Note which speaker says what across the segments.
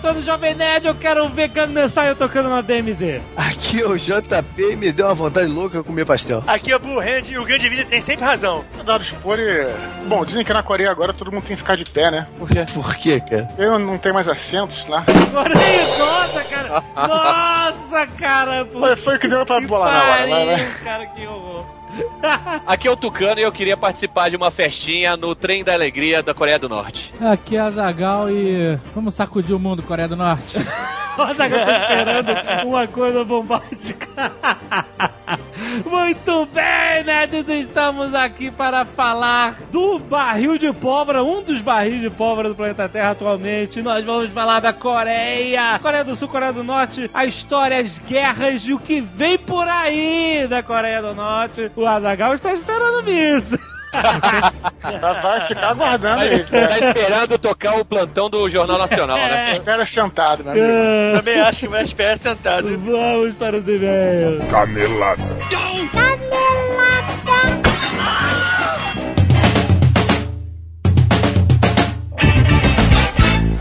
Speaker 1: Todo Jovem Nerd, eu quero ver Gangnam Style tocando na DMZ.
Speaker 2: Aqui é o JP e me deu uma vontade louca de comer pastel.
Speaker 3: Aqui é o Blue Hand e o grande vida tem sempre razão.
Speaker 4: Dado expor e... Bom, dizem que na Coreia agora todo mundo tem que ficar de pé, né? Por quê?
Speaker 2: Por quê, cara?
Speaker 4: Eu não tenho mais assentos lá.
Speaker 1: Coreia, nossa, cara! Nossa, cara!
Speaker 4: Foi, foi o que deu pra bolar na hora, vai, vai.
Speaker 1: cara, que horror.
Speaker 3: Aqui é o Tucano e eu queria participar de uma festinha no Trem da Alegria da Coreia do Norte.
Speaker 5: Aqui é a Zagal e vamos sacudir o mundo, Coreia do Norte.
Speaker 1: Olha que eu tô esperando uma coisa bombástica. Muito bem, nerds, estamos aqui para falar do barril de pólvora, um dos barris de pólvora do planeta Terra atualmente. Nós vamos falar da Coreia, Coreia do Sul, Coreia do Norte, a história, as guerras e o que vem por aí da Coreia do Norte. O Azagal está esperando isso.
Speaker 4: Vai- Vai ficar aguardando
Speaker 3: Tá,
Speaker 4: aí.
Speaker 3: tá
Speaker 4: cara.
Speaker 3: esperando tocar o plantão do Jornal Nacional, né?
Speaker 4: Espera sentado, meu amigo.
Speaker 1: Ah,
Speaker 3: Também acho que vai esperar sentado.
Speaker 1: Vamos para os e-mails.
Speaker 6: Canelada.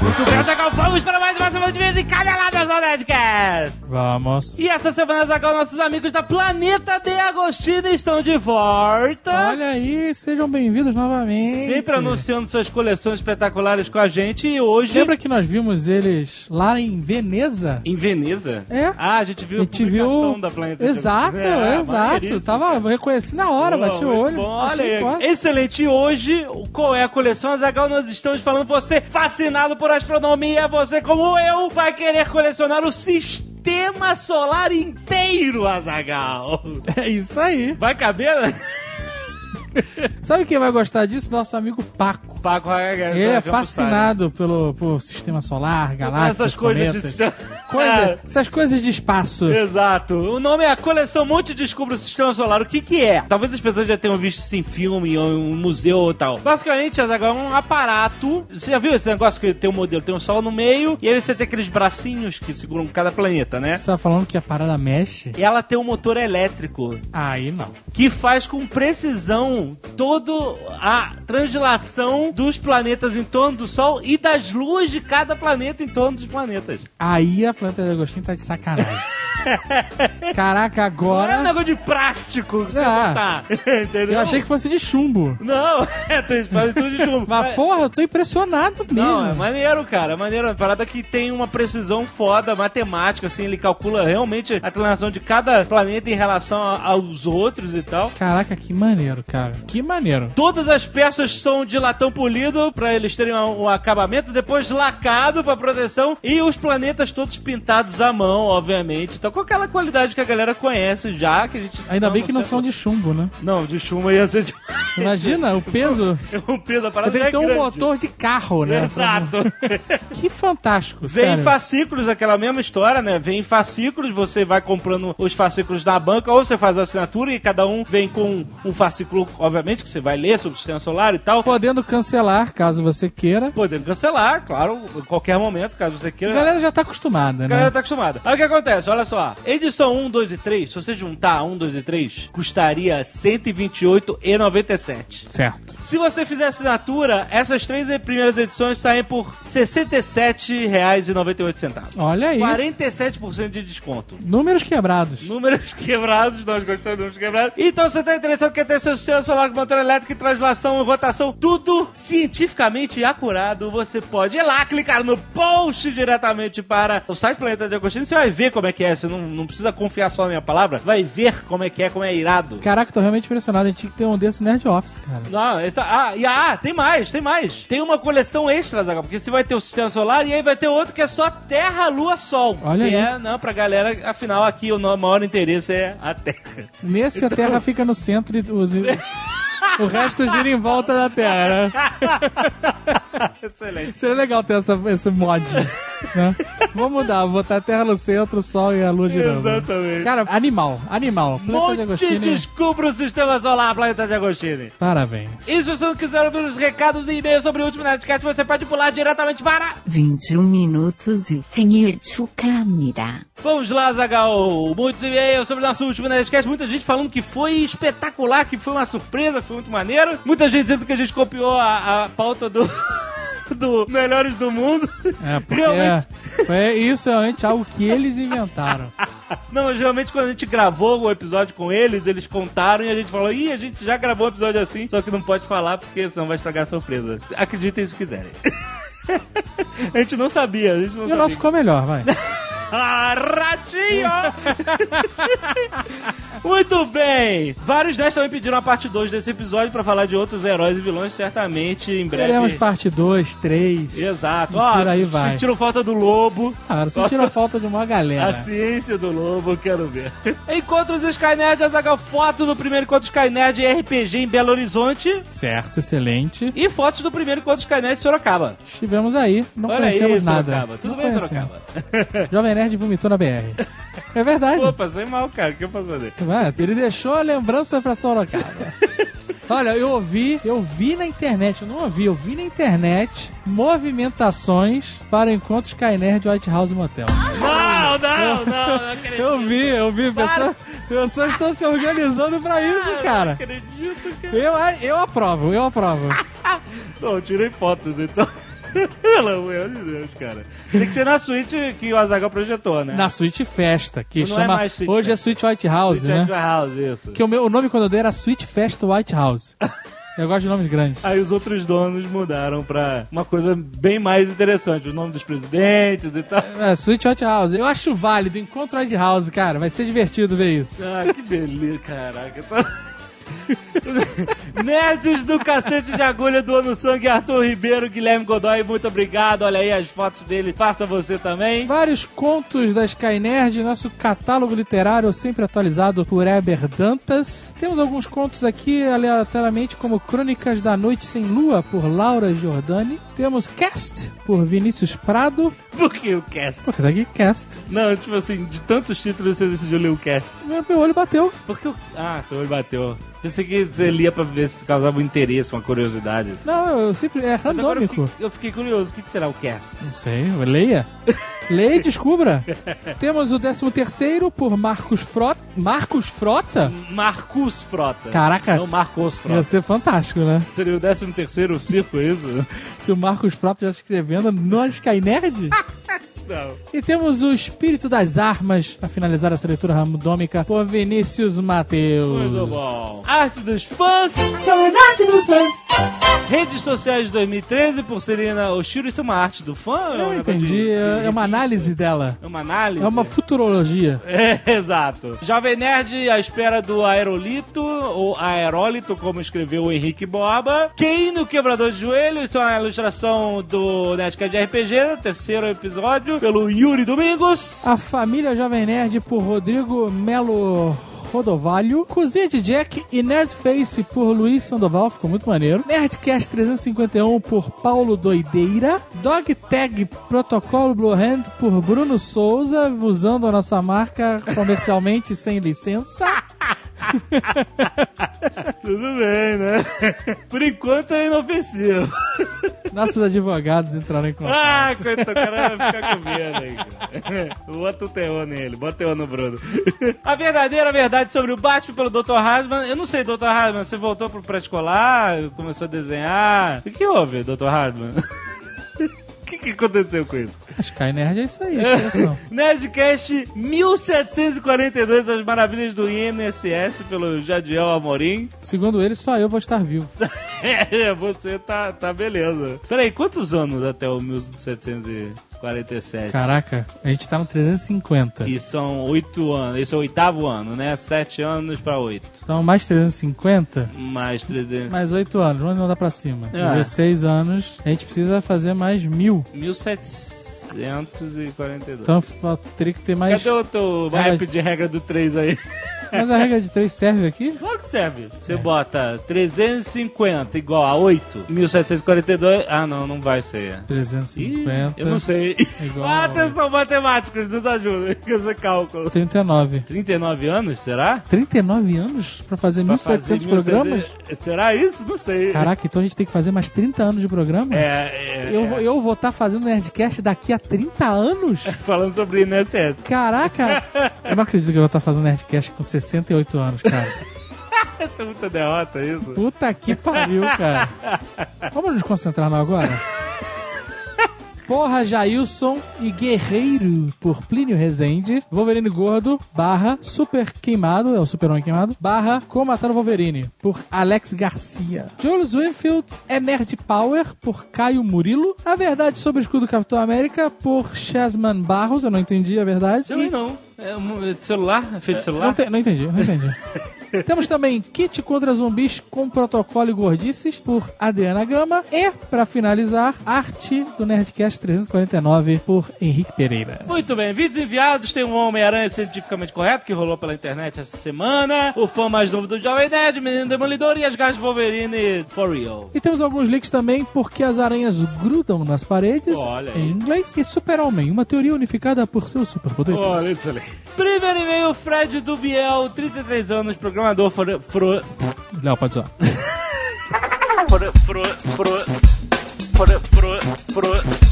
Speaker 1: Muito bem, Azagal, vamos para mais uma semana de e-mails e caneladas no Nerdcast.
Speaker 5: Vamos.
Speaker 1: E essa semana, Zagal, nossos amigos da Planeta de Agostina estão de volta.
Speaker 5: Olha aí, sejam bem-vindos novamente.
Speaker 1: Sempre anunciando suas coleções espetaculares com a gente e hoje.
Speaker 5: Lembra que nós vimos eles lá em Veneza?
Speaker 1: Em Veneza?
Speaker 5: É.
Speaker 1: Ah, a gente viu
Speaker 5: A gente
Speaker 1: publicação
Speaker 5: viu.
Speaker 1: da Planeta de
Speaker 5: Exato,
Speaker 1: É,
Speaker 5: exato. Tava, reconheci na hora,
Speaker 1: Pô,
Speaker 5: bati o olho.
Speaker 1: Bom, olha aí. Excelente. E hoje, qual é a coleção Azagal? Nós estamos falando você fascinado por astronomia, você como eu, vai querer colecionar o sistema solar inteiro, Azagal.
Speaker 5: É isso aí.
Speaker 1: Vai caber?
Speaker 5: Sabe quem vai gostar disso? Nosso amigo Paco.
Speaker 1: Paco
Speaker 5: Ele é fascinado pelo, sistema solar, galáxias,
Speaker 1: essas coisas de sistema.
Speaker 5: Coisa- essas coisas de espaço.
Speaker 1: Exato. O nome é a coleção Monte Descubra o Sistema Solar. O que que é? Talvez as pessoas já tenham visto isso em filme, ou em um museu ou tal. Basicamente, Azaghal, é um aparato. Você já viu esse negócio que tem um modelo, tem um sol no meio, e aí você tem aqueles bracinhos que seguram cada planeta, né?
Speaker 5: Você tá falando que a parada mexe?
Speaker 1: Ela tem um motor elétrico
Speaker 5: Aí não.
Speaker 1: que faz com precisão toda a translação dos planetas em torno do Sol e das luas de cada planeta em torno dos planetas.
Speaker 5: Aí a planta de Agostinho tá de sacanagem. Caraca,
Speaker 1: Não é um
Speaker 5: agora.
Speaker 1: negócio de plástico que você
Speaker 5: Ah.
Speaker 1: botar. Entendeu?
Speaker 5: Eu achei que fosse de chumbo.
Speaker 1: Não, é, tem tudo de chumbo.
Speaker 5: Mas, porra, eu tô impressionado mesmo.
Speaker 1: Não, é maneiro, cara. É maneiro. É uma parada que tem uma precisão foda, matemática, assim. Ele calcula realmente a translação de cada planeta em relação a- aos outros e tal.
Speaker 5: Caraca, que maneiro, cara. Que maneiro.
Speaker 1: Todas as peças são de latão polido pra eles terem um, um acabamento, depois lacado pra proteção e os planetas todos pintados à mão, obviamente. Então com aquela qualidade que a galera conhece já, que a gente
Speaker 5: Ainda bem que não são de chumbo, né?
Speaker 1: Não, de chumbo ia ser de...
Speaker 5: Imagina o peso.
Speaker 1: o peso da parada
Speaker 5: Tem que
Speaker 1: é
Speaker 5: ter um
Speaker 1: grande.
Speaker 5: motor de carro, né?
Speaker 1: Exato.
Speaker 5: Que fantástico,
Speaker 1: Vem em
Speaker 5: sério.
Speaker 1: fascículos, aquela mesma história, né? Vem em fascículos, você vai comprando os fascículos na banca, ou você faz a assinatura e cada um vem com um fascículo, obviamente, que você vai ler sobre o sistema solar e tal.
Speaker 5: Podendo cancelar, caso você queira.
Speaker 1: Podendo cancelar, claro, em qualquer momento, caso você
Speaker 5: A
Speaker 1: queira.
Speaker 5: galera já tá acostumada,
Speaker 1: A galera
Speaker 5: né?
Speaker 1: tá acostumada. Aí o que acontece? Olha só. Edição 1, 2 e 3, se você juntar 1, 2 e 3, custaria R$ 128,97.
Speaker 5: Certo.
Speaker 1: Se você fizer assinatura, essas três primeiras edições saem por R$ 67,98.
Speaker 5: Olha aí.
Speaker 1: 47% de desconto.
Speaker 5: Números quebrados.
Speaker 1: Números quebrados, nós gostamos de números quebrados. Então você tá interessado quer ter seu sistema solar com motor elétrico, translação e rotação, tudo cientificamente acurado. Você pode ir lá, clicar no post diretamente para o site Planeta de Agostinho. Você vai ver como é que é. Você não, não precisa confiar só na minha palavra. Vai ver como é que é, como é irado.
Speaker 5: Caraca, tô realmente impressionado. A gente tinha que ter um desse Nerd Office, cara.
Speaker 1: Não, essa, ah, e, ah, tem mais, tem mais. Tem uma coleção extra, Zagal, porque você vai ter o sistema solar e aí vai ter outro que é só Terra, Lua, Sol.
Speaker 5: Olha
Speaker 1: que
Speaker 5: aí.
Speaker 1: é, não, pra galera, afinal, aqui o maior interesse é a Terra.
Speaker 5: Nesse a Terra fica no centro e os, O resto gira em volta da Terra.
Speaker 1: Excelente.
Speaker 5: Seria legal ter essa, esse mod. Né? Vou mudar, vou botar a Terra no centro, o Sol e a Lua girando.
Speaker 1: Exatamente.
Speaker 5: Cara, animal, animal. Planeta
Speaker 1: Monte
Speaker 5: de
Speaker 1: descubra o sistema solar, Planeta de Agostini.
Speaker 5: Parabéns.
Speaker 1: E se você não quiser ouvir os recados e e-mails sobre o último Nerdcast, você pode pular diretamente para...
Speaker 7: 21 minutos e 1 chukamida.
Speaker 1: Vamos lá, Zagal. Muitos e-mails sobre o nosso último Nerdcast. Muita gente falando que foi espetacular, que foi uma surpresa, que foi muito maneiro. Muita gente dizendo que a gente copiou a, a pauta do... do Melhores do Mundo.
Speaker 5: É, porque
Speaker 1: Realmente.
Speaker 5: foi isso é realmente algo que eles inventaram.
Speaker 1: Não, mas realmente quando a gente gravou o episódio com eles, eles contaram e a gente falou, ih, a gente já gravou um episódio assim, só que não pode falar porque senão vai estragar a surpresa. Acreditem se quiserem. a gente não sabia, a gente não
Speaker 5: E o
Speaker 1: sabia.
Speaker 5: nosso ficou melhor, vai.
Speaker 1: Ah, ratinho! Muito bem! Vários nerds também pediram a parte 2 desse episódio pra falar de outros heróis e vilões, certamente em breve.
Speaker 5: Teremos parte 2, 3.
Speaker 1: Exato.
Speaker 5: E
Speaker 1: Ó,
Speaker 5: por aí vai.
Speaker 1: sentiram falta do lobo.
Speaker 5: Cara, sentiram falta de uma
Speaker 1: A
Speaker 5: galera.
Speaker 1: ciência do lobo, eu quero ver. Encontros Skynet, Azagal, foto do primeiro encontro Skynet RPG em Belo Horizonte
Speaker 5: Certo, excelente.
Speaker 1: e fotos do primeiro encontro Skynet em Sorocaba.
Speaker 5: Estivemos aí, não
Speaker 1: Olha aí,
Speaker 5: conhecemos nada.
Speaker 1: Sorocaba. Tudo
Speaker 5: não
Speaker 1: bem,
Speaker 5: conhecemos.
Speaker 1: Sorocaba?
Speaker 5: Jovem Nerd vomitou na BR. É verdade.
Speaker 1: Pô, passei mal, cara. O que eu posso fazer?
Speaker 5: Ué, Ele deixou a lembrança pra Sorocaba. Olha, eu ouvi, eu vi na internet, eu não ouvi, eu vi na internet movimentações para o encontro Skynerd White House Motel.
Speaker 1: Não, não, não, não acredito.
Speaker 5: Eu vi, eu vi, pessoas, pessoas estão se organizando pra isso, cara.
Speaker 1: acredito, cara.
Speaker 5: Eu, eu aprovo, eu aprovo.
Speaker 1: Não, eu tirei fotos, então. Pelo amor de Deus, cara. Tem que ser na suíte que o Azagal projetou, né?
Speaker 5: Na Suite Festa, que
Speaker 1: Não é
Speaker 5: chama.
Speaker 1: mais Suite
Speaker 5: hoje é
Speaker 1: Festa.
Speaker 5: Suite White House,
Speaker 1: Suíte
Speaker 5: né?
Speaker 1: Edward House, isso.
Speaker 5: Que o, meu, o nome quando eu dei era Suite Festa White House. Eu gosto de nomes grandes.
Speaker 1: Aí os outros donos mudaram pra uma coisa bem mais interessante. O nome dos presidentes e tal.
Speaker 5: É, Suite White House. Eu acho válido. Encontro White House, cara. Vai ser divertido ver isso.
Speaker 1: Ah, que beleza, caraca. Nerds do cacete de agulha do Ano Sangue, Arthur Ribeiro, Guilherme Godoy, muito obrigado. Olha aí as fotos dele, faça você também.
Speaker 5: Vários contos da Sky Nerd, nosso catálogo literário sempre atualizado por Eber Dantas. Temos alguns contos aqui aleatoriamente, como Crônicas da Noite Sem Lua, por Laura Giordani. Temos Cast, por Vinícius Prado.
Speaker 1: Por que o cast?
Speaker 5: Porque daqui Cast.
Speaker 1: Não, tipo assim, de tantos títulos você decidiu ler o cast.
Speaker 5: Meu, olho bateu.
Speaker 1: Por que o... Ah, seu olho bateu. Pensei que você lia pra ver se causava um interesse, uma curiosidade.
Speaker 5: Não, eu sempre. É
Speaker 1: agora eu
Speaker 5: randômico.
Speaker 1: fiquei, eu fiquei curioso, o que, que será o cast?
Speaker 5: Não sei, leia. leia e descubra. Temos o 13 terceiro por Marcos Frota. Marcos Frota?
Speaker 1: Marcus Frota.
Speaker 5: Caraca.
Speaker 1: Não Marcos
Speaker 5: Ia
Speaker 1: Frota.
Speaker 5: ser fantástico, né?
Speaker 1: Seria o 13 terceiro circo, é isso?
Speaker 5: Se o Marcos Frota já escrevendo no Sky Nerd.
Speaker 1: Não.
Speaker 5: E temos o Espírito das Armas, a finalizar essa leitura randômica, por Vinícius Mateus.
Speaker 1: Muito bom. Arte dos fãs.
Speaker 8: São as artes dos fãs.
Speaker 1: Redes sociais de 2013 por Celina Oshiro. Isso é uma arte do fã? é
Speaker 5: Eu
Speaker 1: negócio
Speaker 5: entendi,
Speaker 1: de-
Speaker 5: é uma análise dela.
Speaker 1: É uma análise?
Speaker 5: É uma futurologia.
Speaker 1: É, exato. Jovem Nerd à espera do aerolito, ou aerólito, como escreveu o Henrique Boba. Quem no quebrador de joelhos, isso é uma ilustração do Nerdcast de RPG, terceiro episódio, pelo Yuri Domingos.
Speaker 5: A Família Jovem Nerd por Rodrigo Melo Rodovalho. Cozinha de Jack e Nerdface por Luiz Sandoval, ficou muito maneiro. Nerdcast 351 por Paulo Doideira. Dog Tag Protocolo Blue Hand por Bruno Souza, usando a nossa marca comercialmente sem licença.
Speaker 1: Tudo bem, né? Por enquanto é inofensivo.
Speaker 5: Nossos advogados entraram em contato.
Speaker 1: Ah, coitado, o cara vai ficar com medo aí. cara. Bota o terror nele, bota o terror no Bruno. A verdadeira verdade sobre o Batman pelo Dr. Hardman. Eu não sei, Dr. Hardman, você voltou pro pré-escolar, começou a desenhar. O que houve, Dr. Hardman? O que, que aconteceu com isso?
Speaker 5: Sky Nerd é isso aí, expressão.
Speaker 1: Nerdcast 1742, As Maravilhas do INSS, pelo Jadiel Amorim.
Speaker 5: Segundo ele, só eu vou estar vivo.
Speaker 1: É, você tá, tá beleza. Peraí, quantos anos até o 1747?
Speaker 5: Caraca, a gente tá no 350.
Speaker 1: E são oito anos. Esse é o oitavo ano, né? Sete anos pra oito.
Speaker 5: Então, mais 350,
Speaker 1: Mais 300.
Speaker 5: mais 8 anos. Vamos mandar pra cima.
Speaker 1: É.
Speaker 5: 16 anos, a gente precisa fazer mais mil.
Speaker 1: 1700. 1642.
Speaker 5: Então teria que ter mais.
Speaker 1: Cadê o teu
Speaker 5: de-
Speaker 1: de regra do 3 aí?
Speaker 5: Mas a regra de 3 serve aqui?
Speaker 1: Claro que serve. Você bota 350 igual a 8, 1742. Ah, não, não vai ser. Ih,
Speaker 5: 350.
Speaker 1: eu não sei.
Speaker 5: Igual a
Speaker 1: Atenção, matemáticos, nos ajuda com esse cálculo.
Speaker 5: 39.
Speaker 1: 39 anos, será?
Speaker 5: 39 anos pra fazer
Speaker 1: Pra
Speaker 5: 1.700
Speaker 1: fazer
Speaker 5: programas?
Speaker 1: 1700 Será isso? Não sei.
Speaker 5: Caraca, então a gente tem que fazer mais 30 anos de programa?
Speaker 1: É, é,
Speaker 5: Eu, vou- eu vou estar fazendo Nerdcast daqui a 30 anos?
Speaker 1: falando sobre INSS.
Speaker 5: Caraca! Eu não acredito que eu vou estar fazendo Nerdcast com 68 anos, cara.
Speaker 1: Essa é muita derrota, isso.
Speaker 5: Puta que pariu, cara. Vamos nos concentrar no agora? Porra, Jailson e Guerreiro por Plínio Rezende, Wolverine Gordo, barra Super Queimado, é o Super Homem Queimado, barra Como Matar o Wolverine, por Alex Garcia. Jules Winfield é Nerd Power, por Caio Murilo. A Verdade sobre o Escudo do Capitão América, por Chasman Barros, eu não entendi a verdade.
Speaker 1: Também
Speaker 5: E-
Speaker 1: não. É um é de celular? É feito de celular?
Speaker 5: não, te- não entendi, não entendi. Temos também Kit contra zumbis com protocolo e gordices por Adriana Gama. E, pra finalizar, arte do Nerdcast 349 por Henrique Pereira.
Speaker 1: Muito bem, vídeos enviados. Tem um Homem-Aranha cientificamente correto que rolou pela internet essa semana. O fã mais novo do Jovem Nerd, Menino Demolidor e as garras de Wolverine for real.
Speaker 5: E temos alguns links também porque as aranhas grudam nas paredes
Speaker 1: Olha aí.
Speaker 5: em inglês. E Super-Homem, uma teoria unificada por seus superpoderes.
Speaker 1: Olha, excelente. Primeiro e-mail, Fred Dubiel, 33 anos, programador fro... fro...
Speaker 5: Léo, pode usar.
Speaker 1: fro... fro... fro... fro... fro... fro...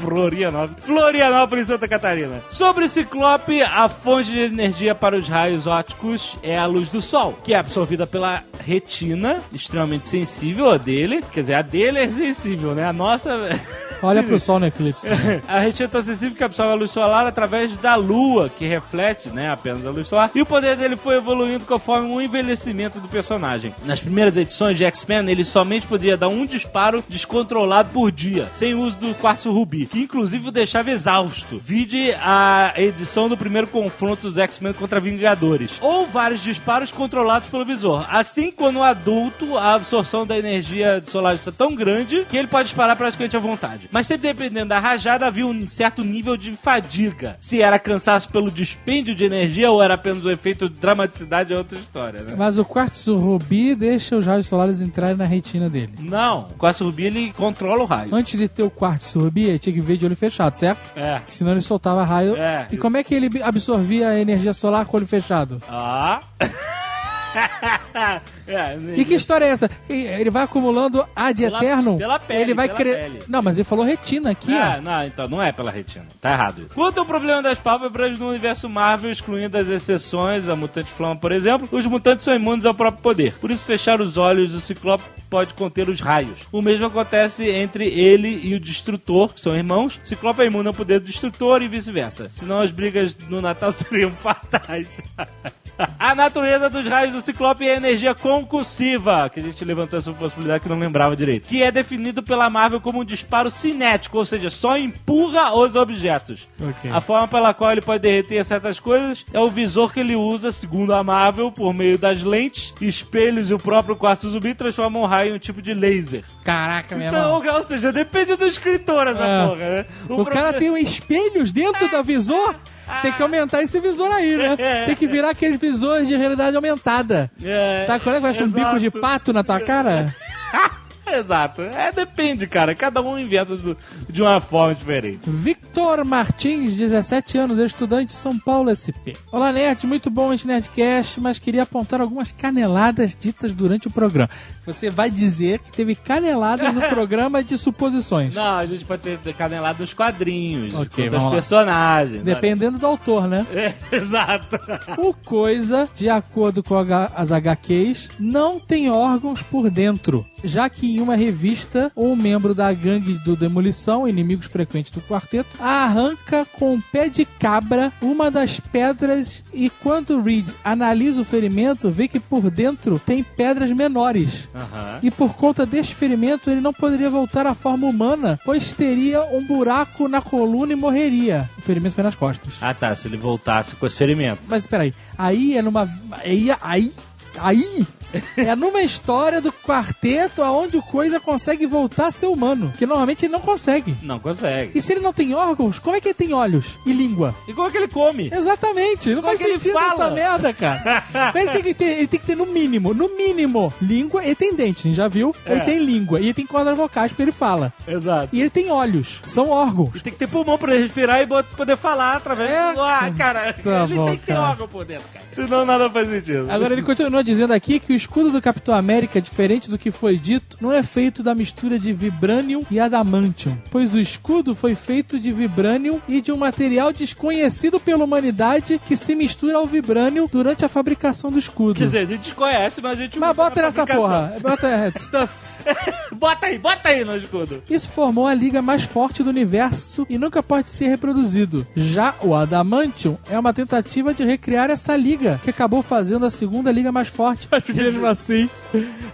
Speaker 1: Florianópolis. Florianópolis, Santa Catarina. Sobre o Ciclope, a fonte de energia para os raios ópticos é a luz do sol, que é absorvida pela retina, extremamente sensível a dele. Quer dizer, a dele é sensível, né? A nossa...
Speaker 5: Olha pro sol no eclipse.
Speaker 1: A retina é tão sensível que absorve a luz solar através da lua, que reflete, né, apenas a luz solar. E o poder dele foi evoluindo conforme o envelhecimento do personagem. Nas primeiras edições de X-Men, ele somente podia dar um disparo descontrolado por dia, sem uso do quartzo rubi, que inclusive o deixava exausto. Vide a edição do primeiro confronto dos X-Men contra Vingadores. Ou vários disparos controlados pelo visor. Assim, quando adulto, a absorção da energia solar está tão grande que ele pode disparar praticamente à vontade. Mas sempre dependendo da rajada, havia um certo nível de fadiga. Se era cansaço pelo dispêndio de energia ou era apenas o efeito de dramaticidade é outra história, né?
Speaker 5: Mas o quartzo rubi deixa os raios solares entrarem na retina dele.
Speaker 1: Não, o quartzo rubi ele controla o raio.
Speaker 5: Antes de ter o quartzo rubi, tinha que ver de olho fechado, certo?
Speaker 1: É.
Speaker 5: Senão ele soltava raio.
Speaker 1: É,
Speaker 5: e
Speaker 1: isso.
Speaker 5: como é que ele absorvia a energia solar com o olho fechado?
Speaker 1: Ah. é,
Speaker 5: E que história é essa? Ele vai acumulando ad
Speaker 1: Pela-
Speaker 5: eterno?
Speaker 1: pela pele,
Speaker 5: Ele vai cre... Não, mas ele falou retina aqui,
Speaker 1: Ah,
Speaker 5: ó.
Speaker 1: não, então não é pela retina. Tá errado. isso. Quanto ao problema das pálpebras no universo Marvel, excluindo as exceções, a mutante Flama, por exemplo, os mutantes são imunes ao próprio poder. Por isso, fechar os olhos do Ciclope pode conter os raios. O mesmo acontece entre ele e o Destrutor, que são irmãos. Ciclope é imune ao poder do Destrutor e vice-versa. Senão as brigas no Natal seriam fatais. A natureza dos raios do Ciclope é a energia concussiva, que a gente levantou essa possibilidade que não lembrava direito. Que é definido pela Marvel como um disparo cinético, ou seja, só empurra os objetos.
Speaker 5: Ok.
Speaker 1: A forma pela qual ele pode derreter certas coisas é o visor que ele usa, segundo a Marvel, por meio das lentes, espelhos e o próprio quartzo zumbi transformam o raio em um tipo de laser.
Speaker 5: Caraca, meu
Speaker 1: Então,
Speaker 5: irmão.
Speaker 1: ou seja, depende do escritor essa
Speaker 5: É.
Speaker 1: porra, né?
Speaker 5: O cara tem um espelhos dentro da visor? Tem que aumentar esse visor aí, né?
Speaker 1: É.
Speaker 5: Tem que virar aqueles visores de realidade aumentada.
Speaker 1: É,
Speaker 5: Sabe qual é que vai ser um bico de pato na tua cara?
Speaker 1: Exato. É, depende, cara. Cada um inventa do- de uma forma diferente.
Speaker 5: Victor Martins, 17 anos, estudante de São Paulo SP. Olá, Nerd, muito bom esse Nerdcast, mas queria apontar algumas caneladas ditas durante o programa. Você vai dizer que teve caneladas no programa de suposições.
Speaker 1: Não, a gente pode ter canelado nos quadrinhos,
Speaker 5: Ok,
Speaker 1: de
Speaker 5: vamos lá.
Speaker 1: personagens.
Speaker 5: Dependendo do autor, né?
Speaker 1: É, exato.
Speaker 5: O Coisa, de acordo com as HQs, não tem órgãos por dentro, já que em uma revista, um membro da gangue do Demolição, inimigos frequentes do quarteto, arranca com um pé de cabra uma das pedras e quando Reed analisa o ferimento, vê que por dentro tem pedras menores.
Speaker 1: Aham.
Speaker 5: E por conta deste ferimento, ele não poderia voltar à forma humana, pois teria um buraco na coluna e morreria. O ferimento foi nas costas.
Speaker 1: Ah tá, se ele voltasse com esse ferimento.
Speaker 5: Mas espera aí, aí é numa. Aí, aí, aí É numa história do quarteto aonde o coisa consegue voltar a ser humano. Que normalmente ele não consegue.
Speaker 1: Não consegue.
Speaker 5: E se ele não tem órgãos, como é que ele tem olhos e língua?
Speaker 1: E como é que ele come?
Speaker 5: Exatamente, não
Speaker 1: Como
Speaker 5: faz
Speaker 1: é ele
Speaker 5: sentido
Speaker 1: fala?
Speaker 5: essa merda, cara. Mas ele tem, que ter, ele tem que ter no mínimo, no mínimo, língua. Ele tem dente, a gente já viu.
Speaker 1: É.
Speaker 5: Ele tem língua e ele tem cordas vocais porque ele fala.
Speaker 1: Exato.
Speaker 5: E ele tem olhos, são órgãos.
Speaker 1: E tem que ter pulmão pra ele respirar e poder falar através
Speaker 5: É.
Speaker 1: do ar, cara.
Speaker 5: Tá
Speaker 1: ele
Speaker 5: bom,
Speaker 1: tem que ter
Speaker 5: cara.
Speaker 1: órgão por dentro, cara. Senão nada faz sentido.
Speaker 5: Agora ele continua dizendo aqui que o escudo do Capitão América, diferente do que foi dito, não é feito da mistura de vibranium e adamantium, pois o escudo foi feito de vibranium e de um material desconhecido pela humanidade que se mistura ao vibranium durante a fabricação do escudo.
Speaker 1: Quer dizer, a gente conhece, mas a gente
Speaker 5: Mas bota nessa porra. Bota stuff.
Speaker 1: bota aí, bota aí no escudo.
Speaker 5: Isso formou a liga mais forte do universo e nunca pode ser reproduzido. Já o Adamantium é uma tentativa de recriar essa liga, que acabou fazendo a segunda liga mais forte, mesmo assim,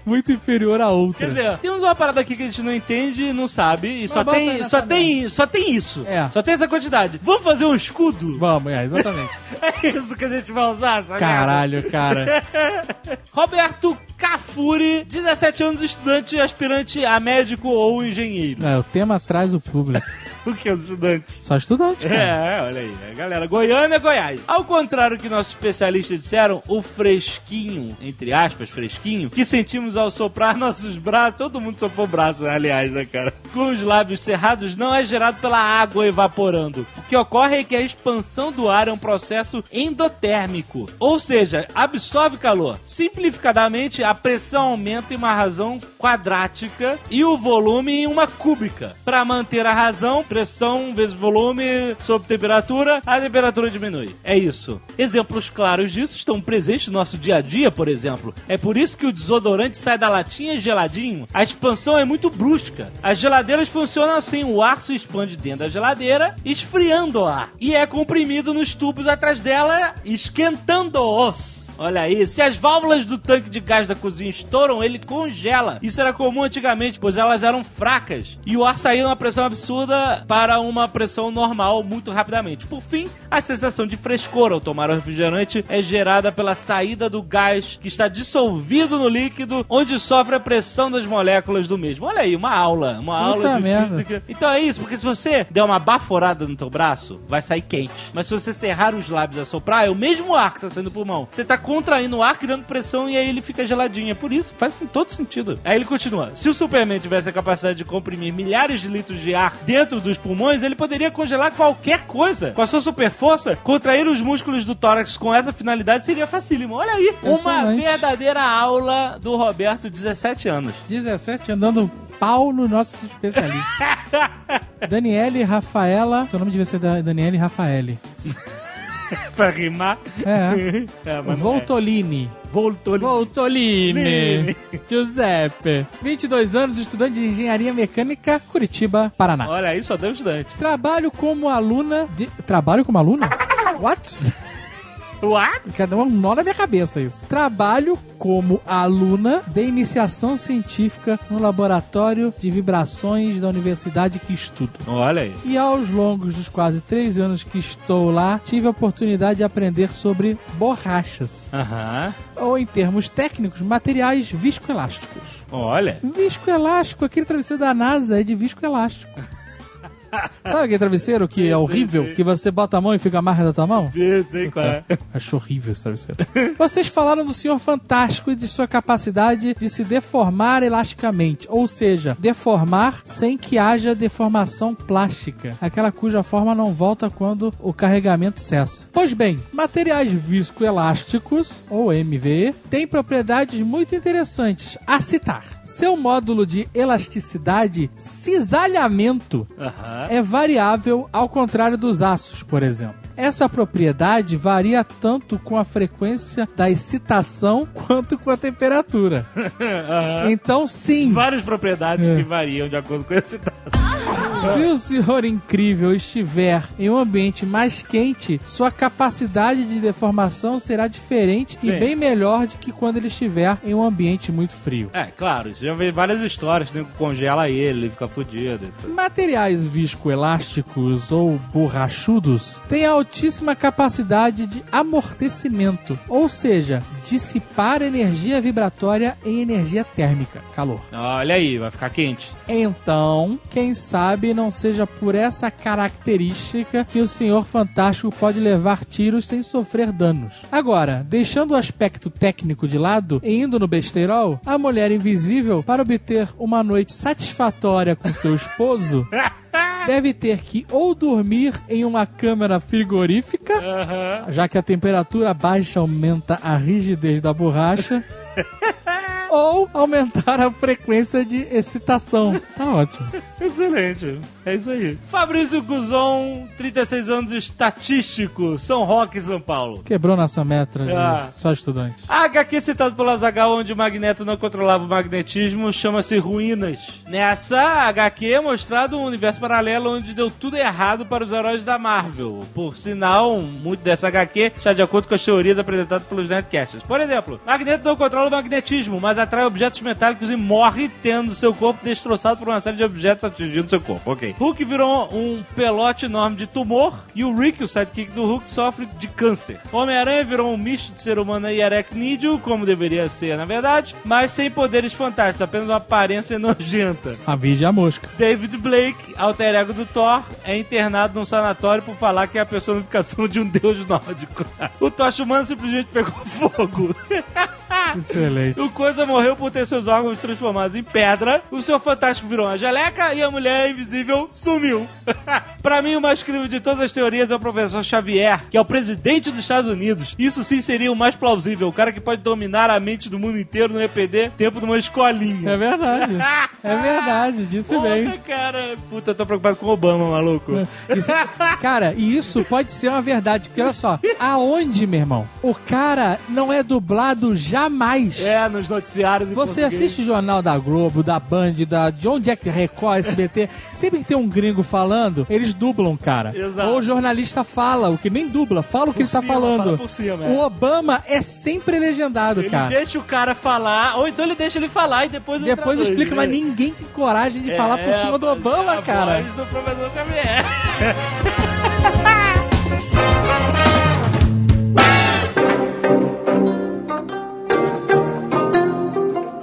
Speaker 5: muito inferior à outra.
Speaker 1: Quer dizer, temos uma parada aqui que a gente não entende, não sabe, e só tem, só tem, só tem isso.
Speaker 5: É.
Speaker 1: Só tem essa quantidade. Vamos fazer um escudo?
Speaker 5: Vamos, é, exatamente.
Speaker 1: É isso que a gente vai usar, essa merda.
Speaker 5: Caralho, cara.
Speaker 1: Roberto Cafuri, 17 anos, estudante, aspirante a médico ou engenheiro.
Speaker 5: É, o tema traz o público.
Speaker 1: O que é um estudante?
Speaker 5: Só estudante, cara.
Speaker 1: É, olha aí. A galera, Goiânia, Goiás. Ao contrário do que nossos especialistas disseram, o fresquinho, entre aspas, fresquinho, que sentimos ao soprar nossos braços, todo mundo soprou braços, aliás, né, cara? Com os lábios cerrados, não é gerado pela água evaporando. O que ocorre é que a expansão do ar é um processo endotérmico, ou seja, absorve calor. Simplificadamente, a pressão aumenta em uma razão quadrática e o volume em uma cúbica. Para manter a razão, pressão vezes volume sobre temperatura, a temperatura diminui. É isso. Exemplos claros disso estão presentes no nosso dia a dia, por exemplo. É por isso que o desodorante sai da latinha geladinho. A expansão é muito brusca. As geladeiras funcionam assim: o ar se expande dentro da geladeira, esfriando o ar. E é comprimido nos tubos atrás dela, esquentando-os. Olha aí, se as válvulas do tanque de gás da cozinha estouram, ele congela. Isso era comum antigamente, pois elas eram fracas. E o ar saía numa pressão absurda para uma pressão normal muito rapidamente. Por fim, a sensação de frescor ao tomar o refrigerante é gerada pela saída do gás que está dissolvido no líquido, onde sofre a pressão das moléculas do mesmo. Olha aí, uma aula, uma aula de
Speaker 5: merda.
Speaker 1: física. Então é isso, porque se você der uma baforada no teu braço, vai sair quente. Mas se você cerrar os lábios e assoprar, é o mesmo ar que tá saindo do pulmão. Você tá contraindo o ar, criando pressão e aí ele fica geladinho. É por isso, faz todo sentido. Aí ele continua. Se o Superman tivesse a capacidade de comprimir milhares de litros de ar dentro dos pulmões, ele poderia congelar qualquer coisa. Com a sua super força, contrair os músculos do tórax com essa finalidade seria facílimo. Olha aí, uma verdadeira aula do Roberto, 17 anos.
Speaker 5: 17 andando pau nos nossos especialistas. Daniele Rafaela. Seu nome devia ser da- Daniele Rafaele.
Speaker 1: pra rimar.
Speaker 5: É.
Speaker 1: É, não é.
Speaker 5: Voltolini. Voltolini.
Speaker 1: Lini.
Speaker 5: Giuseppe. 22 anos, estudante de engenharia mecânica, Curitiba, Paraná.
Speaker 1: Olha aí, só deu estudante.
Speaker 5: Trabalho como aluna de. Trabalho como aluna? What?
Speaker 1: What?
Speaker 5: Cada um nó na minha cabeça isso. Trabalho como aluna de iniciação científica no laboratório de vibrações da universidade que estudo.
Speaker 1: Olha aí.
Speaker 5: E aos longos dos quase três anos que estou lá, tive a oportunidade de aprender sobre borrachas.
Speaker 1: Aham.
Speaker 5: Ou, em termos técnicos, materiais viscoelásticos.
Speaker 1: Olha.
Speaker 5: Viscoelástico, aquele travesseiro da NASA é de viscoelástico. Sabe aquele travesseiro que é horrível? Que você bota a mão e fica a marca da tua mão?
Speaker 1: Sei, sei qual é.
Speaker 5: Acho horrível esse travesseiro. Vocês falaram do Senhor Fantástico e de sua capacidade de se deformar elasticamente, ou seja, deformar sem que haja deformação plástica, aquela cuja forma não volta quando o carregamento cessa. Pois bem, materiais viscoelásticos, ou MVE, têm propriedades muito interessantes a citar. Seu módulo de elasticidade, cisalhamento, é variável ao contrário dos aços, por exemplo. Essa propriedade varia tanto com a frequência da excitação quanto com a temperatura. Então, sim,
Speaker 1: Várias propriedades
Speaker 5: É.
Speaker 1: que variam de acordo com esse dado.
Speaker 5: Se o senhor incrível estiver em um ambiente mais quente, sua capacidade de deformação será diferente e
Speaker 1: Sim.
Speaker 5: bem melhor do que quando ele estiver em um ambiente muito frio.
Speaker 1: É, claro, isso já vê várias histórias, né? Congela ele, ele fica fudido. e.
Speaker 5: Materiais viscoelásticos ou borrachudos têm altíssima capacidade de amortecimento, ou seja, dissipar energia vibratória em energia térmica, calor.
Speaker 1: Olha aí, vai ficar quente.
Speaker 5: Então, quem sabe não seja por essa característica que o Senhor Fantástico pode levar tiros sem sofrer danos. Agora, deixando o aspecto técnico de lado e indo no besteirol, a mulher invisível, para obter uma noite satisfatória com seu esposo, deve ter que ou dormir em uma câmara frigorífica,
Speaker 1: Aham.
Speaker 5: já que a temperatura baixa aumenta a rigidez da borracha. ou aumentar a frequência de excitação. Tá ótimo.
Speaker 1: Excelente. É isso aí. Fabrício Guzon, 36 anos, estatístico, São Roque, São Paulo.
Speaker 5: Quebrou nossa meta de
Speaker 1: Ah.
Speaker 5: só estudante.
Speaker 1: A HQ citado pelo Azaghal, onde o Magneto não controlava o magnetismo, chama-se Ruínas. Nessa HQ é mostrado um universo paralelo onde deu tudo errado para os heróis da Marvel. Por sinal, muito dessa HQ está de acordo com as teorias apresentadas pelos Nerdcasters. Por exemplo, Magneto não controla o magnetismo, mas atrai objetos metálicos e morre tendo seu corpo destroçado por uma série de objetos atingindo seu corpo. Ok. Hulk virou um pelote enorme de tumor e o Rick, o sidekick do Hulk, sofre de câncer. Homem-Aranha virou um misto de ser humano e aracnídeo, como deveria ser na verdade, mas sem poderes fantásticos, apenas uma aparência nojenta.
Speaker 5: A e a mosca.
Speaker 1: David Blake, alter ego do Thor, é internado num sanatório por falar que é a personificação de um deus nórdico. O Tocha Humano simplesmente pegou fogo.
Speaker 5: Excelente.
Speaker 1: O Coisa morreu por ter seus órgãos transformados em pedra. O seu Fantástico virou uma geleca e a mulher invisível sumiu. pra mim, o mais incrível de todas as teorias é o professor Xavier, que é o presidente dos Estados Unidos. Isso sim seria o mais plausível. O cara que pode dominar a mente do mundo inteiro no EPD tempo de uma escolinha.
Speaker 5: É verdade. É verdade, disse bem.
Speaker 1: Porra, cara. Puta, eu tô preocupado com o Obama, maluco.
Speaker 5: Isso- cara, e isso pode ser uma verdade, porque olha só, aonde, meu irmão? O cara não é dublado jamais.
Speaker 1: É, nos noticiários
Speaker 5: Você
Speaker 1: português.
Speaker 5: assiste jornal da Globo, da Band, da, de onde é que Record, SBT, sempre que tem um gringo falando, eles dublam, cara.
Speaker 1: Exato.
Speaker 5: Ou o jornalista fala, o que nem dubla, fala o que
Speaker 1: Por
Speaker 5: ele tá
Speaker 1: cima,
Speaker 5: falando.
Speaker 1: fala cima, é.
Speaker 5: o Obama é sempre legendado,
Speaker 1: Ele
Speaker 5: cara.
Speaker 1: deixa o cara falar, ou então ele deixa ele falar e depois o
Speaker 5: Depois explica, mas ninguém tem coragem de falar por
Speaker 1: É,
Speaker 5: cima do Obama,
Speaker 1: é a
Speaker 5: cara.
Speaker 1: voz do professor Xavier.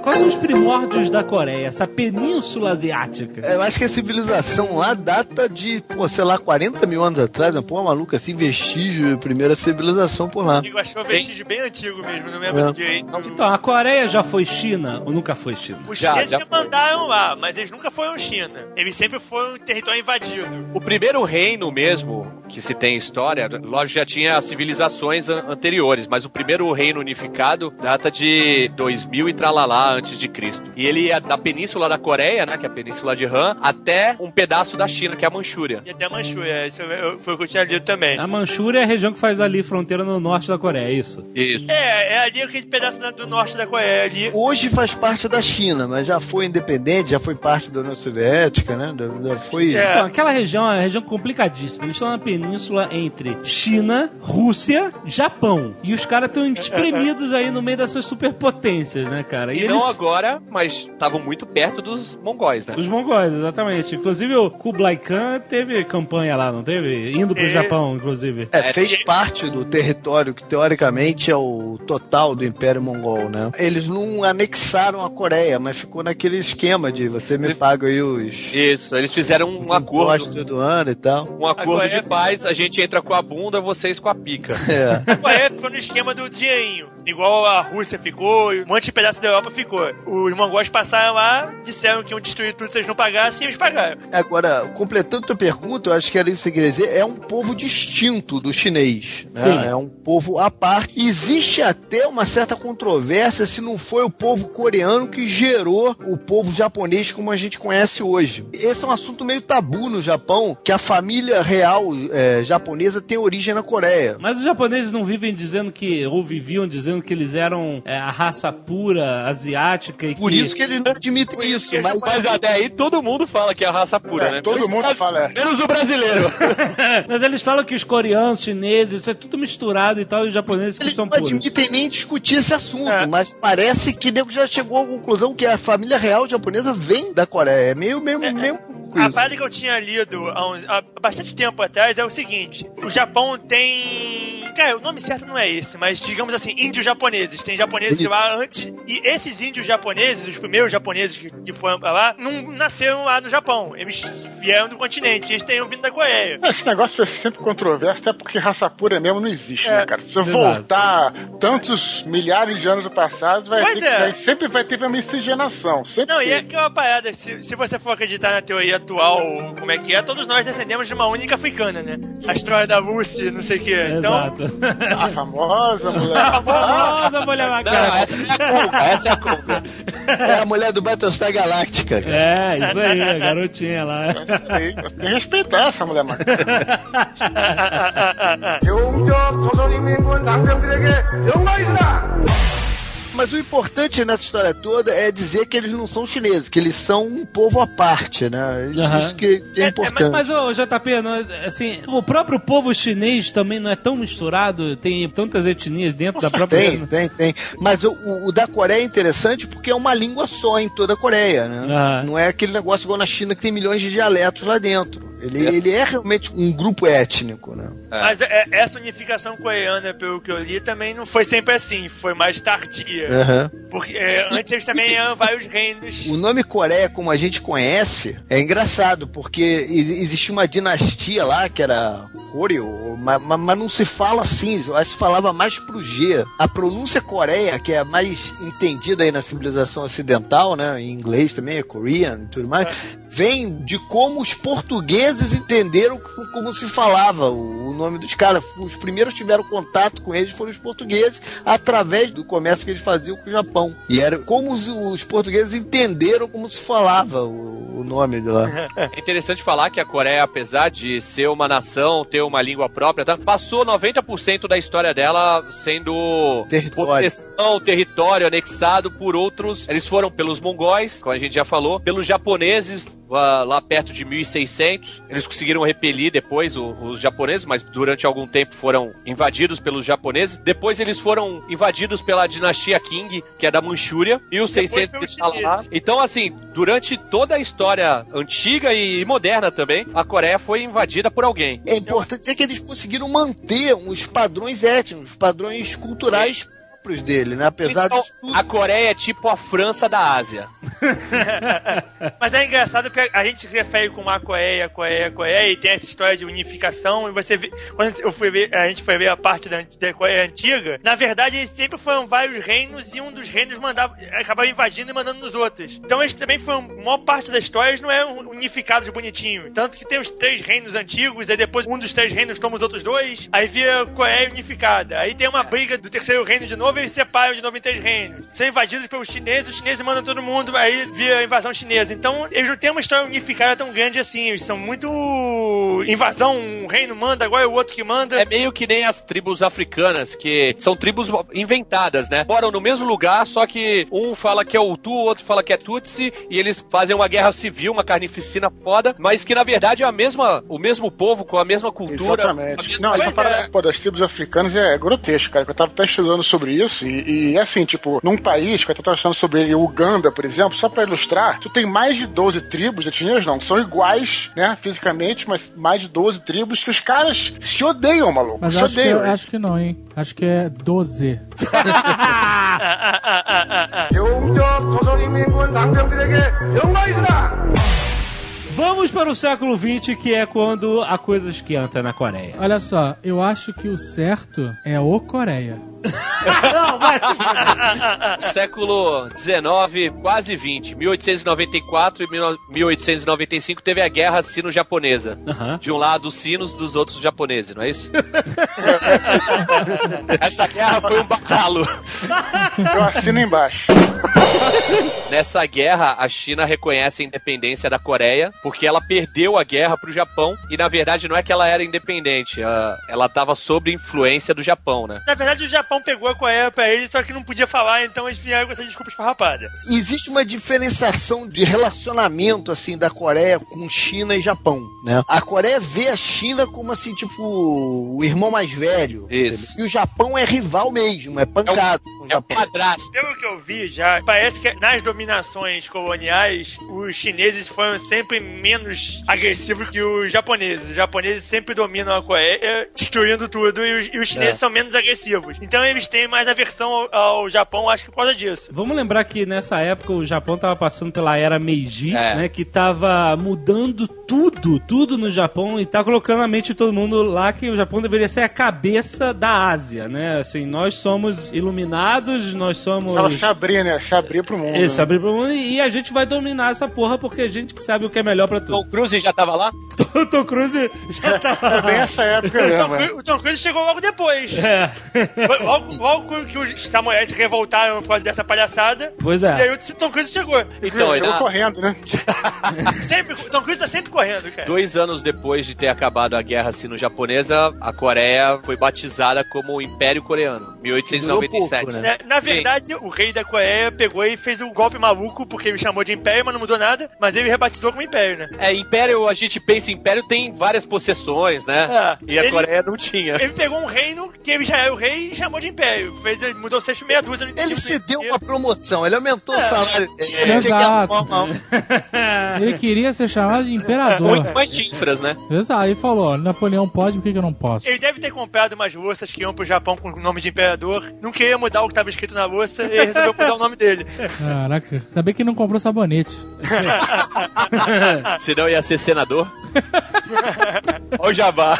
Speaker 1: Quais são os primórdios da Coreia, essa península asiática?
Speaker 2: Eu acho que a civilização lá data de, pô, sei lá, 40 mil anos atrás, né? Pô, maluco, assim, vestígio de primeira civilização por lá.
Speaker 8: Digo, achou um vestígio bem antigo mesmo, não lembro
Speaker 2: É.
Speaker 8: direito.
Speaker 1: Então, a Coreia já foi China ou nunca foi China?
Speaker 8: Os
Speaker 3: Já,
Speaker 8: chineses
Speaker 3: já
Speaker 8: já mandaram lá, mas eles nunca foram China. Eles sempre foram um território invadido.
Speaker 3: O primeiro reino mesmo que se tem história, lógico já tinha civilizações an- anteriores, mas o primeiro reino unificado data de 2000 e tralalá antes de Cristo. E ele é da península da Coreia, né, que é a península de Han, até um pedaço da China, que é a Manchúria.
Speaker 8: E até a Manchúria, isso foi o que eu tinha lido também.
Speaker 1: A Manchúria é a região que faz ali fronteira no norte da Coreia, é isso?
Speaker 3: Isso.
Speaker 8: É, é ali aquele pedaço do norte da Coreia, é ali.
Speaker 2: Hoje faz parte da China, mas já foi independente, já foi parte da União Soviética, né? Já- foi.
Speaker 8: É.
Speaker 1: Então, aquela região é uma região complicadíssima. Eles estão na península entre China, Rússia, Japão. E os caras estão espremidos aí no meio dessas superpotências, né, cara?
Speaker 3: E, não agora, mas estavam muito perto dos mongóis, né?
Speaker 1: Os mongóis, exatamente. Inclusive o Kublai Khan teve campanha lá, não teve? Indo pro
Speaker 8: É.
Speaker 1: Japão, inclusive.
Speaker 2: É, fez parte do território que teoricamente é o total do Império Mongol, né? Eles não anexaram a Coreia, mas ficou naquele esquema de você me paga aí os,
Speaker 3: Isso, eles fizeram
Speaker 2: os
Speaker 3: um acordo,
Speaker 2: impostos do ano e tal.
Speaker 3: um acordo de
Speaker 8: é-
Speaker 3: paz, a gente entra com a bunda, vocês com a pica.
Speaker 2: É.
Speaker 8: A Coreia ficou no esquema do dinheirinho. Igual a Rússia ficou, um monte de pedaço da Europa ficou. Os mongóis passaram lá, disseram que iam destruir tudo se eles não pagassem, e eles pagaram.
Speaker 2: Agora, completando tua pergunta, eu acho que era isso que você queria dizer, é um povo distinto do chinês. Né?
Speaker 1: Sim.
Speaker 2: É um povo à parte. Existe até uma certa controvérsia se não foi o povo coreano que gerou o povo japonês como a gente conhece hoje. Esse é um assunto meio tabu no Japão, que a família real é, japonesa tem origem na Coreia.
Speaker 1: Mas os japoneses não vivem dizendo que, ou viviam dizendo que eles eram é, a raça pura asiática e
Speaker 2: Por
Speaker 1: que...
Speaker 2: isso que eles não admitem isso. Mas,
Speaker 3: Mas até aí todo mundo fala que é a raça pura,
Speaker 4: É,
Speaker 3: né?
Speaker 4: todo mundo fala, é.
Speaker 3: Menos o brasileiro.
Speaker 1: Mas eles falam que os coreanos, chineses, isso é tudo misturado e tal, e os japoneses que
Speaker 2: eles
Speaker 1: são
Speaker 2: não
Speaker 1: puros.
Speaker 2: admitem nem discutir esse assunto,
Speaker 8: É.
Speaker 2: mas parece que nego já chegou à conclusão que a família real japonesa vem da Coreia. É meio, meio, meio
Speaker 8: A
Speaker 2: isso.
Speaker 8: parada que eu tinha lido há, uns- há bastante tempo atrás é o seguinte: o Japão tem. Cara, o nome certo não é esse, mas digamos assim, índios japoneses. Tem japoneses lá antes. E esses índios japoneses, os primeiros japoneses que, que foram pra lá, não nasceram lá no Japão. Eles vieram do continente. Eles tenham vindo da Coreia.
Speaker 4: Esse negócio foi sempre controverso, até porque raça pura mesmo não existe,
Speaker 8: É.
Speaker 4: né, cara? Se eu
Speaker 1: Exato.
Speaker 4: voltar tantos milhares de anos do passado, vai
Speaker 8: Pois
Speaker 4: ter
Speaker 8: é.
Speaker 4: que, vai- sempre vai ter uma miscigenação. Sempre
Speaker 8: Não, e é que é uma parada, se, se você for acreditar na teoria atual, como é que é, todos nós descendemos de uma única africana, né? A história da Lucy, não sei o quê. Então,
Speaker 1: Exato.
Speaker 4: A famosa mulher.
Speaker 8: a famosa-
Speaker 1: mulher
Speaker 3: Não,
Speaker 1: macaca.
Speaker 3: essa é a essa é a conga.
Speaker 2: É a mulher do Battlestar Galactica. cara.
Speaker 1: É, isso aí, a garotinha lá.
Speaker 4: Tem que respeitar essa mulher macaca.
Speaker 2: Mas o importante nessa história toda é dizer que eles não são chineses, que eles são um povo à parte, né? Isso,
Speaker 1: Aham.
Speaker 2: isso que, é,
Speaker 8: É, é,
Speaker 2: importante.
Speaker 1: Mas, ô, JP, não é- assim, o próprio povo chinês também não é tão misturado, tem tantas etnias dentro da própria...
Speaker 2: Tem, tem, tem. Mas o, o- da Coreia é interessante porque é uma língua só em toda a Coreia, né?
Speaker 1: Ah.
Speaker 2: Não é aquele negócio igual na China que tem milhões de dialetos lá dentro. Ele, ele é realmente um grupo étnico, né?
Speaker 8: Mas é, essa unificação coreana, pelo que eu li, também não foi sempre assim, foi mais tardia.
Speaker 2: Aham.
Speaker 8: Porque é, antes eles também eram vários reinos.
Speaker 2: O nome Coreia, como a gente conhece, é engraçado, porque existia uma dinastia lá que era Koryo, mas, mas não se fala assim, eu acho que se falava mais pro G. A pronúncia Coreia, que é a mais entendida aí na civilização ocidental, né? Em inglês também é Korean e tudo mais, vem de como os portugueses entenderam co- como se falava o, nome dos caras. Os primeiros que tiveram contato com eles foram os portugueses através do comércio que eles faziam com o Japão. E era como os, os portugueses entenderam como se falava o, o nome de lá.
Speaker 3: É interessante falar que a Coreia, apesar de ser uma nação, ter uma língua própria, tá? passou 90% da história dela sendo
Speaker 2: Território.
Speaker 3: território anexado por outros. Eles foram pelos mongóis, como a gente já falou, pelos japoneses lá, lá perto de 1600. Eles conseguiram repelir depois o- os japoneses, mas durante algum tempo foram invadidos pelos japoneses. Depois eles foram invadidos pela dinastia Qing, que é da Manchúria, e os
Speaker 8: Depois
Speaker 3: 600
Speaker 8: pelos
Speaker 3: e tal lá. Então, assim, durante toda a história antiga e moderna também, a Coreia foi invadida por alguém.
Speaker 2: É importante dizer que eles conseguiram manter os padrões étnicos, os padrões culturais próprios dele, né? Apesar
Speaker 3: Então,
Speaker 2: tudo.
Speaker 3: a Coreia é tipo a França da Ásia.
Speaker 8: Mas é engraçado que a gente se refere com a Coreia, Coreia, Coreia, e tem essa história de unificação, e você vê, quando eu fui ver, a gente foi ver a parte da, da Coreia antiga, na verdade eles sempre foram vários reinos, e um dos reinos mandava, acabava invadindo e mandando nos outros. Então eles também foram, a maior parte da história, eles não eram unificados bonitinho. Tanto que tem os três reinos antigos, aí depois um dos três reinos toma os outros dois, aí vira Coreia unificada. Aí tem uma briga do terceiro reino de novo, e eles separam de novo em três reinos. São invadidos pelos chineses, os chineses mandam todo mundo, aí vira a invasão chinesa. Então, eles não têm uma história unificada tão grande assim. Eles são muito. Invasão, um reino manda, agora é o outro que manda.
Speaker 3: É meio que nem as tribos africanas, que são tribos inventadas, né? Moram no mesmo lugar, só que um fala que é Hutu, o outro fala que é Tutsi, e eles fazem uma guerra civil, uma carnificina foda, mas que na verdade é a mesma, o mesmo povo com a mesma cultura. a
Speaker 4: Exatamente.
Speaker 3: mesma
Speaker 4: Não, essa parada
Speaker 8: é.
Speaker 4: pô, das tribos africanas é grotesco, cara. Eu tava até estudando sobre isso e, e assim, tipo, num país que eu tava achando sobre Uganda, por exemplo, só pra ilustrar, tu tem mais de 12 tribos, etnias não, são iguais, né, fisicamente, mas mais de 12 tribos que os caras se odeiam, maluco.
Speaker 5: Mas
Speaker 4: se
Speaker 5: acho que,
Speaker 4: odeiam.
Speaker 5: acho que não, hein? Acho que é 12.
Speaker 1: Vamos para o século XX, que é quando a coisa esquenta na Coreia.
Speaker 5: Olha só, eu acho que o certo é o Coreia.
Speaker 1: Não, mas...
Speaker 3: Século 19, quase 20. 1894 e 1895 teve a guerra sino-japonesa. De um lado os sinos, dos outros os japoneses, não é isso? Essa guerra foi um batalo.
Speaker 4: Eu assino embaixo.
Speaker 3: Nessa guerra, a China reconhece a independência da Coreia porque ela perdeu a guerra pro Japão e na verdade não é que ela era independente, ela estava sob influência do Japão, né?
Speaker 8: Na verdade, o Japão pegou a Coreia pra eles, só que não podia falar, então eles vieram com essa desculpa esfarrapada.
Speaker 2: Existe uma diferenciação de relacionamento assim da Coreia com China e Japão, né? A Coreia vê a China como assim, tipo, o irmão mais velho.
Speaker 3: Isso.
Speaker 2: entendeu? E o Japão é rival mesmo, é pancado com o
Speaker 3: É um
Speaker 2: Japão.
Speaker 3: padrasto.
Speaker 8: Pelo que eu vi já, parece que nas dominações coloniais, os chineses foram sempre menos agressivos que os japoneses. Os japoneses sempre dominam a Coreia, destruindo tudo, e os, e os chineses
Speaker 1: É.
Speaker 8: são menos agressivos. Então eles têm mais aversão ao, ao Japão, acho que por causa disso.
Speaker 1: Vamos lembrar que nessa época o Japão tava passando pela era Meiji,
Speaker 3: É.
Speaker 1: né? Que tava mudando tudo, tudo no Japão e tá colocando na mente de todo mundo lá que o Japão deveria ser a cabeça da Ásia, né? Assim, nós somos iluminados, nós somos.
Speaker 4: Ela se abrir, né? Se abrir pro mundo.
Speaker 1: Isso,
Speaker 4: né?
Speaker 1: abrir pro mundo e a gente vai dominar essa porra porque a gente sabe o que é melhor pra tudo.
Speaker 3: Tom Cruise já tava lá?
Speaker 1: Tom Cruise já tava.
Speaker 4: É bem essa época
Speaker 8: O Tom,
Speaker 4: mesmo. é.
Speaker 8: Cruise, o Tom Cruise chegou logo depois.
Speaker 1: É.
Speaker 8: Logo, logo que os samurais se revoltaram por causa dessa palhaçada.
Speaker 1: Pois
Speaker 8: E aí
Speaker 1: é.
Speaker 8: o Tom Cruise chegou.
Speaker 3: Então,
Speaker 4: Chegou
Speaker 3: na-
Speaker 4: correndo, né?
Speaker 8: Sempre, o Tom Cruise tá sempre correndo, cara.
Speaker 3: dois anos depois de ter acabado a guerra sino-japonesa, a Coreia foi batizada como Império Coreano, 1897.
Speaker 2: Durou pouco, né?
Speaker 8: Na, na verdade, o rei da Coreia pegou e fez um golpe maluco, porque ele chamou de Império, mas não mudou nada. Mas ele rebatizou como Império, né?
Speaker 3: É, Império, a gente pensa em Império, tem várias possessões, né?
Speaker 8: É.
Speaker 3: E a
Speaker 8: Ele-
Speaker 3: Coreia não tinha.
Speaker 8: Ele pegou um reino que ele já era o rei e chamou de Império. Fez, ele mudou sexto meia dúzia.
Speaker 2: Ele se
Speaker 8: o
Speaker 2: deu
Speaker 8: porquê.
Speaker 2: uma promoção, ele aumentou o salário dele. Ele
Speaker 5: Exato. Ele queria ser chamado de imperador.
Speaker 3: Muito mais chifras, né?
Speaker 5: Exato, ele falou, Napoleão pode, por que que eu não posso?
Speaker 8: Ele deve ter comprado umas louças que iam pro Japão com o nome de imperador. Não queria mudar o que estava escrito na louça e resolveu mudar o nome dele.
Speaker 5: Caraca, ainda bem que não comprou sabonete.
Speaker 3: Senão ia ser senador. Olha o jabá.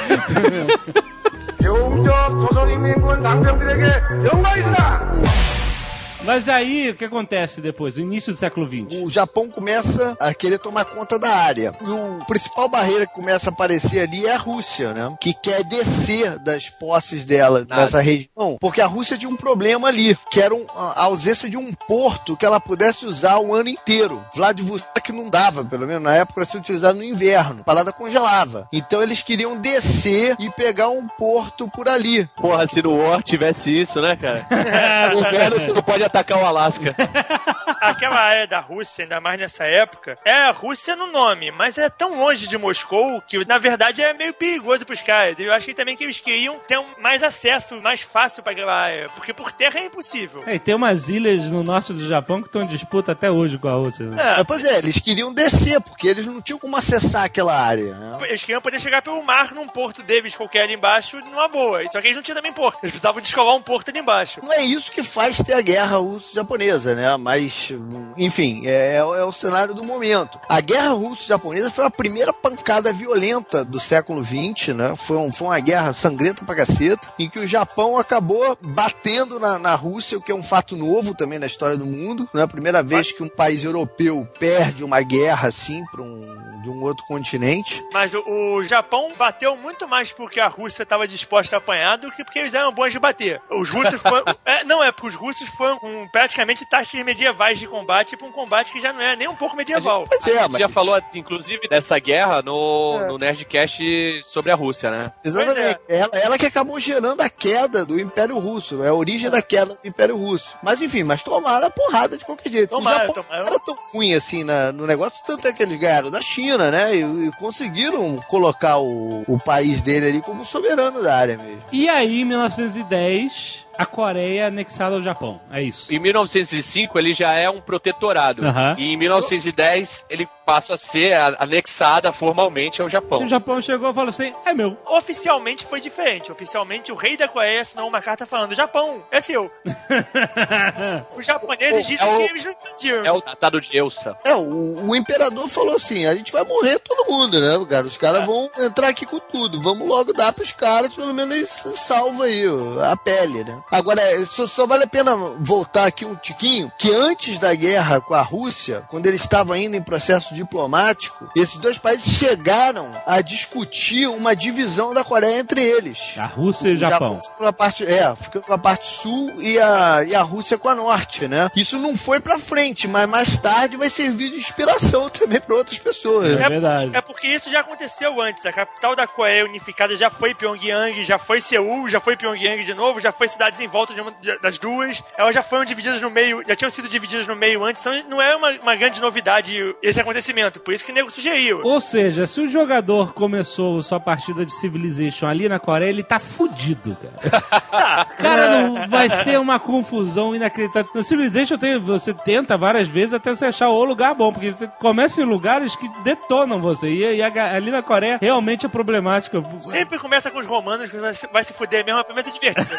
Speaker 1: Mas aí, o que acontece depois? Início do século XX.
Speaker 2: O Japão começa a querer tomar conta da área. E o principal barreira que começa a aparecer ali é a Rússia, né? Que quer descer das posses dela
Speaker 3: Nada.
Speaker 2: nessa região, porque a Rússia tinha um problema ali, que era um- a ausência de um porto que ela pudesse usar o ano inteiro. Vladivostok não dava, pelo menos na época, para ser utilizado no inverno. A parada congelava. Então eles queriam descer e pegar um porto por ali.
Speaker 3: Porra, se no War tivesse isso, né, cara? O inverno tu não pode atacar o Alasca.
Speaker 8: Aquela área da Rússia, ainda mais nessa época, é a Rússia no nome, mas é tão longe de Moscou que, na verdade, é meio perigoso pros caras. Eu achei também que eles queriam ter um- mais acesso, mais fácil pra aquela área, porque por terra é impossível.
Speaker 1: É, e tem umas ilhas no norte do Japão que estão em disputa até hoje com a Rússia. né?
Speaker 8: É,
Speaker 2: Mas, pois é, eles queriam descer, porque eles não tinham como acessar aquela área. Né?
Speaker 8: eles queriam poder chegar pelo mar num porto deles qualquer ali embaixo, numa boa. Só que eles não tinham também porto. Eles precisavam descolar um porto ali embaixo.
Speaker 2: Não é isso que faz ter a guerra russo-japonesa, né? Mas, enfim, é, é o- é o cenário do momento. A guerra russo-japonesa foi a primeira pancada violenta do século XX, né? Foi, um- foi uma guerra sangrenta pra caceta, em que o Japão acabou batendo na, na Rússia, o que é um fato novo também na história do mundo. Não é a primeira vez que um país europeu perde uma guerra assim para um de um outro continente.
Speaker 8: Mas o, o Japão bateu muito mais porque a Rússia estava disposta a apanhar do que porque eles eram bons de bater. Os russos foram. é, não, é porque os russos foram com praticamente taxas medievais de combate para um combate que já não é nem um pouco medieval.
Speaker 2: Pois é,
Speaker 3: A gente
Speaker 2: mas
Speaker 3: já falou, inclusive, dessa guerra no,
Speaker 8: É.
Speaker 3: no Nerdcast sobre a Rússia, né?
Speaker 2: Exatamente. Ela, ela que acabou gerando a queda do Império Russo, é a origem da queda do Império Russo. Mas enfim, mas tomaram a porrada de qualquer jeito.
Speaker 8: Tomaram,
Speaker 2: o Japão
Speaker 8: tomaram.
Speaker 2: não era tão ruim assim na- no negócio, tanto é que eles ganharam da China, né? E, e conseguiram colocar o, o país dele ali como soberano da área mesmo.
Speaker 1: E aí, em 1910, a Coreia anexada ao Japão. É isso.
Speaker 3: Em 1905 ele já é um protetorado.
Speaker 1: Aham.
Speaker 3: E em 1910 ele passa a ser anexada formalmente ao
Speaker 1: E
Speaker 3: Japão.
Speaker 1: o Japão chegou e falou assim: é meu.
Speaker 8: Oficialmente foi diferente. Oficialmente o rei da Coreia assinou uma carta falando: Japão, é seu. Os japoneses dizem
Speaker 3: É o-
Speaker 8: que eles não entendiam.
Speaker 3: É o tratado de Elsa.
Speaker 2: É, o, o imperador falou assim: a gente vai morrer todo mundo, né, cara? Os caras vão entrar aqui com tudo. Vamos logo dar pros caras, pelo menos eles salva aí a pele, né? Agora, só, só vale a pena voltar aqui um tiquinho: que antes da guerra com a Rússia, quando eles estavam ainda em processo diplomático, esses dois países chegaram a discutir uma divisão da Coreia entre eles.
Speaker 1: A Rússia e o Japão.
Speaker 2: ficou com a parte, é, ficando com a parte sul e a, e a Rússia com a norte, né? Isso não foi pra frente, mas mais tarde vai servir de inspiração também pra outras pessoas.
Speaker 1: É verdade.
Speaker 8: É porque isso já aconteceu antes. A capital da Coreia unificada já foi Pyongyang, já foi Seul, já foi Pyongyang de novo, já foi cidades em volta de uma de- das duas. Elas já foram divididas no meio, já tinham sido divididas no meio antes, então não é uma, uma grande novidade esse acontecimento. Por isso que o nego sugeriu.
Speaker 1: Ou seja, se o jogador começou sua partida de Civilization ali na Coreia, ele tá fudido, cara. cara, não vai ser uma confusão inacreditável. No Civilization tem, você tenta várias vezes até você achar o lugar bom, porque você começa em lugares que detonam você. E, e a- ali na Coreia realmente é problemático.
Speaker 8: Sempre começa com os romanos, que vai se, vai se fuder mesmo, mas é divertido.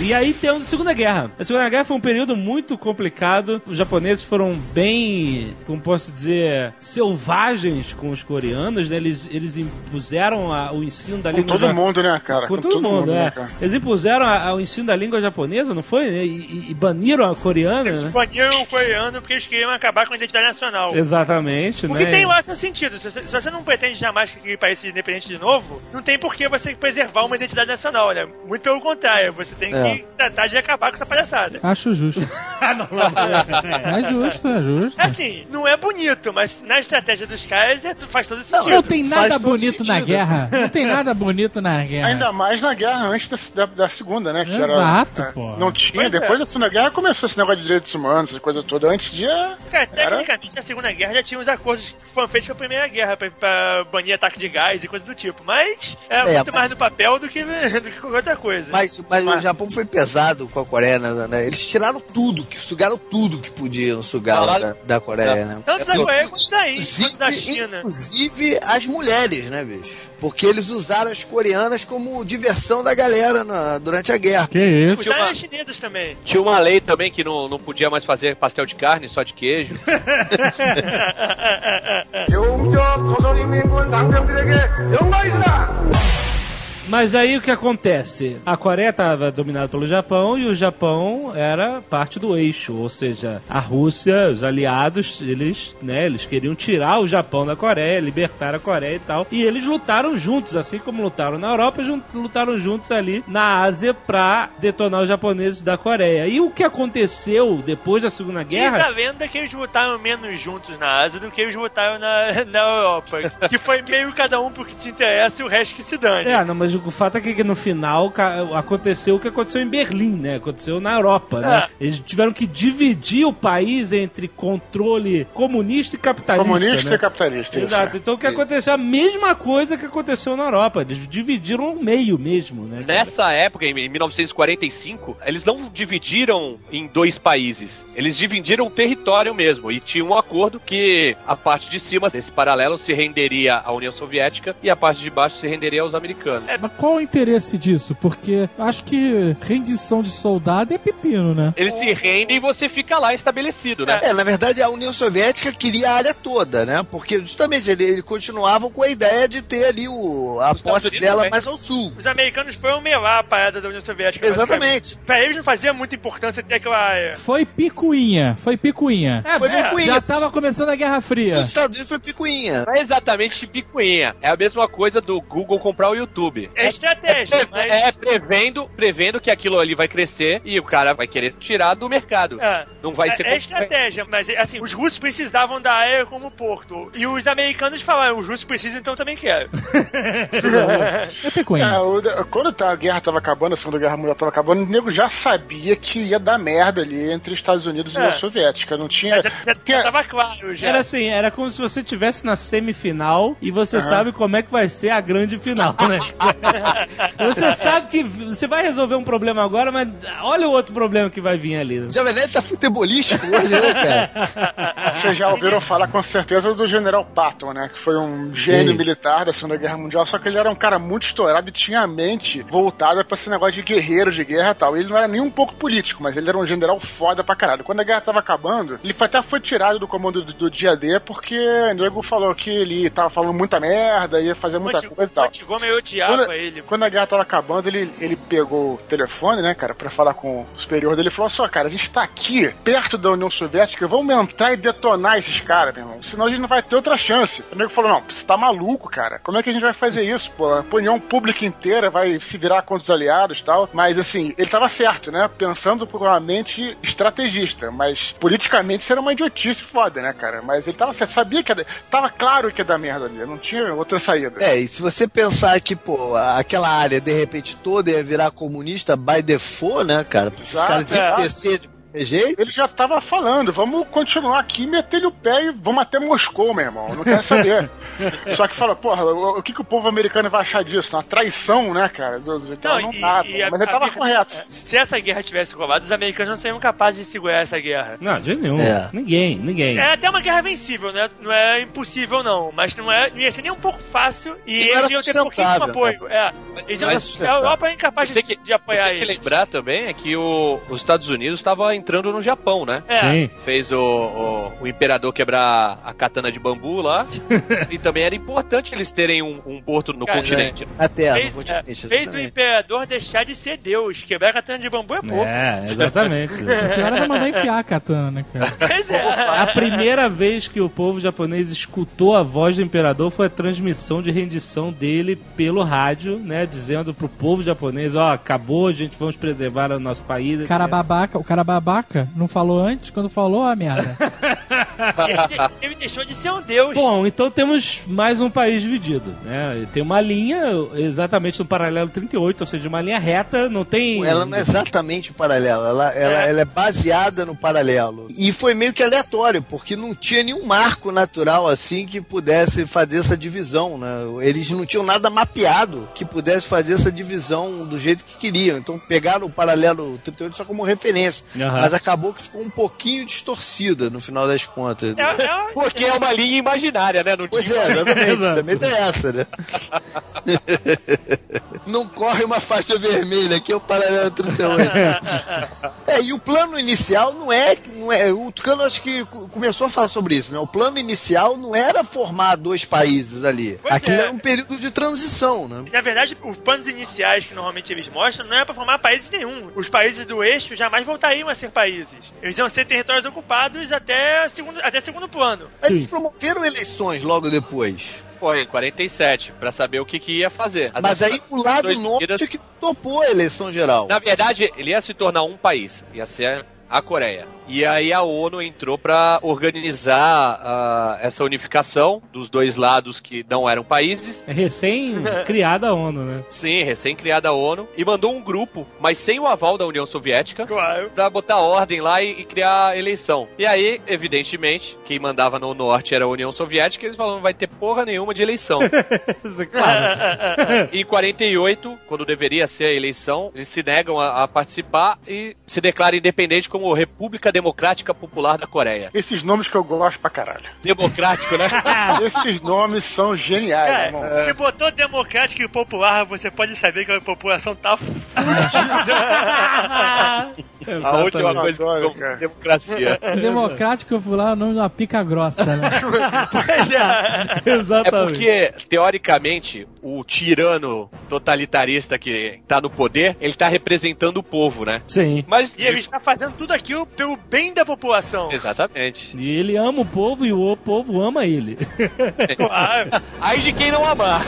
Speaker 1: E aí temos a Segunda Guerra. A Segunda Guerra foi um período muito complicado. Os japoneses foram bem, como posso dizer, selvagens com os coreanos. Né? Eles, eles impuseram a- o ensino da
Speaker 4: Com
Speaker 1: língua
Speaker 4: todo
Speaker 1: ja-
Speaker 4: mundo, né, cara?
Speaker 1: Com, todo, mundo,
Speaker 4: né,
Speaker 1: é.
Speaker 4: cara?
Speaker 1: Eles impuseram a- a- o ensino da língua japonesa, não foi? E, e- e baniram a coreana,
Speaker 8: Eles
Speaker 1: né?
Speaker 8: baniram o coreano porque eles queriam acabar com a identidade nacional.
Speaker 1: Exatamente,
Speaker 8: Porque
Speaker 1: né?
Speaker 8: tem lá seu sentido. Se você, se você não pretende jamais que aquele país seja independente de novo, não tem por que você preservar uma identidade nacional, né? Muito pelo contrário, você tem
Speaker 2: É.
Speaker 8: que tratar de acabar com essa palhaçada.
Speaker 5: Acho justo. É justo, é justo.
Speaker 8: Assim, não é bonito, mas na estratégia dos caras é, faz todo
Speaker 2: Não,
Speaker 8: sentido.
Speaker 5: Não tem
Speaker 2: Faz
Speaker 5: nada bonito na guerra. Não tem nada bonito na guerra.
Speaker 4: Ainda mais na guerra antes da, da, da segunda, né? Que
Speaker 5: Exato,
Speaker 4: era, é,
Speaker 5: pô.
Speaker 4: Não tinha.
Speaker 8: Pois é.
Speaker 4: depois da segunda guerra começou esse negócio de direitos humanos, essa coisa toda. Antes de.
Speaker 8: Cara,
Speaker 4: Era-
Speaker 8: tecnicamente, na Segunda Guerra já tinha os acordos que foram feitos com a Primeira Guerra pra, pra banir ataque de gás e coisa do tipo. Mas é,
Speaker 2: É,
Speaker 8: muito
Speaker 2: mas-
Speaker 8: mais no papel do que, do que qualquer outra coisa.
Speaker 2: Mas, mas o Japão foi pesado com a Coreia, né? né? Eles tiraram tudo, que sugaram tudo que podiam sugar lá da, da Coreia, né?
Speaker 8: Tanto da Coreia quanto da Índia, quanto da
Speaker 2: Inclusive,
Speaker 8: China.
Speaker 2: inclusive as mulheres, né, bicho? Porque eles usaram as coreanas como diversão da galera na- durante a guerra.
Speaker 5: Que isso?
Speaker 8: Cuidado das chinesas também.
Speaker 3: Tinha uma lei também que não, não podia mais fazer pastel de carne, só de queijo.
Speaker 1: Mas aí o que acontece? A Coreia estava dominada pelo Japão e o Japão era parte do eixo, ou seja, a Rússia, os aliados, eles, né, eles queriam tirar o Japão da Coreia, libertar a Coreia e tal. E eles lutaram juntos, assim como lutaram na Europa, lutaram juntos ali na Ásia pra detonar os japoneses da Coreia. E o que aconteceu depois da Segunda
Speaker 8: Diz
Speaker 1: Guerra?
Speaker 8: a lenda que eles lutaram menos juntos na Ásia do que eles lutaram na, na Europa. que foi meio cada um pro que te interessa e o resto que se dane.
Speaker 1: É, não, mas o fato é que no final aconteceu o que aconteceu em Berlim, né? Aconteceu na Europa, né? Eles tiveram que dividir o país entre controle comunista e capitalista.
Speaker 4: Comunista
Speaker 1: né?
Speaker 4: e capitalista. isso.
Speaker 1: Exato. Então o que aconteceu? A mesma coisa que aconteceu na Europa. Eles dividiram ao meio mesmo, né?
Speaker 3: Nessa época, em 1945, eles não dividiram em dois países. Eles dividiram o território mesmo. E tinha um acordo que a parte de cima desse paralelo se renderia à União Soviética e a parte de baixo se renderia aos americanos.
Speaker 5: Mas qual o interesse disso? Porque acho que rendição de soldado é pepino, né?
Speaker 3: Eles se rendem e você fica lá estabelecido, né?
Speaker 2: É, na verdade, a União Soviética queria a área toda, né? Porque justamente eles ele continuavam com a ideia de ter ali o, a
Speaker 3: Os
Speaker 2: posse
Speaker 3: Unidos
Speaker 2: dela mais ao sul.
Speaker 8: Os americanos foram melar a parada da União Soviética.
Speaker 2: Exatamente.
Speaker 8: Pra eles não fazia muita importância ter aquela área.
Speaker 5: Foi picuinha, foi picuinha.
Speaker 1: É,
Speaker 2: Foi
Speaker 1: é,
Speaker 2: picuinha.
Speaker 5: Já tava começando a Guerra Fria.
Speaker 2: Os Estados Unidos foi picuinha.
Speaker 3: Não é exatamente picuinha. É a mesma coisa do Google comprar o YouTube.
Speaker 8: É estratégia, mas...
Speaker 3: É prevendo, prevendo que aquilo ali vai crescer e o cara vai querer tirar do mercado.
Speaker 8: É.
Speaker 3: Não vai
Speaker 8: É-
Speaker 3: ser
Speaker 8: é estratégia, mas assim, os russos precisavam da área como porto. E os americanos falaram, os russos precisam, então eu também quero.
Speaker 5: É picuinha.
Speaker 4: É, o- quando tá- a guerra tava acabando, a Segunda Guerra Mundial tava acabando, o nego já sabia que ia dar merda ali entre Estados Unidos e
Speaker 8: É.
Speaker 4: União Soviética. Não tinha.
Speaker 8: já, já,
Speaker 4: tinha-
Speaker 8: já tava claro, já.
Speaker 1: Era assim, era como se você estivesse na semifinal e você sabe como é que vai ser a grande final, né? Você sabe que você vai resolver um problema agora, mas olha o outro problema que vai vir ali.
Speaker 2: O Jovem Nerd tá futebolístico hoje, né, cara?
Speaker 4: Vocês já ouviram falar com certeza do General Patton, né? Que foi um gênio
Speaker 1: Sim.
Speaker 4: militar da Segunda Guerra Mundial, só que ele era um cara muito estourado e tinha a mente voltada pra esse negócio de guerreiro de guerra e tal. Ele não era nem um pouco político, mas ele era um general foda pra caralho. Quando a guerra tava acabando, ele até foi tirado do comando do, do dia D porque o nego falou que ele tava falando muita merda, ia fazer muita
Speaker 8: Monte-
Speaker 4: coisa e tal.
Speaker 8: Montgomery odiava
Speaker 4: Quando,
Speaker 8: ele.
Speaker 4: quando a guerra tava acabando, ele, ele pegou o telefone, né, cara, pra falar com o superior dele e falou: só, cara, a gente tá aqui, perto da União Soviética, vamos entrar e detonar esses caras, meu irmão. Senão a gente não vai ter outra chance. O nego falou: não, você tá maluco, cara. Como é que a gente vai fazer isso, pô? A opinião pública inteira vai se virar contra os aliados e tal. Mas assim, ele tava certo, né? Pensando por uma mente estrategista. Mas politicamente isso era uma idiotice foda, né, cara? Mas ele tava certo, sabia que ia dar- tava claro que ia dar merda ali. Não tinha outra saída.
Speaker 2: É, e se você pensar que, pô, aquela área de repente toda ia virar comunista by default, né, cara? Os
Speaker 4: Exato,
Speaker 2: caras iam
Speaker 4: é.
Speaker 2: descer de jeito.
Speaker 4: Ele já tava falando, vamos continuar aqui, meter-lhe o pé e vamos até Moscou, meu irmão. Não quero saber. Só que fala, porra, o, o que, que o povo americano vai achar disso? Uma traição, né, cara? Então não,
Speaker 8: e-
Speaker 4: dá,
Speaker 8: e a-
Speaker 4: mas ele tava
Speaker 8: guerra-
Speaker 4: correto.
Speaker 8: Se essa guerra tivesse rolado, os americanos não seriam capazes de segurar essa guerra.
Speaker 1: Não, de nenhum.
Speaker 2: É.
Speaker 1: Ninguém, ninguém.
Speaker 8: É até uma guerra vencível, né? Não é impossível, não. Mas não, é, não ia ser nem um pouco fácil e,
Speaker 2: E
Speaker 8: eles iam ter pouquíssimo
Speaker 2: sustentável,
Speaker 8: apoio. É. Eles iam,
Speaker 2: Mas-
Speaker 8: a Europa é incapaz de,
Speaker 3: Tem que,
Speaker 8: de apoiar
Speaker 3: tem que
Speaker 8: eles.
Speaker 3: lembrar também é que o- os Estados Unidos estavam entrando no Japão, né?
Speaker 8: É.
Speaker 1: Sim.
Speaker 3: Fez o, o, o imperador quebrar a katana de bambu lá. e também era importante eles terem um, um porto no
Speaker 8: Cara,
Speaker 3: continente.
Speaker 2: Terra, no
Speaker 8: Fez, é,
Speaker 2: continente.
Speaker 8: fez o imperador deixar de ser Deus. Quebrar a katana de bambu é pouco.
Speaker 1: É, exatamente.
Speaker 5: O pior era mandar enfiar a katana, né, cara?
Speaker 8: Pois é.
Speaker 1: A primeira vez que o povo japonês escutou a voz do imperador foi a transmissão de rendição dele pelo rádio, né? Dizendo pro povo japonês, ó, acabou, gente, vamos preservar o nosso país.
Speaker 5: O cara babaca, o cara babaca não falou antes, quando falou, a merda.
Speaker 8: ele, ele deixou de ser um Deus.
Speaker 1: Bom, então temos mais um país dividido, né? Tem uma linha exatamente no paralelo 38, ou seja, uma linha reta, não tem...
Speaker 2: Ela não é exatamente paralelo, ela, ela,
Speaker 8: É.
Speaker 2: ela é baseada no paralelo. E foi meio que aleatório, porque não tinha nenhum marco natural assim que pudesse fazer essa divisão, né? Eles não tinham nada mapeado que pudesse fazer essa divisão do jeito que queriam. Então pegaram o paralelo 38 só como referência.
Speaker 1: Aham.
Speaker 2: Mas acabou que ficou um pouquinho distorcida no final das contas.
Speaker 8: É, é,
Speaker 3: Porque é uma linha imaginária, né? Não
Speaker 2: Pois
Speaker 3: tinha-
Speaker 2: é, exatamente. Também tem essa, né? Não corre uma faixa vermelha, que é o paralelo 38. É, e o plano inicial não é. Não é o Tucano acho que co- começou a falar sobre isso, né? O plano inicial não era formar dois países ali.
Speaker 8: Pois
Speaker 2: Aquilo
Speaker 8: é.
Speaker 2: era um período de transição, né?
Speaker 8: Na verdade, os planos iniciais que normalmente eles mostram não é pra formar países nenhum. Os países do eixo jamais voltariam a ser países. Eles iam ser territórios ocupados até segundo, até segundo plano.
Speaker 2: Eles
Speaker 1: Sim.
Speaker 2: promoveram eleições logo depois.
Speaker 3: Foi em 47, pra saber o que, que ia fazer. As
Speaker 2: Mas aí o lado norte
Speaker 3: tiras-
Speaker 2: é que topou a eleição geral.
Speaker 3: Na verdade, ele ia se tornar um país. Ia ser a Coreia. E aí a ONU entrou pra organizar ah, essa unificação dos dois lados que não eram países.
Speaker 1: É recém-criada a ONU, né?
Speaker 3: Sim, recém-criada a ONU. E mandou um grupo, mas sem o aval da União Soviética.
Speaker 8: Claro.
Speaker 3: Pra botar ordem lá e, e criar eleição. E aí, evidentemente, quem mandava no norte era a União Soviética, e eles falaram, não vai ter porra nenhuma de eleição.
Speaker 1: Isso é claro.
Speaker 3: em 48, quando deveria ser a eleição, eles se negam a, a participar e se declaram independente como República Democrática Popular da Coreia.
Speaker 4: Esses nomes que eu gosto pra caralho.
Speaker 3: Democrático, né?
Speaker 4: Esses nomes são geniais,
Speaker 8: É,
Speaker 4: irmão.
Speaker 8: se botou democrático e popular, você pode saber que a população tá fudida.
Speaker 3: A última coisa que ficou
Speaker 4: cara.
Speaker 3: democracia.
Speaker 5: Democrático, eu fui lá, o nome de uma pica grossa, né?
Speaker 8: Pois é.
Speaker 3: É
Speaker 1: Exatamente.
Speaker 3: porque, teoricamente, o tirano totalitarista que tá no poder, ele tá representando o povo, né?
Speaker 1: Sim.
Speaker 3: Mas.
Speaker 8: E ele está fazendo tudo aquilo pelo bem da população.
Speaker 3: Exatamente.
Speaker 1: E ele ama o povo e o povo ama ele.
Speaker 3: Aí de quem não amar.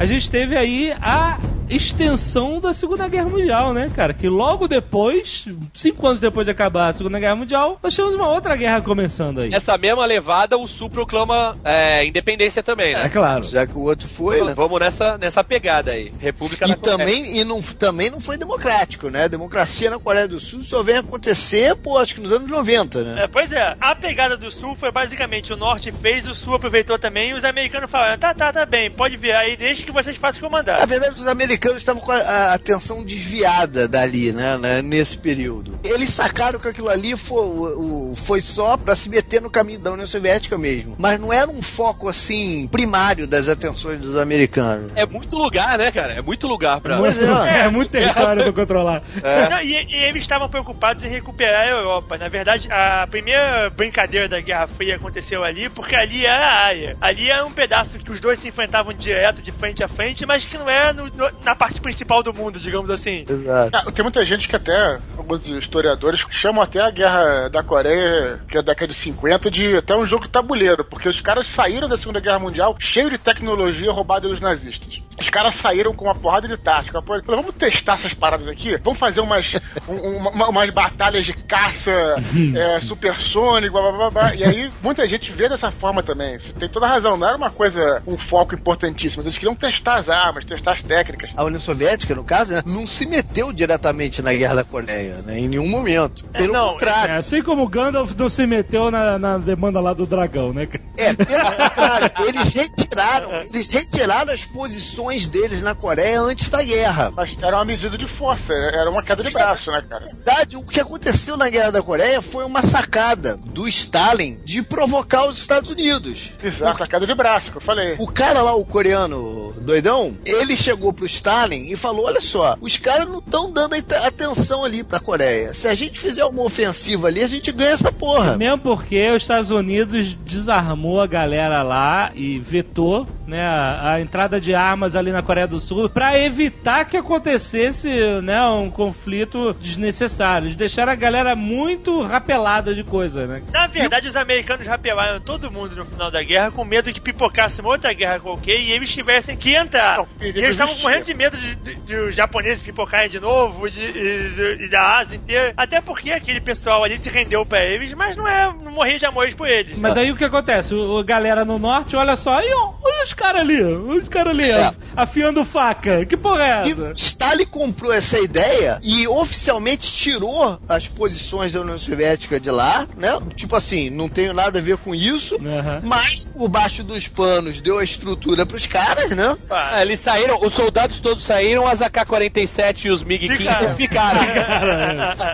Speaker 1: A gente teve aí a extensão da Segunda Guerra Mundial, né, cara? Que logo depois, cinco anos depois de acabar a Segunda Guerra Mundial, nós temos uma outra guerra começando aí.
Speaker 3: Nessa mesma levada, o Sul proclama é, independência também, né?
Speaker 1: É claro.
Speaker 2: Já que o outro foi, né?
Speaker 3: Vamos nessa, nessa pegada aí. República
Speaker 2: E
Speaker 3: da Coreia.
Speaker 2: também, e não, também não foi democrático, né? A democracia na Coreia do Sul só vem acontecer, pô, acho que nos anos 90, né?
Speaker 8: É, pois é, a pegada do Sul foi basicamente o Norte fez, o Sul aproveitou também e os americanos falaram: tá, tá, tá bem, pode vir aí, desde que vocês façam o que eu mandar.
Speaker 2: Na verdade, os americanos estavam com a, a atenção desviada dali, né, né, Nesse período. Eles sacaram que aquilo ali foi, foi só pra se meter no caminho da União Soviética mesmo. Mas não era um foco, assim, primário das atenções dos americanos.
Speaker 3: É muito lugar, né, cara? É muito lugar pra.
Speaker 2: Pois é.
Speaker 1: É, muito território pra controlar.
Speaker 8: Não, e, e eles estavam preocupados em recuperar a Europa. Na verdade, a primeira brincadeira da Guerra Fria aconteceu ali, porque ali era a área. Ali era um pedaço que os dois se enfrentavam direto, de frente a frente, mas que não era no- no- na parte principal do mundo, digamos assim.
Speaker 2: Exato.
Speaker 4: Ah, tem muita gente que até, alguns historiadores, chamam até a guerra da Coreia, que é da década de 50, de até um jogo de tabuleiro, porque os caras saíram da Segunda Guerra Mundial cheio de tecnologia roubada dos nazistas. Os caras saíram com uma porrada de tática. uma porrada- Vamos testar essas paradas aqui? Vamos fazer umas, um- uma- umas batalhas de caça é, supersônico, blá, blá, blá, blá. E aí, muita gente vê dessa forma também. Você tem toda a razão. Não era uma coisa, um foco importantíssimo. Eles queriam testar as armas, testar as técnicas.
Speaker 2: A União Soviética, no caso, né, não se meteu diretamente na Guerra da Coreia, né? Em nenhum momento. Pelo
Speaker 8: não,
Speaker 2: contrário.
Speaker 1: É, assim como o Gandalf não se meteu na, na demanda lá do dragão, né? cara?
Speaker 2: É, pelo contrário, eles retiraram, eles retiraram as posições deles na Coreia antes da guerra.
Speaker 4: Mas era uma medida de força, era uma queda de braço, né, cara?
Speaker 2: Na verdade, o que aconteceu na Guerra da Coreia foi uma sacada do Stalin de provocar os Estados Unidos.
Speaker 4: Exato, a queda de braço, que eu falei.
Speaker 2: O cara lá, o coreano doidão, ele chegou pro Stalin e falou: Olha só, os caras não estão dando at- atenção ali pra Coreia. Se a gente fizer uma ofensiva ali, a gente ganha essa porra.
Speaker 1: Mesmo porque os Estados Unidos desarmou a galera lá e vetou né, a, a entrada de armas ali na Coreia do Sul pra evitar que acontecesse né, um conflito desnecessário. Eles deixaram a galera muito rapelada de coisa, né?
Speaker 8: Na verdade, os americanos rapelaram todo mundo no final da guerra com medo que pipocasse uma outra guerra qualquer e eles tivessem que entrar.
Speaker 4: Não,
Speaker 8: e eles estavam morrendo de medo de, de- de os japoneses pipocarem de novo, de- da Ásia inteira. Até porque aquele pessoal ali se rendeu pra eles, mas não, é, não morria de amores por eles.
Speaker 1: Mas aí o que acontece? O, o galera no norte, olha só, aí, ó, olha os caras ali, olha os caras ali,
Speaker 2: É.
Speaker 1: afiando faca. Que porra é
Speaker 2: E
Speaker 1: essa?
Speaker 2: Stalin comprou essa ideia e oficialmente tirou as posições da União Soviética de lá, né? Tipo assim, não tenho nada a ver com isso,
Speaker 1: Aham.
Speaker 2: mas por baixo dos panos deu a estrutura pros caras, né?
Speaker 3: Ah, eles saíram, os soldados todos saíram, as AK-47 e os MiG-15 ficaram.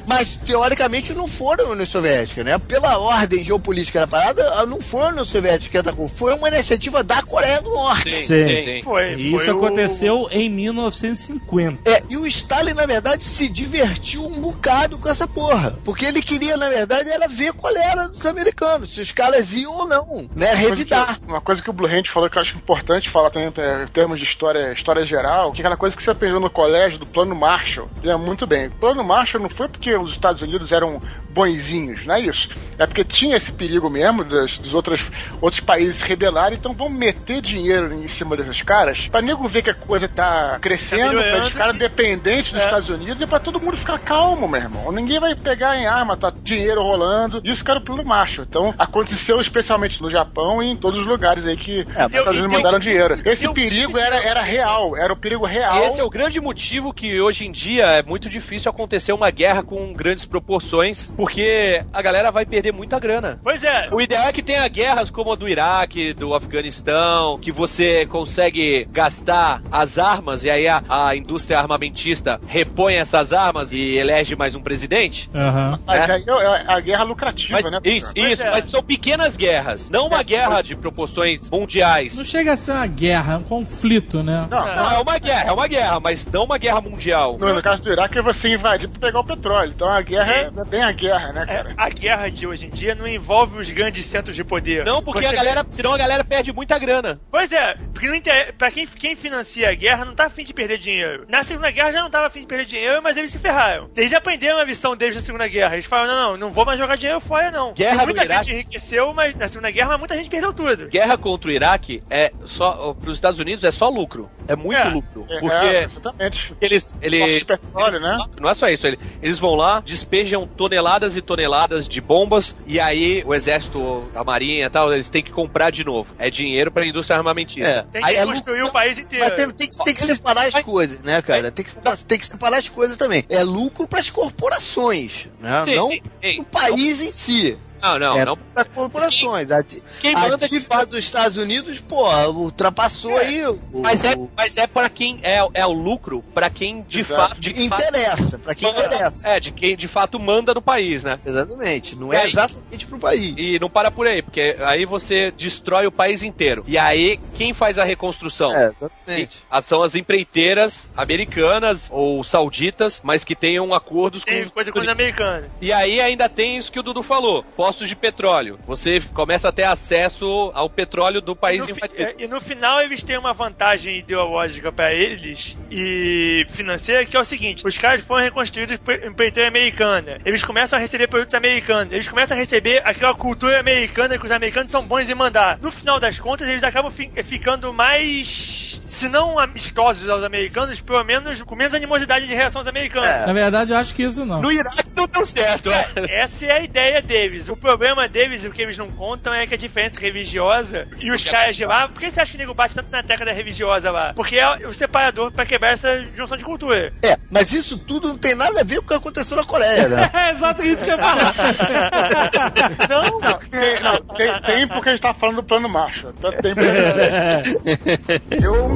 Speaker 2: Mas teoricamente não foram a União Soviética, né? Pela ordem geopolítica da parada, não foi a União Soviética que atacou, foi uma iniciativa da Coreia do Norte.
Speaker 3: Sim,
Speaker 1: Sim.
Speaker 3: sim, sim.
Speaker 8: Foi,
Speaker 1: E
Speaker 8: foi
Speaker 1: isso
Speaker 8: o-
Speaker 1: aconteceu em 1950.
Speaker 2: É, e o Stalin, na verdade, se divertiu um bocado com essa porra. Porque ele queria, na verdade, era ver qual era dos americanos, se os caras iam ou não, né? Revidar.
Speaker 4: Uma coisa que o Blue Hand falou que eu acho importante falar também é, em termos de história, história geral, que é aquela coisa que você aprendeu no colégio do Plano Marshall. É muito bem. O Plano Marshall não foi porque os Estados Unidos eram bonzinhos, não é isso. É porque tinha esse perigo mesmo dos, dos outros, outros países se rebelarem, então vamos meter dinheiro em cima desses caras pra nego ver que a coisa tá crescendo,
Speaker 8: Tá
Speaker 4: pra eles ficarem dependentes dos
Speaker 8: É.
Speaker 4: Estados Unidos e pra todo mundo ficar calmo, meu irmão. Ninguém vai pegar em arma, tá dinheiro rolando. Isso que era o plano Marshall. Então aconteceu especialmente no Japão e em todos os lugares aí que os
Speaker 8: deu-
Speaker 4: Estados Unidos mandaram dinheiro. Esse perigo era, era real, era o perigo real.
Speaker 3: Esse é o grande motivo que hoje em dia é muito difícil acontecer uma guerra com grandes proporções, porque a galera vai perder muita grana.
Speaker 8: Pois é,
Speaker 3: O ideal é que tenha guerras como a do Iraque, do Afeganistão, que você consegue gastar as armas e aí a, a indústria armamentista repõe essas armas e elege mais um presidente.
Speaker 1: Aham.
Speaker 4: Mas
Speaker 3: É.
Speaker 4: aí é a guerra lucrativa,
Speaker 3: Mas,
Speaker 4: né?
Speaker 3: isso,
Speaker 8: Pois
Speaker 3: isso,
Speaker 8: é.
Speaker 3: mas são pequenas guerras, não uma guerra de proporções mundiais.
Speaker 5: Não chega a ser uma guerra, é um conflito, né?
Speaker 4: Não,
Speaker 3: Não, é uma guerra, é uma guerra, mas não uma guerra mundial.
Speaker 4: no, no caso do Iraque, é você invadir pra pegar o petróleo. Então a guerra é, é bem a guerra, né,
Speaker 8: é,
Speaker 4: cara?
Speaker 8: a guerra de hoje em dia não envolve os grandes centros de poder.
Speaker 3: Não, porque
Speaker 8: Você
Speaker 3: a galera, senão a galera perde muita grana.
Speaker 8: Pois é, Porque não inter... pra quem, quem financia a guerra não tá afim de perder dinheiro. Na Segunda Guerra já não tava afim de perder dinheiro, mas eles se ferraram. Eles aprenderam a lição deles na Segunda Guerra. Eles falaram, não, não, não vou mais jogar dinheiro fora, não.
Speaker 3: Guerra
Speaker 8: muita
Speaker 3: do
Speaker 8: gente
Speaker 3: Iraque.
Speaker 8: enriqueceu mas, na Segunda Guerra, mas muita gente perdeu tudo.
Speaker 3: Guerra contra o Iraque é só. Para os Estados Unidos é só lucro. É muito
Speaker 8: É.
Speaker 3: lucro.
Speaker 4: É,
Speaker 3: Porque
Speaker 4: é, exatamente.
Speaker 3: eles.
Speaker 4: Poços
Speaker 3: Eles
Speaker 4: de petróleo, né?
Speaker 3: Não é só isso, ele- eles vão lá, despejam toneladas e toneladas de bombas e aí o exército, a marinha e tal, eles têm que comprar de novo. É dinheiro pra indústria armamentista.
Speaker 2: É.
Speaker 8: Tem que
Speaker 2: Aí é
Speaker 8: construir
Speaker 2: lucro-
Speaker 8: o país inteiro.
Speaker 2: Mas tem, tem que, tem que separar as coisas, né, cara? Tem que, tem que separar as coisas também. É lucro para as corporações, né?
Speaker 3: Sim,
Speaker 2: não
Speaker 3: sim, sim.
Speaker 2: o país em si.
Speaker 3: Não, não,
Speaker 2: é
Speaker 3: não.
Speaker 2: para corporações. A,
Speaker 3: Quem
Speaker 2: a
Speaker 3: manda
Speaker 2: dívida
Speaker 3: fato.
Speaker 2: dos Estados Unidos, pô, ultrapassou aí o,
Speaker 3: Mas é, mas é para quem é, é o lucro para quem de fato de
Speaker 2: interessa, para quem interessa.
Speaker 3: É, de quem de fato manda no país, né?
Speaker 2: Exatamente. Não
Speaker 3: E
Speaker 2: é
Speaker 3: aí?
Speaker 2: exatamente pro país.
Speaker 3: E não para por aí, porque aí você destrói o país inteiro. E aí, quem faz a reconstrução?
Speaker 2: É, exatamente.
Speaker 3: Ah, São as empreiteiras americanas ou sauditas, mas que tenham acordos
Speaker 8: Tem
Speaker 3: com.
Speaker 8: coisa com os americanos.
Speaker 3: E aí ainda tem isso que o Dudu falou: postos de petróleo. Você começa a ter acesso ao petróleo do
Speaker 8: E
Speaker 3: país invadido.
Speaker 8: é, e no final eles têm uma vantagem ideológica pra eles e financeira que é o seguinte: os caras foram reconstruídos por empreiteira americana. Eles começam a receber produtos americanos. Eles começam a receber aquela cultura americana que os americanos são bons em mandar. No final das contas, eles acabam fi- ficando mais. Se não amistosos aos americanos, pelo menos com menos animosidade de reação aos americanos.
Speaker 5: Na verdade, eu acho que isso não.
Speaker 3: No Iraque não deu certo, né?
Speaker 8: Essa é a ideia deles. O problema deles, o que eles não contam, é que a diferença religiosa e os caras de lá. Por que você acha que o nego bate tanto na tecla da religiosa lá? Porque é o separador pra quebrar essa junção de cultura.
Speaker 2: É, mas isso tudo não tem nada a ver com o que aconteceu na Coreia, né?
Speaker 1: É exato isso que eu ia falar.
Speaker 8: Não,
Speaker 4: Não, tem, não, tem, tem porque a gente tá falando do plano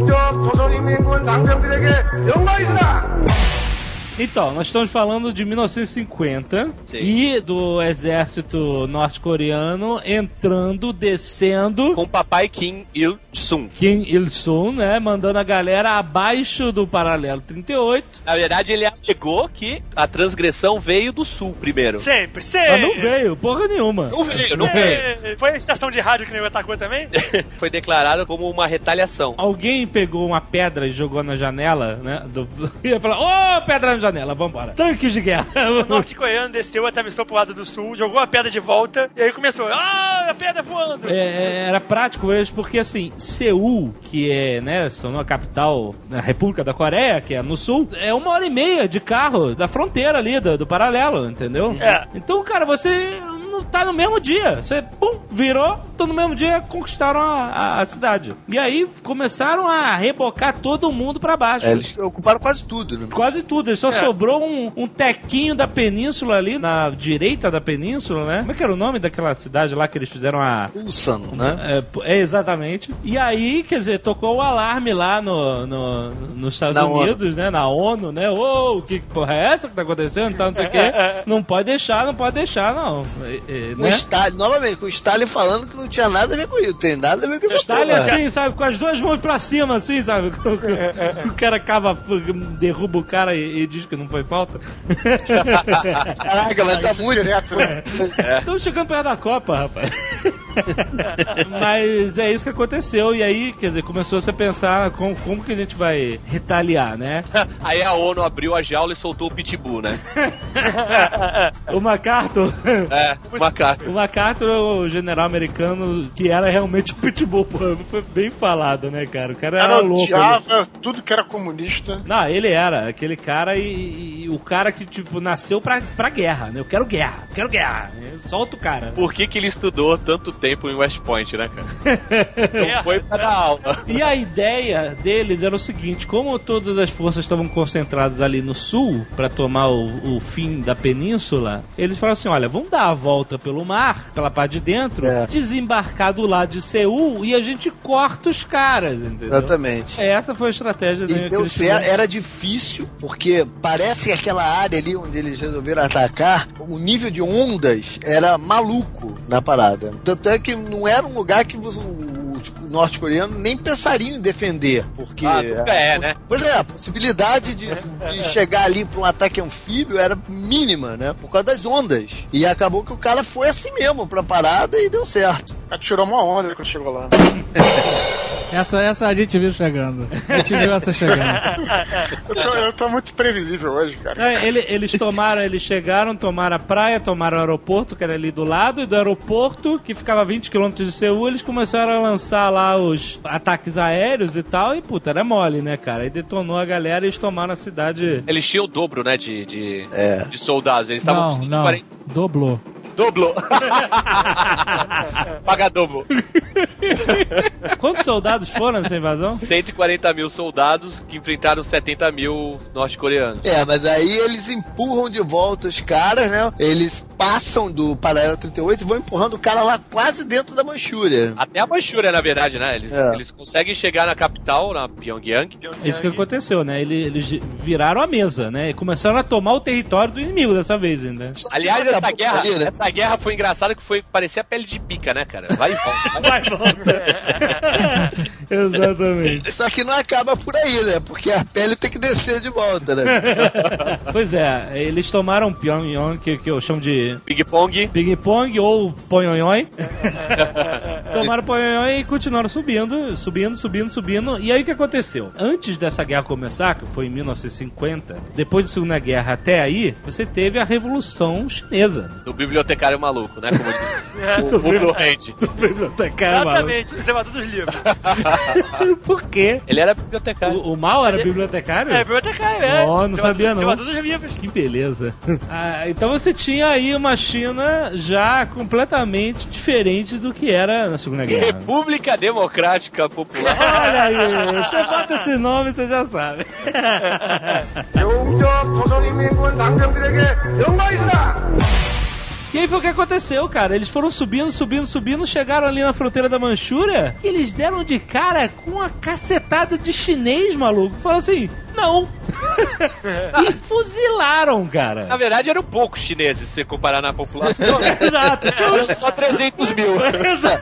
Speaker 4: 공적 조선인민군 당병들에게 영광이시다!
Speaker 1: Então, nós estamos falando de 1950
Speaker 3: Sim.
Speaker 1: e do exército norte-coreano entrando, descendo.
Speaker 3: Com o papai Kim Il-sung.
Speaker 1: Kim Il-sung, né? Mandando a galera abaixo do paralelo 38.
Speaker 3: Na verdade, ele alegou que a transgressão veio do sul primeiro.
Speaker 8: sempre, sempre.
Speaker 1: Mas não veio, porra nenhuma.
Speaker 3: Não veio, não veio.
Speaker 8: Foi a estação de rádio que nego atacou também?
Speaker 3: Foi declarado como uma retaliação.
Speaker 1: Alguém pegou uma pedra e jogou na janela, né? Do... Ia falar, ô, pedra na janela, vambora. Tanques de guerra.
Speaker 8: O norte-coreano desceu, atravessou pro lado do sul, jogou a pedra de volta, e aí começou, ah, a pedra voando.
Speaker 1: É, é, era prático eles, porque assim, Seul, que é, né, a capital da República da Coreia, que é no sul, é uma hora e meia de carro da fronteira ali, do, do paralelo, entendeu?
Speaker 8: É.
Speaker 1: Então, cara, você não tá no mesmo dia. Você, pum, virou, tô no mesmo dia, conquistaram a, a- a cidade. E aí começaram a rebocar todo mundo pra baixo.
Speaker 2: É, eles ocuparam quase tudo, né?
Speaker 1: Quase tudo, só sobrou um, um tequinho da península ali, na direita da península, né? Como é que era o nome daquela cidade lá que eles fizeram a,
Speaker 2: Ulsan, né?
Speaker 1: é, é, exatamente. E aí, quer dizer, tocou o alarme lá no, no- nos Estados
Speaker 2: Na
Speaker 1: Unidos, né? Na ONU, né? Ô, que porra é essa que tá acontecendo? Então, não sei o quê. Não pode deixar, não pode deixar, não. É, é,
Speaker 2: Com
Speaker 1: né?
Speaker 2: o Stalin, novamente, com o Stalin falando que não tinha nada a ver com isso, tem nada a ver com isso.
Speaker 1: Stalin assim, sabe? Com as duas mãos pra cima, assim, sabe? o cara cava, derruba o cara e, e diz que não foi falta.
Speaker 2: Caraca, mas tá muito.
Speaker 4: direto, né?
Speaker 1: Estamos chegando perto da Copa, rapaz. Mas é isso que aconteceu. E aí, quer dizer, começou-se a pensar como, como que a gente vai retaliar, né?
Speaker 3: Aí a ONU abriu a jaula e soltou o pitbull, né?
Speaker 1: O MacArthur.
Speaker 3: É, macaco.
Speaker 1: O MacArthur é o general americano que era realmente o pitbull, pô, foi bem falado, né, cara? O cara era
Speaker 4: Ela
Speaker 1: louco. ele-
Speaker 4: odiava tudo que era comunista.
Speaker 1: Não, ele era aquele cara e, e o cara que, tipo, nasceu pra, pra guerra, né? Eu quero guerra, eu quero guerra. Solta o cara.
Speaker 3: Por que, que ele estudou tanto tempo em West Point, né, cara? Não foi pra dar aula.
Speaker 1: E a ideia deles era o seguinte: como todas as forças estavam concentradas ali no sul para tomar o, o fim da península, eles falaram assim: olha, vamos dar a volta pelo mar, pela parte de dentro,
Speaker 2: É.
Speaker 1: desembarcar do lado de Seul e a gente corta os caras, entendeu?
Speaker 2: Exatamente.
Speaker 1: Essa foi a estratégia
Speaker 2: E deu certo, era difícil, porque parece que aquela área ali onde eles resolveram atacar, o nível de ondas era maluco na parada. Tanto é que não era um lugar que os, os norte-coreanos nem pensariam em defender, porque...
Speaker 3: Ah, nunca é, né?
Speaker 2: Pois é, a possibilidade de, de chegar ali para um ataque anfíbio era mínima, né? Por causa das ondas. E acabou que o cara foi assim mesmo pra parada e deu certo.
Speaker 4: Ela tirou uma onda quando chegou lá.
Speaker 5: Essa, essa a gente viu chegando. A gente viu essa chegando.
Speaker 4: Eu tô, eu tô muito previsível hoje, cara.
Speaker 1: É, ele- eles tomaram, eles chegaram, tomaram a praia, tomaram o aeroporto, que era ali do lado, e do aeroporto, que ficava a 20 km de Seul, eles começaram a lançar lá os ataques aéreos e tal, e puta, era mole, né, cara? Aí detonou a galera e eles tomaram a cidade.
Speaker 3: Eles tinham o dobro, né, de, de,
Speaker 2: É.
Speaker 3: de soldados. Eles estavam com
Speaker 5: não.
Speaker 3: 140.
Speaker 5: Dobrou.
Speaker 3: Dobro. Paga dobro.
Speaker 1: Quantos soldados foram nessa invasão?
Speaker 3: 140 mil soldados que enfrentaram 70 mil norte-coreanos.
Speaker 2: É, mas aí eles empurram de volta os caras, né? Eles passam do paralelo 38 e vão empurrando o cara lá quase dentro da Manchúria.
Speaker 3: Até a Manchúria, na verdade, né? Eles,
Speaker 2: É.
Speaker 3: eles conseguem chegar na capital, na Pyongyang.
Speaker 1: É Isso que aconteceu, né? Eles, eles viraram a mesa, né? E começaram a tomar o território do inimigo dessa vez ainda.
Speaker 2: Que
Speaker 3: Aliás, essa
Speaker 2: acabou
Speaker 3: guerra,
Speaker 2: ali, né?
Speaker 3: essa guerra foi engraçada que foi parecia pele de pica, né, cara? Vai e volta.
Speaker 1: Vai, volta. Exatamente.
Speaker 2: Só que não acaba por aí, né? Porque a pele tem que descer de volta, né?
Speaker 1: Pois é, eles tomaram Pyongyang, que, que eu chamo de
Speaker 3: Ping Pong.
Speaker 1: Ping Pong ou Ponhonhoi. Tomaram Ponhonhoi e continuaram subindo, subindo, subindo, subindo. E aí o que aconteceu? Antes dessa guerra começar, que foi em 1950, depois da Segunda Guerra até aí, você teve a Revolução Chinesa.
Speaker 3: Do bibliotecário maluco, né? Como diz o, o Blue Hand.
Speaker 1: Bibliotecário maluco.
Speaker 8: Exatamente, observador dos livros.
Speaker 1: Por quê?
Speaker 3: Ele era bibliotecário.
Speaker 1: O, o mal era bibliotecário?
Speaker 8: É, bibliotecário, é.
Speaker 1: Oh, não sabia, não.
Speaker 8: Observador dos livros.
Speaker 1: Que beleza. Ah, então você tinha aí uma China já completamente diferente do que era na Segunda Guerra.
Speaker 3: República Democrática Popular.
Speaker 1: Olha aí, você bota esse nome, você já sabe. E aí foi o que aconteceu, cara. Eles foram subindo, subindo, subindo, chegaram ali na fronteira da Manchúria e eles deram de cara com uma cacetada de chinês, maluco. Falaram assim, não. e fuzilaram,
Speaker 3: Na
Speaker 1: cara.
Speaker 3: verdade, eram poucos chineses, se comparar na população.
Speaker 1: Exato. Uns-
Speaker 3: Eram só 300 mil.
Speaker 1: Exa-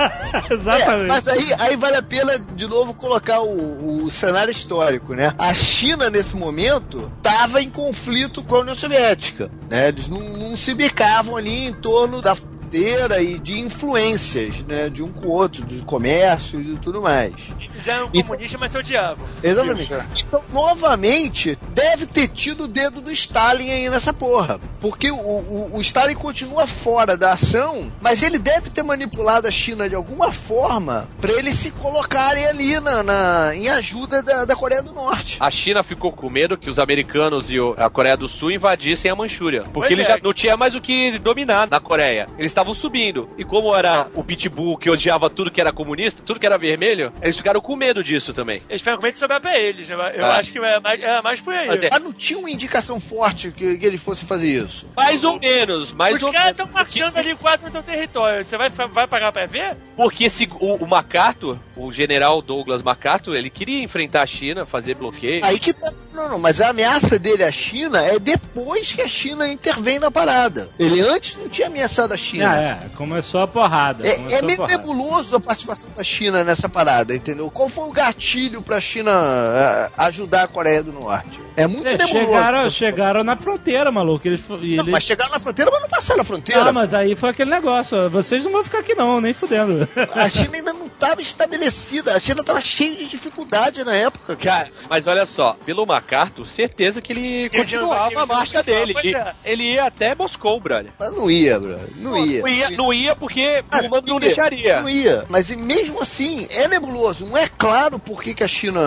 Speaker 2: É,
Speaker 1: Exatamente.
Speaker 2: mas aí, aí vale a pena de novo colocar o, o cenário histórico, né? A China, nesse momento, estava em conflito com a União Soviética, né? Eles não, não se bicavam ali em torno da fronteira e de influências, né? De um com o outro, de comércio e tudo mais.
Speaker 8: Eles eram
Speaker 2: E-
Speaker 8: comunistas, mas se odiavam.
Speaker 2: Exatamente.
Speaker 4: Isso.
Speaker 2: Então, novamente, deve ter tido o dedo do Stalin aí nessa porra. Porque o, o, o Stalin continua fora da ação, mas ele deve ter manipulado a China de alguma forma para eles se colocarem ali na, na- em ajuda da, da Coreia do Norte.
Speaker 3: A China ficou com medo que os americanos e o- a Coreia do Sul invadissem a Manchúria. Porque
Speaker 8: Pois
Speaker 3: eles
Speaker 8: é.
Speaker 3: já não tinha mais o que dominar na Coreia. Eles estavam subindo. E como era o Pitbull que odiava tudo que era comunista, tudo que era vermelho, eles ficaram com medo disso também.
Speaker 8: Eles ficaram com medo de sobrar pra eles. Eu, eu
Speaker 3: Ah.
Speaker 8: acho que é mais, é mais por aí.
Speaker 3: Mas é-
Speaker 2: Mas não tinha uma indicação forte que, que eles fossem fazer isso.
Speaker 3: Mais ou menos, mais
Speaker 8: Os
Speaker 3: ou
Speaker 8: caras estão marchando ali quase no teu território. Você vai, vai pagar pra ver?
Speaker 3: porque se, o, o MacArthur, o general Douglas MacArthur, ele queria enfrentar a China, fazer bloqueio.
Speaker 2: Aí que tá. Não, não, mas a ameaça dele à China é depois que a China intervém na parada. Ele antes não tinha ameaçado a China.
Speaker 1: Ah, é, começou a porrada.
Speaker 2: É, é meio
Speaker 1: porrada.
Speaker 2: nebuloso a participação da China nessa parada, entendeu? Qual foi o gatilho pra China ah, ajudar a Coreia do Norte? É muito
Speaker 1: É,
Speaker 2: nebuloso.
Speaker 1: chegaram, chegaram na fronteira, maluco. Eles, fo- e
Speaker 2: Não,
Speaker 1: eles-
Speaker 2: mas chegaram na fronteira, mas não passaram a fronteira.
Speaker 1: Ah, mas aí foi aquele negócio. Vocês não vão ficar aqui não, nem fudendo.
Speaker 2: A China ainda não estava estabelecida. A China estava cheia de dificuldade na época.
Speaker 3: Cara, mas olha só, pelo MacArthur, certeza que ele continuava a marcha dele.
Speaker 8: é.
Speaker 3: ele ia até Moscou, brother.
Speaker 2: Mas não ia, bro. Não ia.
Speaker 3: Não ia, não ia porque o comando não
Speaker 2: ia.
Speaker 3: deixaria.
Speaker 2: Não ia. Mas mesmo assim, é nebuloso. Não é claro por que, que a China.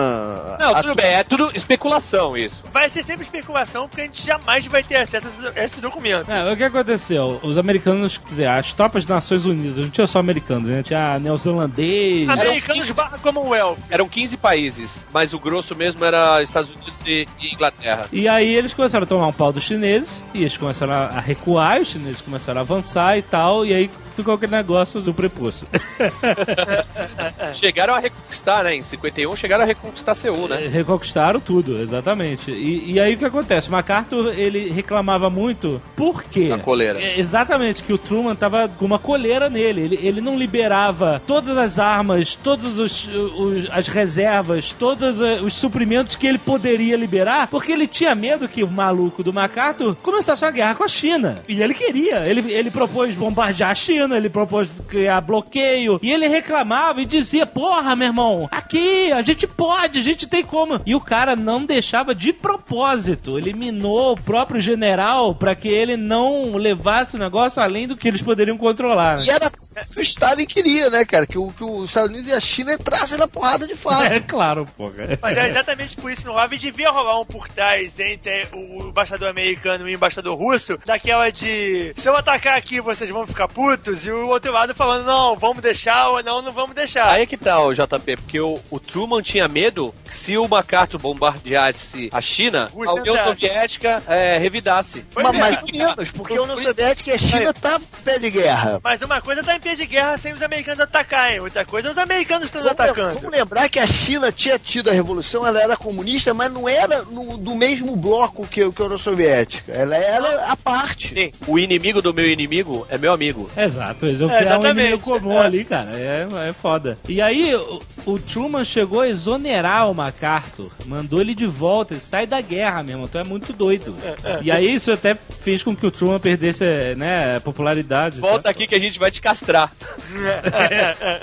Speaker 3: Não,
Speaker 2: atua-
Speaker 3: tudo bem, é tudo especulação isso.
Speaker 8: Vai ser sempre especulação, porque a gente jamais vai ter acesso a esses- documentos.
Speaker 1: É, o que aconteceu? Os americanos, quer dizer, as tropas das Nações Unidas, não tinha só americanos, né? Tinha neozelandês.
Speaker 8: Americanos barra Commonwealth.
Speaker 3: Eram 15 países, mas o grosso mesmo era Estados Unidos e Inglaterra.
Speaker 1: E aí eles começaram a tomar um pau dos chineses, e eles começaram a a recuar, os chineses começaram a avançar e tal, e aí ficou aquele negócio do prepúcio.
Speaker 3: Chegaram a reconquistar, né? Em 51 chegaram a reconquistar Seul, né?
Speaker 1: Reconquistaram tudo, exatamente. E, e aí o que acontece? O MacArthur, ele reclamava muito, por quê?
Speaker 3: Da coleira.
Speaker 1: É, exatamente, que o Truman tava com uma coleira nele. Ele, ele não liberava liberava todas as armas, todas os, os- as reservas, todos eh, os suprimentos que ele poderia liberar, porque ele tinha medo que o maluco do MacArthur começasse uma guerra com a China. E ele queria. Ele, ele propôs bombardear a China, ele propôs criar bloqueio, e ele reclamava e dizia: Porra, meu irmão, aqui a gente pode, a gente tem como. E o cara não deixava de propósito. Ele minou o próprio general para que ele não levasse o negócio além do que eles poderiam controlar. né?
Speaker 2: E era o que o Stalin queria, né, cara? Que, o- que os Estados Unidos e a China entrassem na porrada de fato.
Speaker 1: É claro, porra.
Speaker 8: Mas é exatamente por isso que não rolava e devia rolar um por trás entre o embaixador americano e o embaixador russo, daquela de se eu atacar aqui vocês vão ficar putos, e o outro lado falando, não, vamos deixar ou não, não vamos deixar.
Speaker 3: Aí é que tá, o JP, porque o, o Truman tinha medo que se o MacArthur bombardeasse a China,
Speaker 8: Rússia
Speaker 3: a União
Speaker 8: entrasse.
Speaker 3: Soviética é, revidasse.
Speaker 8: Pois
Speaker 2: Mas
Speaker 8: é.
Speaker 2: mais ou menos, porque a União Soviética e a China tá em pé de guerra.
Speaker 8: Mas uma coisa tá em pé de guerra sem os americanos atacarem, outra coisa os americanos estão
Speaker 2: Vamos,
Speaker 8: atacando.
Speaker 2: vamos lembrar que a China tinha tido a revolução, ela era comunista, mas não era no- do mesmo bloco que, que a União Soviética. Ela era a parte.
Speaker 3: Sim, o inimigo do meu inimigo é meu amigo.
Speaker 1: Exato, eles vão
Speaker 8: É,
Speaker 1: criar um
Speaker 8: exatamente.
Speaker 1: inimigo comum
Speaker 8: É.
Speaker 1: ali, cara. É, é foda. E aí, o, o Truman chegou a exonerar o MacArthur. Mandou ele de volta. Ele sai da guerra mesmo. Tu é muito doido. E aí, isso até fez com que o Truman perdesse, né, popularidade.
Speaker 3: Volta aqui que a gente vai te castrar.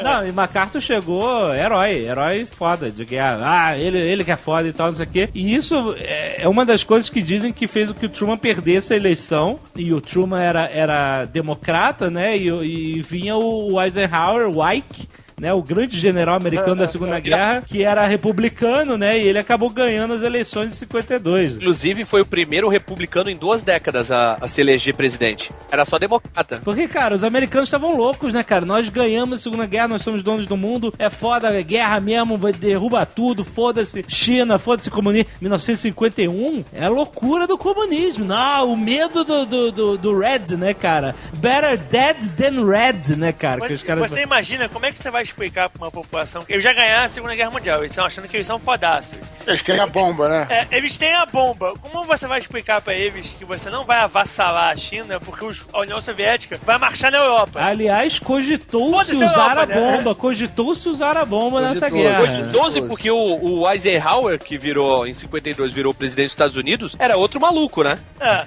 Speaker 1: Não, e MacArthur chegou herói, herói foda de guerra. Ah, ele, ele que é foda e tal, não sei o quê. E isso é é uma das coisas que dizem que fez com que o Truman perdesse a eleição. E o Truman era, era democrata, né? E, e vinha o Eisenhower, o Ike. Né, o grande general americano da Segunda Guerra, que era republicano, né? E ele acabou ganhando as eleições em 52.
Speaker 3: Inclusive, foi o primeiro republicano em duas décadas a, a se eleger presidente. Era só democrata.
Speaker 1: Porque, cara, os americanos estavam loucos, né, cara? Nós ganhamos a Segunda Guerra, nós somos donos do mundo, é foda, é guerra mesmo, vai derruba tudo, foda-se China, foda-se comunismo. 1951 é a loucura do comunismo. Não, o medo do, do, do, do Red, né, cara? Better dead than red, né, cara? Que os caras...
Speaker 8: Você imagina como é que você vai explicar pra uma população que eles já ganharam a Segunda Guerra Mundial, eles estão achando que eles são fodaços.
Speaker 4: Eles têm a bomba, né?
Speaker 8: É, eles têm a bomba. Como você vai explicar pra eles que você não vai avassalar a China porque os- a União Soviética vai marchar na Europa?
Speaker 1: Aliás, cogitou-se
Speaker 8: a
Speaker 1: usar a
Speaker 8: Europa, né?
Speaker 1: bomba, cogitou-se usar a bomba nessa
Speaker 2: Cogitou,
Speaker 1: guerra.
Speaker 2: cogitou.
Speaker 3: 12 porque o, o Eisenhower, que virou, em 52, virou presidente dos Estados Unidos, era outro maluco, né?
Speaker 8: É.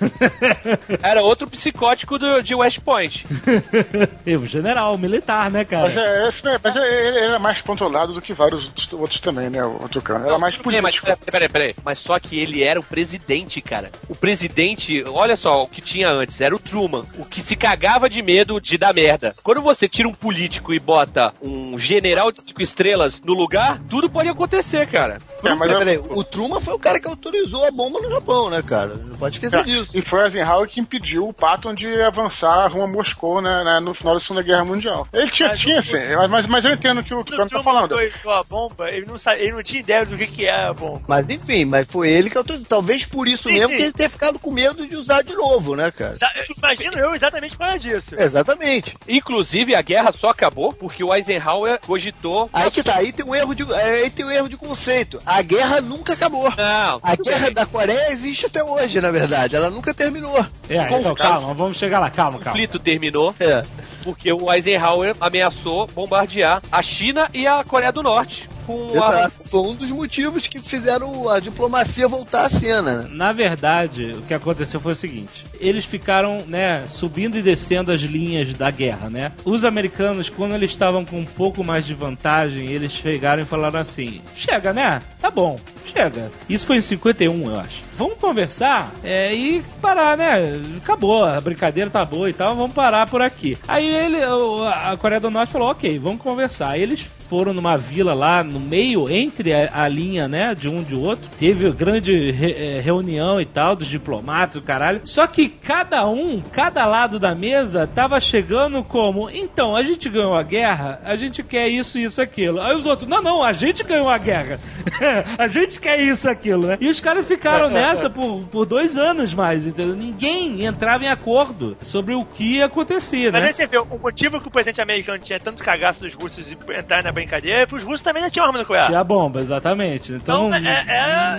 Speaker 3: Era outro psicótico do, de West Point.
Speaker 1: E o general, militar, né, cara?
Speaker 4: Mas, é, esse- né, mas é- ele era mais controlado do que vários outros- também, né? O Tucano. Era mais
Speaker 3: É, mas,
Speaker 4: político.
Speaker 3: peraí, peraí. Mas só que ele era o presidente, cara. O presidente, olha só, o que tinha antes, era o Truman. O que se cagava de medo de dar merda. Quando você tira um político e bota um general de cinco estrelas no lugar, tudo pode acontecer, cara.
Speaker 4: É, mas eu-
Speaker 2: peraí, o Truman foi o cara que autorizou a bomba no Japão, né, cara? Não pode esquecer
Speaker 4: É,
Speaker 2: disso.
Speaker 4: E foi Eisenhower que impediu o Patton de avançar rumo a Moscou né, né, no final da Segunda Guerra Mundial. Ele tinha,
Speaker 8: Mas
Speaker 4: tinha
Speaker 8: o-
Speaker 4: sim, mas, mas, mas eu entendo o que o
Speaker 8: No
Speaker 4: Tucano tá falando.
Speaker 8: a bomba, ele não, sabe, ele não tinha ideia do que, que era a bomba.
Speaker 2: Mas enfim, mas foi ele que autorizou. Talvez por isso
Speaker 8: Sim,
Speaker 2: mesmo
Speaker 8: sim.
Speaker 2: que ele tenha ficado com medo de usar de novo, né, cara?
Speaker 8: Imagino eu exatamente por causa disso.
Speaker 2: Exatamente.
Speaker 3: Inclusive, a guerra só acabou porque o Eisenhower cogitou.
Speaker 2: Aí que tá, aí tem um erro de, aí tem um erro de conceito. A guerra nunca acabou.
Speaker 3: Não,
Speaker 2: A guerra
Speaker 3: bem.
Speaker 2: da Coreia existe até hoje, na verdade. Ela nunca terminou.
Speaker 1: É, então, calma, vamos chegar lá, calma,
Speaker 3: O
Speaker 1: calma.
Speaker 3: conflito terminou
Speaker 2: É.
Speaker 3: porque o Eisenhower ameaçou bombardear a China e a Coreia do Norte com a
Speaker 2: Exato. Foi um dos motivos que fizeram a diplomacia voltar à cena, né?
Speaker 1: Na verdade, o que aconteceu foi o seguinte: eles ficaram, né, subindo e descendo as linhas da guerra, né? Os americanos, quando eles estavam com um pouco mais de vantagem, eles chegaram e falaram assim: chega, né? Tá bom, chega. Isso foi em 51, eu acho. Vamos conversar é, e parar, né? Acabou, a brincadeira tá boa e tal, vamos parar por aqui. Aí ele, a Coreia do Norte falou: ok, vamos conversar. Aí eles foram numa vila lá no meio, entre a, a linha, né, de um de outro. Teve grande re- eh, reunião e tal, dos diplomatas, o caralho. Só que cada um, cada lado da mesa, tava chegando como: então, a gente ganhou a guerra, a gente quer isso, isso, aquilo. Aí os outros: não, não, a gente ganhou a guerra. a gente quer isso, aquilo, né? E os caras ficaram nessa por, por dois anos mais, entendeu? Ninguém entrava em acordo sobre o que ia acontecer,
Speaker 8: Mas
Speaker 1: né?
Speaker 8: aí você vê, o motivo que o presidente americano tinha tanto cagaço dos russos e entrar na brincadeira, pros russos também já tinham arma nuclear.
Speaker 1: Tinha bomba, exatamente. Então,
Speaker 8: Então, é,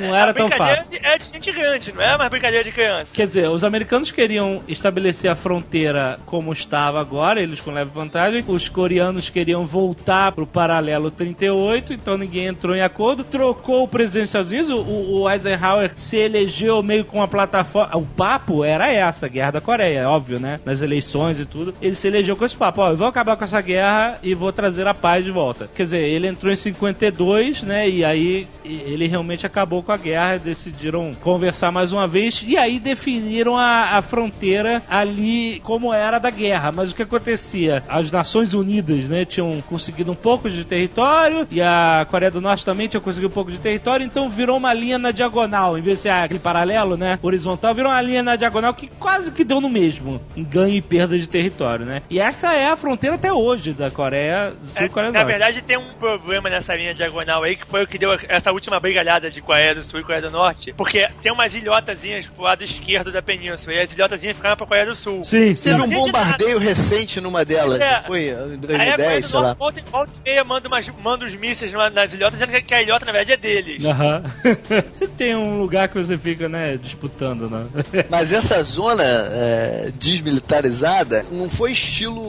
Speaker 8: é-
Speaker 1: não era tão fácil.
Speaker 8: de- É de gente grande, não é mais brincadeira de criança.
Speaker 1: Quer dizer, os americanos queriam estabelecer a fronteira como estava agora, eles com leve vantagem. Os coreanos queriam voltar pro paralelo 38, então ninguém entrou em acordo. Trocou o presidente dos Estados Unidos, o, o Eisenhower se elegeu meio com a plataforma. O papo era essa, guerra da Coreia, óbvio, né? Nas eleições e tudo. Ele se elegeu com esse papo: ó, eu vou acabar com essa guerra e vou trazer a paz de volta. Quer dizer, ele entrou em 52, né? E aí ele realmente acabou com a guerra, decidiram conversar mais uma vez e aí definiram a, a fronteira ali como era da guerra. Mas o que acontecia? As Nações Unidas, né, tinham conseguido um pouco de território e a Coreia do Norte também tinha conseguido um pouco de território, então virou uma linha na diagonal, em vez de ser aquele paralelo, né, horizontal, virou uma linha na diagonal que quase que deu no mesmo, em ganho e perda de território, né? E essa é a fronteira até hoje da Coreia do Sul
Speaker 8: É,
Speaker 1: e Coreia do
Speaker 8: na
Speaker 1: Norte.
Speaker 8: verdade, tem um problema nessa linha diagonal aí, que foi o que deu essa última brigalhada de Coreia do Sul e Coreia do Norte. Porque tem umas ilhotazinhas pro lado esquerdo da península, e as ilhotazinhas ficaram pra Coreia do Sul.
Speaker 1: Sim, sim.
Speaker 2: Teve um bombardeio recente numa delas,
Speaker 8: É.
Speaker 2: foi em
Speaker 8: Aí a Coreia
Speaker 2: 2010,
Speaker 8: do
Speaker 2: sei lá.
Speaker 8: Volta, volta e meia manda, umas, manda os mísseis nas ilhotas, dizendo que- que a ilhota, na verdade, é deles.
Speaker 1: Aham. você tem um lugar que você fica, né, disputando, né?
Speaker 2: Mas essa zona é, desmilitarizada não foi estilo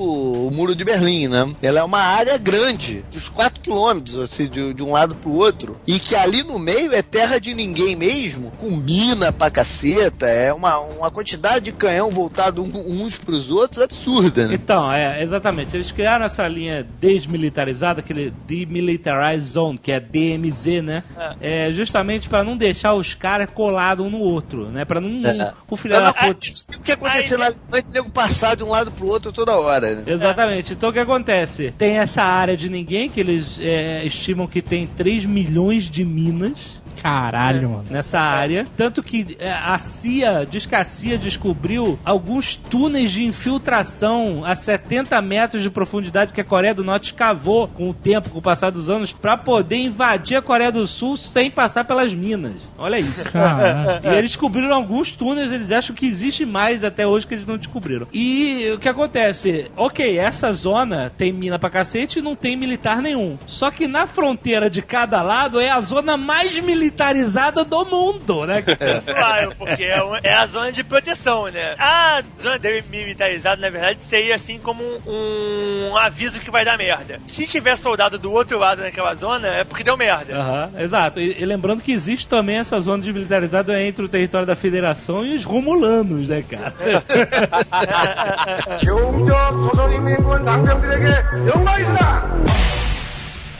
Speaker 2: o Muro de Berlim, né? Ela é uma área grande, dos 4 quilômetros, assim, de, de um lado pro outro. E que ali no meio é terra de ninguém mesmo, com mina pra caceta. É uma, uma quantidade de canhão voltado uns pros outros absurda, né?
Speaker 1: Então, é, exatamente. Eles criaram essa linha desmilitarizada, aquele Demilitarized Zone, que é DMZ, né? É, justamente pra não deixar os caras colados um no outro, né? Pra não.
Speaker 2: É.
Speaker 1: O filho da puta.
Speaker 2: O que aconteceu lá, o nego passar de um lado pro outro toda hora, né?
Speaker 1: Exatamente. Então o que acontece? Tem essa área de ninguém que eles é, estimam que tem 3 milhões de minas.
Speaker 5: Caralho, mano.
Speaker 1: nessa área. Tanto que é, a CIA, diz que a CIA descobriu alguns túneis de infiltração a 70 metros de profundidade que a Coreia do Norte escavou com o tempo, com o passar dos anos, pra poder invadir a Coreia do Sul sem passar pelas minas. Olha isso.
Speaker 5: Caralho.
Speaker 1: E eles descobriram alguns túneis, eles acham que existe mais até hoje que eles não descobriram. E o que acontece? Ok, essa zona tem mina pra cacete e não tem militar nenhum. Só que na fronteira de cada lado é a zona mais militarizada do mundo, né?
Speaker 8: Claro, porque é, um- é a zona de proteção, né? A zona militarizada, na verdade, seria assim como um, um aviso que vai dar merda. Se tiver soldado do outro lado naquela zona, é porque deu merda.
Speaker 1: Aham, exato. E, e lembrando que existe também essa zona desmilitarizada entre o território da federação e os romulanos, né, cara?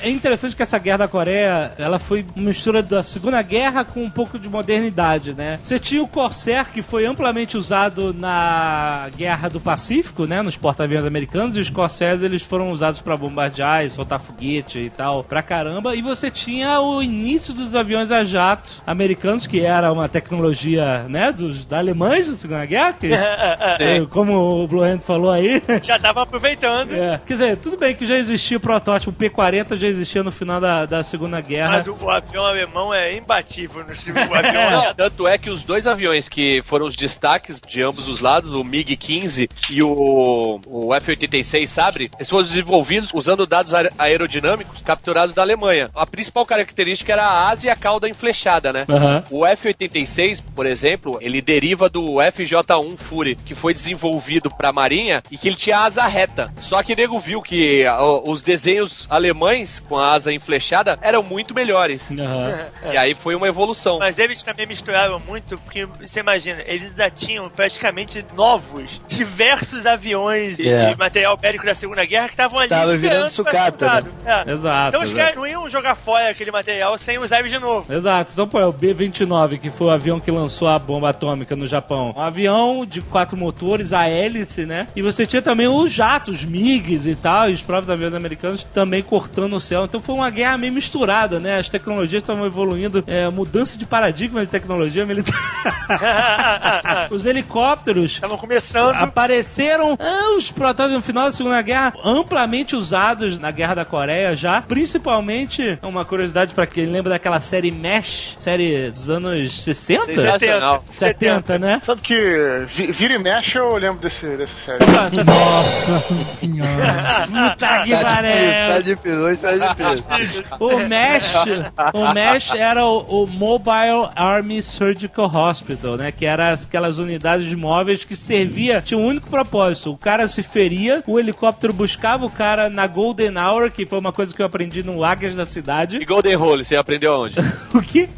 Speaker 1: É interessante que essa guerra da Coreia, ela foi uma mistura da Segunda Guerra com um pouco de modernidade, né? Você tinha o Corsair, que foi amplamente usado na Guerra do Pacífico, né? Nos porta-aviões americanos, e os Corsairs, eles foram usados pra bombardear e soltar foguete e tal, pra caramba. E você tinha o início dos aviões a jato americanos, que era uma tecnologia, né? Dos da alemães da Segunda Guerra, que,
Speaker 3: Sim.
Speaker 1: como o Blue Hand falou aí,
Speaker 8: Já tava aproveitando.
Speaker 1: é, quer dizer, tudo bem que já existia o protótipo P-40, já existia no final da, da Segunda Guerra.
Speaker 8: Mas o, o avião alemão é imbatível no time. O avião
Speaker 3: Não,
Speaker 8: já
Speaker 3: tanto é que os dois aviões que foram os destaques de ambos os lados, o MiG-15 e o, o F-86 Sabre, eles foram desenvolvidos usando dados aer- aerodinâmicos capturados da Alemanha. A principal característica era a asa e a cauda enflechada, né?
Speaker 1: Aham.
Speaker 3: O F-86, por exemplo, ele deriva do FJ-1 Fury, que foi desenvolvido pra Marinha e que ele tinha asa reta. Só que o nego viu que ó, os desenhos alemães com a asa enflechada eram muito melhores.
Speaker 1: Aham.
Speaker 3: E aí foi uma evolução.
Speaker 8: Mas eles também misturaram muito, porque você imagina, eles ainda tinham praticamente novos, diversos aviões e
Speaker 2: É.
Speaker 8: material bélico da Segunda Guerra que estavam ali.
Speaker 2: Tava virando sucata,
Speaker 8: usado. É.
Speaker 1: Exato,
Speaker 8: Então os
Speaker 1: exato.
Speaker 8: caras não iam jogar fora aquele material sem usar ele de novo.
Speaker 1: Exato. Então, pô, é o B-29, que foi o avião que lançou a bomba atômica no Japão. Um avião de quatro motores, a hélice, né? E você tinha também os jatos, os MiGs e tal, e os próprios aviões americanos também cortando céu. Então foi uma guerra meio misturada, né? As tecnologias estavam evoluindo, é, mudança de paradigma de tecnologia militar. os helicópteros
Speaker 8: Estavam começando.
Speaker 1: Apareceram ah, os protótipos no final da Segunda Guerra, amplamente usados na Guerra da Coreia já. Principalmente, uma curiosidade pra quem lembra daquela série MASH, série dos anos 60?
Speaker 3: Sensacional.
Speaker 1: 70, né?
Speaker 4: Sabe que vi- vira e mexe eu lembro desse, dessa série.
Speaker 1: Nossa,
Speaker 5: Nossa senhora.
Speaker 1: Puta que
Speaker 2: Tá difícil, tá difícil, hoje tá.
Speaker 1: O MESH, o MESH era o, o Mobile Army Surgical Hospital, né? Que era aquelas unidades móveis que servia, tinha um único propósito. O cara se feria, o helicóptero buscava o cara na Golden Hour, que foi uma coisa que eu aprendi no Águias da cidade.
Speaker 3: E Golden Hole, você aprendeu onde?
Speaker 1: O quê?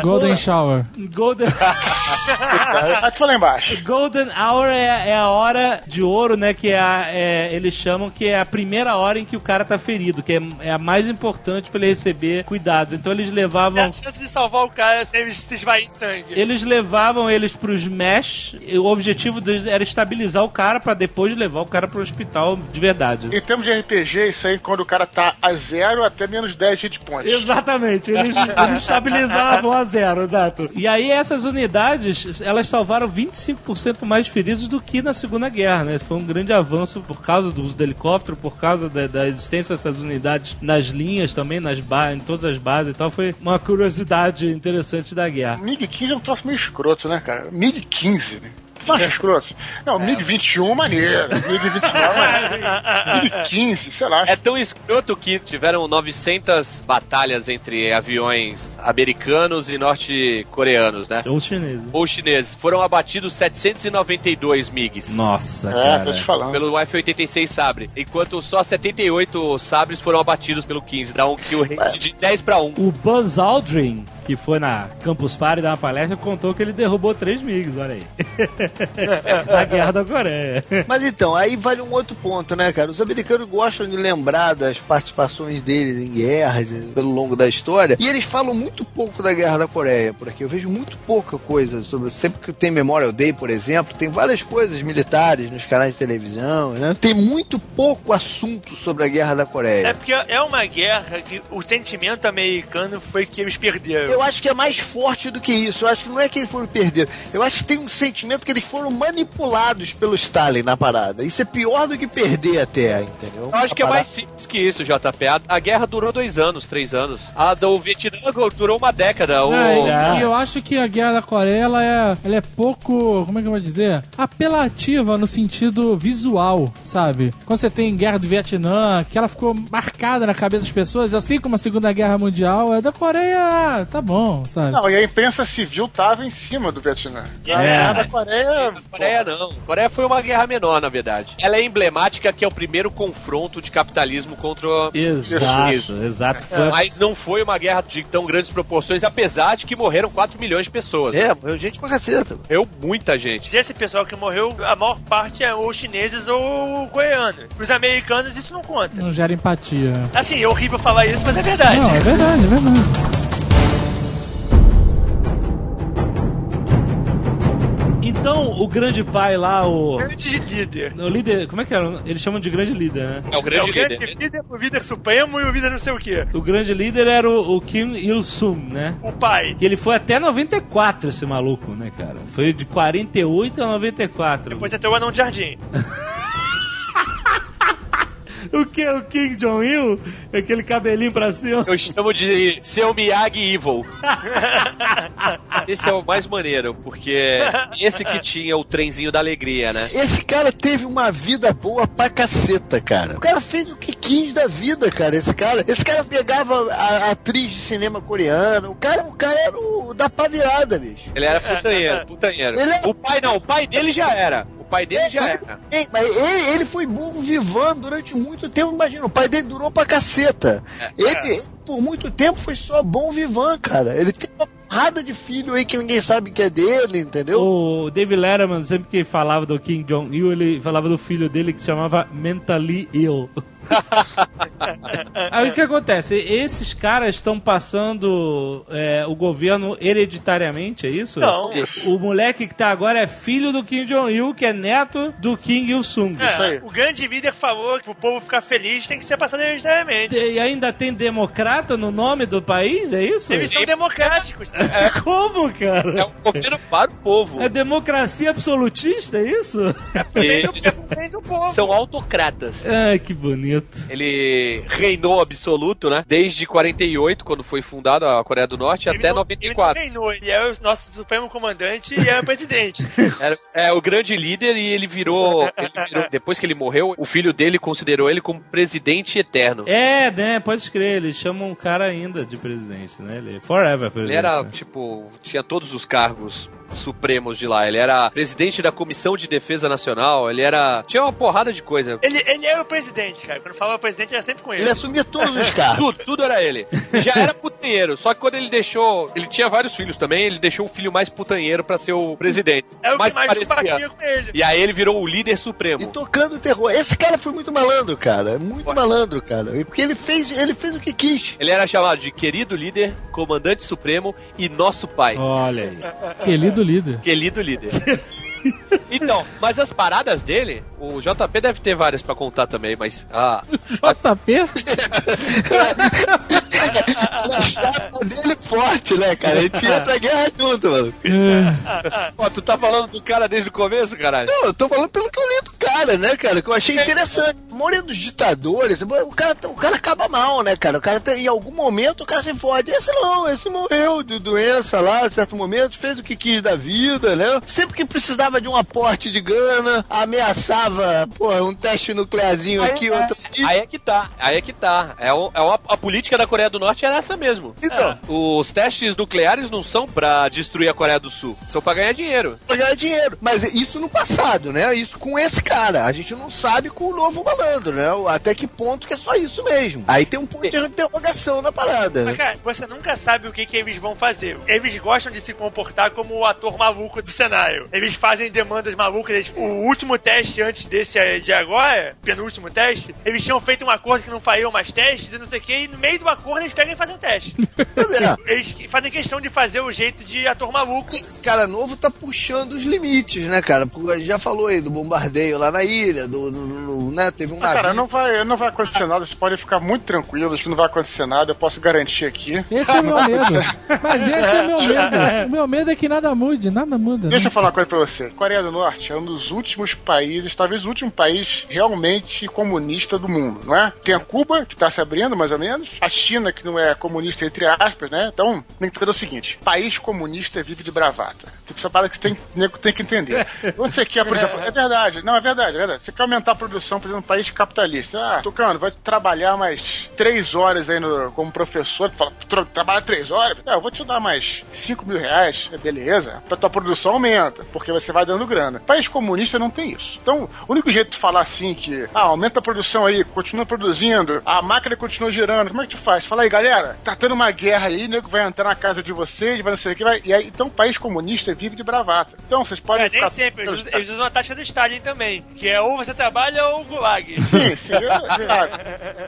Speaker 5: Golden Shower.
Speaker 1: Golden...
Speaker 4: Tu foi lá embaixo.
Speaker 1: Golden Hour é, é a hora de ouro, né? Que é, a- é- eles chamam que é a primeira hora em que o cara tá ferido, que é, é a mais importante pra ele receber cuidados. Então eles
Speaker 8: É
Speaker 1: levavam.
Speaker 8: a chance de salvar o cara sem se esvair em sangue.
Speaker 1: Eles levavam eles pros mesh. e O objetivo deles era estabilizar o cara pra depois levar o cara pro hospital de verdade.
Speaker 4: Em termos de RPG, isso aí quando o cara tá a zero até menos 10 hit points.
Speaker 1: Exatamente, eles, eles estabilizavam a zero, exato. E aí essas unidades, elas salvaram 25% mais feridos do que na Segunda Guerra, né? Foi um grande avanço por causa do uso do helicóptero, por causa da, da existência dessas unidades nas linhas também, nas em todas as bases e tal. Foi uma curiosidade interessante da guerra.
Speaker 4: MiG-15 é um troço meio escroto, né, cara? MiG-15, né? Acha escroto? Não, MiG-21 é maneiro. MiG-29 é maneiro. MiG-15, sei lá.
Speaker 3: É tão escroto que tiveram 900 batalhas entre aviões americanos e norte-coreanos, né?
Speaker 1: Ou chineses.
Speaker 3: Ou chineses. Foram abatidos 792 MiGs.
Speaker 1: Nossa,
Speaker 4: É, tô te falando.
Speaker 3: Pelo F-86 Sabre, enquanto só 78 sabres foram abatidos pelo 15, dá um kill rate de 10 pra 1.
Speaker 1: O Buzz Aldrin, que foi na Campus Party dar uma palestra, contou que ele derrubou três MiGs, olha aí. na Guerra da Coreia.
Speaker 2: Mas então, aí vale um outro ponto, né, cara? Os americanos gostam de lembrar das participações deles em guerras eh, pelo longo da história. E eles falam muito pouco da Guerra da Coreia por aqui. Eu vejo muito pouca coisa sobre. Sempre que tem Memorial Day, por exemplo, tem várias coisas militares nos canais de televisão, né? Tem muito pouco assunto sobre a Guerra da Coreia.
Speaker 8: É porque é uma guerra que o sentimento americano foi que eles perderam.
Speaker 2: Eu acho que é mais forte do que isso. Eu acho que não é que eles foram perder. Eu acho que tem um sentimento que eles foram manipulados pelo Stalin na parada. Isso é pior do que perder até, entendeu?
Speaker 3: Eu acho que é
Speaker 2: A
Speaker 3: mais simples que isso, JP. A, a guerra durou dois anos, três anos. A do Vietnã durou uma década. O...
Speaker 5: É,
Speaker 1: já.
Speaker 5: e eu acho que a Guerra da Coreia ela é, ela é pouco, como é que eu vou dizer? Apelativa no sentido visual, sabe? Quando você tem Guerra do Vietnã, que ela ficou marcada na cabeça das pessoas, assim como a Segunda Guerra Mundial, a da Coreia, ah, tá bom, sabe?
Speaker 4: Não, e a imprensa civil tava em cima do Vietnã. A
Speaker 1: É.
Speaker 4: guerra da Coreia.
Speaker 3: Coreia não. Coreia foi uma guerra menor, na verdade. Ela é emblemática que é o primeiro confronto de capitalismo contra o
Speaker 1: Exato, exato. Foi
Speaker 3: Mas não foi uma guerra de tão grandes proporções, apesar de que morreram 4 milhões de pessoas.
Speaker 2: É, morreu gente pra caceta.
Speaker 3: Morreu muita gente.
Speaker 8: Desse pessoal que morreu, a maior parte é ou chineses ou coreanos. Os americanos isso não conta.
Speaker 5: Não gera empatia.
Speaker 8: Assim, é horrível falar isso, mas é verdade.
Speaker 5: Não, é verdade, é verdade.
Speaker 1: Então, o grande pai lá, o.
Speaker 8: Grande líder.
Speaker 1: O líder. Como é que era? Eles chamam de grande líder, né?
Speaker 3: É o
Speaker 8: É
Speaker 3: grande
Speaker 8: o grande
Speaker 3: líder.
Speaker 8: líder, o líder supremo e o líder não sei o quê.
Speaker 1: O grande líder era o, o Kim Il-sung, né?
Speaker 8: O pai.
Speaker 1: Que ele foi até 94, esse maluco, né, cara? Foi de 48 a 94.
Speaker 8: Depois tem o anão de jardim.
Speaker 1: O que? O Kim Jong-il? Aquele cabelinho pra cima?
Speaker 3: Eu chamo de seu Miyagi Evil. Esse é o mais maneiro, porque esse que tinha o trenzinho da alegria, né?
Speaker 2: Esse cara teve uma vida boa pra caceta, cara. O cara fez o que quis da vida, cara. Esse cara, esse cara pegava a, a atriz de cinema coreana. O cara, o cara era o da pá virada, bicho.
Speaker 3: Ele era putanheiro, putanheiro.
Speaker 2: Ele é-
Speaker 3: O pai não, o pai dele já era. O pai dele já
Speaker 2: Mas-
Speaker 3: era.
Speaker 2: Ei, mas ele, ele foi bom vivando durante muito tempo. Imagina, o pai dele durou pra caceta. Ele, ele, por muito tempo, foi só bom vivan, cara. Ele tem uma porrada de filho aí que ninguém sabe que é dele, entendeu?
Speaker 1: O David Letterman, sempre que falava do Kim Jong-il, ele falava do filho dele que se chamava Mentally Ill. Aí o que acontece? Esses caras estão passando é, o governo hereditariamente, é isso?
Speaker 8: Não.
Speaker 1: O moleque que tá agora é filho do Kim Jong-il, que é neto do Kim Il-sung.
Speaker 8: É,
Speaker 4: Isso aí.
Speaker 8: O grande líder falou que o povo ficar feliz tem que ser passado hereditariamente.
Speaker 1: E ainda tem democrata no nome do país, é isso?
Speaker 8: Eles são democráticos.
Speaker 1: Como, cara?
Speaker 3: É um governo para o povo.
Speaker 1: É democracia absolutista, é isso?
Speaker 3: Eles,
Speaker 8: refém do povo.
Speaker 3: São autocratas.
Speaker 1: Ai, que bonito.
Speaker 3: Ele reinou absoluto, né? Desde 48, quando foi fundada a Coreia do Norte,
Speaker 8: Ele
Speaker 3: até
Speaker 8: não-
Speaker 3: 94.
Speaker 8: Ele, não reinou, ele é o nosso supremo comandante e é o presidente.
Speaker 3: Era, é o grande líder e ele virou, ele virou- Depois que ele morreu, o filho dele considerou ele como presidente eterno.
Speaker 1: É, né? Pode crer. Eles chamam o cara ainda de presidente, né? Ele é forever
Speaker 3: Ele
Speaker 1: presidente.
Speaker 3: era,
Speaker 1: né?
Speaker 3: Tipo, tinha todos os cargos supremos de lá. Ele era presidente da Comissão de Defesa Nacional, ele era. Tinha uma porrada de coisa.
Speaker 8: Ele, ele era o presidente, cara. Quando falava presidente, era sempre com ele.
Speaker 2: Ele assumia todos os cargos.
Speaker 3: Tudo, tudo era ele. Já era putanheiro. Só que quando ele deixou. Ele tinha vários filhos também, ele deixou o filho mais putanheiro pra ser o presidente.
Speaker 8: É o que mais
Speaker 3: parecia.
Speaker 8: batia com ele.
Speaker 3: E aí ele virou o líder
Speaker 2: E
Speaker 3: supremo.
Speaker 2: tocando terror. Esse cara foi muito malandro, cara. Muito malandro, cara. E Porque ele fez, ele fez o que quis.
Speaker 3: Ele era chamado de querido líder, comandante supremo e nosso pai.
Speaker 1: Olha aí.
Speaker 5: Querido líder.
Speaker 3: Querido líder. Então, mas as paradas dele, o JP deve ter várias pra contar também, mas ah,
Speaker 5: JP?
Speaker 2: A estátua dele forte, né, cara? Ele tinha pra guerra junto, mano.
Speaker 3: Ó, tu tá falando do cara desde o começo, caralho?
Speaker 2: Não, eu tô falando pelo que eu li do cara, né, cara? Que eu achei interessante. A maioria dos ditadores, o cara, o cara acaba mal, né, cara? O cara tem, em algum momento o cara se fode. Esse não, esse morreu de doença lá, em certo momento, fez o que quis da vida, né? Sempre que precisava de um aporte de grana, ameaçava, porra, um teste nuclearzinho aqui, outro aqui.
Speaker 3: Aí é que tá, aí é que tá. É, o- é uma- a política da Coreia do Norte era essa mesmo.
Speaker 2: Então,
Speaker 3: Os testes nucleares não são pra destruir a Coreia do Sul, são pra ganhar dinheiro.
Speaker 2: pra ganhar dinheiro. Mas isso no passado, né? Isso com esse cara. A gente não sabe com o novo malandro, né? Até que ponto que é só isso mesmo. Aí tem um ponto de interrogação na parada,
Speaker 8: Mas,
Speaker 2: né?
Speaker 8: cara, você nunca sabe o que, que eles vão fazer. Eles gostam de se comportar como o ator maluco do cenário. Eles fazem demandas malucas. Eles- o último teste antes desse de agora, penúltimo teste, eles tinham feito um acordo que não fariam mais testes e não sei o que, e no meio do acordo eles pegam e fazem um teste.
Speaker 2: É.
Speaker 8: Eles fazem questão de fazer o jeito de ator maluco.
Speaker 2: Esse cara novo tá puxando os limites, né, cara? Porque a gente já falou aí do bombardeio lá na ilha, do, do- do- né? Teve um
Speaker 4: Ah,
Speaker 2: navio.
Speaker 4: cara, não vai, não vai acontecer nada, vocês podem ficar muito tranquilos que não vai acontecer nada, eu posso garantir aqui.
Speaker 5: Esse é o meu medo. Mas esse é o meu medo. O meu medo é que nada mude, nada muda.
Speaker 4: Deixa
Speaker 5: né?
Speaker 4: eu falar uma coisa pra você. Coreia do Norte é um dos últimos países, talvez o último país realmente comunista do mundo, não é? Tem a Cuba, que tá se abrindo, mais ou menos. A China, que não é comunista, entre aspas, né? Então, tem que entender o seguinte: país comunista vive de bravata. Tipo, essa parada que você tem, tem que entender. Onde você quer, por exemplo, é verdade, não, é verdade, é verdade. Você quer aumentar a produção, por exemplo, num país capitalista. Ah, Tucano, vai trabalhar mais três horas aí no, como professor. Fala, "Tra- trabalha três horas? É, eu vou te dar mais cinco mil reais, é beleza. A tua produção aumenta, porque você vai dando grana. País comunista não tem isso. Então, o único jeito de falar assim que, ah, aumenta a produção aí, continua produzindo, a máquina continua girando, como é que tu faz? Fala aí, galera, tá tendo uma guerra aí, nego vai entrar na casa de vocês, vai não sei o que, vai. E aí, então, país comunista vive de bravata. Então, vocês podem
Speaker 8: É, nem
Speaker 4: ficar-
Speaker 8: sempre. Eles, usam- eles usam a taxa do Stalin também, que é ou você trabalha ou gulag.
Speaker 4: Sim, sim, eu- claro.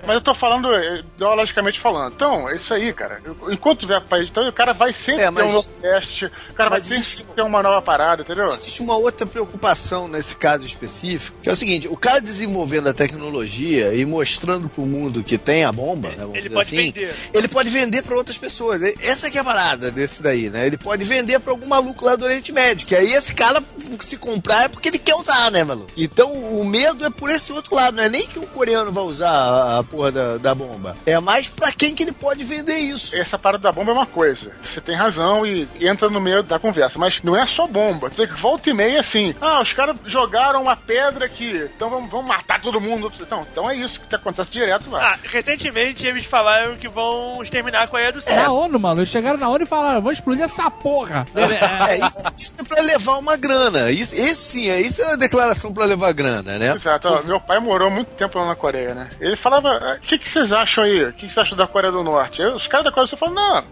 Speaker 4: Mas eu tô falando, eh, ideologicamente falando. Então, é isso aí, cara. Enquanto tiver país, então o cara vai sempre
Speaker 2: É,
Speaker 4: ter um
Speaker 2: mas-
Speaker 4: novo teste, o cara vai
Speaker 2: mas
Speaker 4: sempre
Speaker 2: isso-
Speaker 4: ter uma nova parada, entendeu?
Speaker 2: Existe uma outra preocupação nesse caso específico, que é o seguinte, o cara desenvolvendo a tecnologia e mostrando pro mundo que tem a bomba, né, vamos
Speaker 8: Ele
Speaker 2: dizer
Speaker 8: pode
Speaker 2: assim,
Speaker 8: vender.
Speaker 2: ele pode vender pra outras pessoas. Essa que é a parada desse daí, né? Ele pode vender pra algum maluco lá do Oriente Médio, que aí esse cara se comprar é porque ele quer usar, né, maluco? Então o medo é por esse outro lado, não é nem que o coreano vai usar a, porra da, da bomba, é mais pra quem que ele pode vender isso.
Speaker 4: Essa parada da bomba é uma coisa. Você tem razão e entra no meio da conversa. Mas não é só bomba. Tem que volta e meia assim. Ah, os caras jogaram uma pedra aqui. Então vamos, vamos matar todo mundo. Então, então é isso que acontece direto lá.
Speaker 8: Ah, recentemente eles falaram que vão exterminar a Coreia do Sul.
Speaker 5: Na ONU, mano. Eles chegaram na ONU e falaram: vamos explodir essa porra.
Speaker 2: É, isso, isso é pra levar uma grana. Isso, esse sim, é, isso é uma declaração pra levar grana, né?
Speaker 4: Exato. Ó, meu pai morou muito tempo lá na Coreia, né? Ele falava, "Ah, o que, que vocês acham aí? O que, que vocês acham da Coreia do Norte? Aí os caras da Coreia do Sul falam, não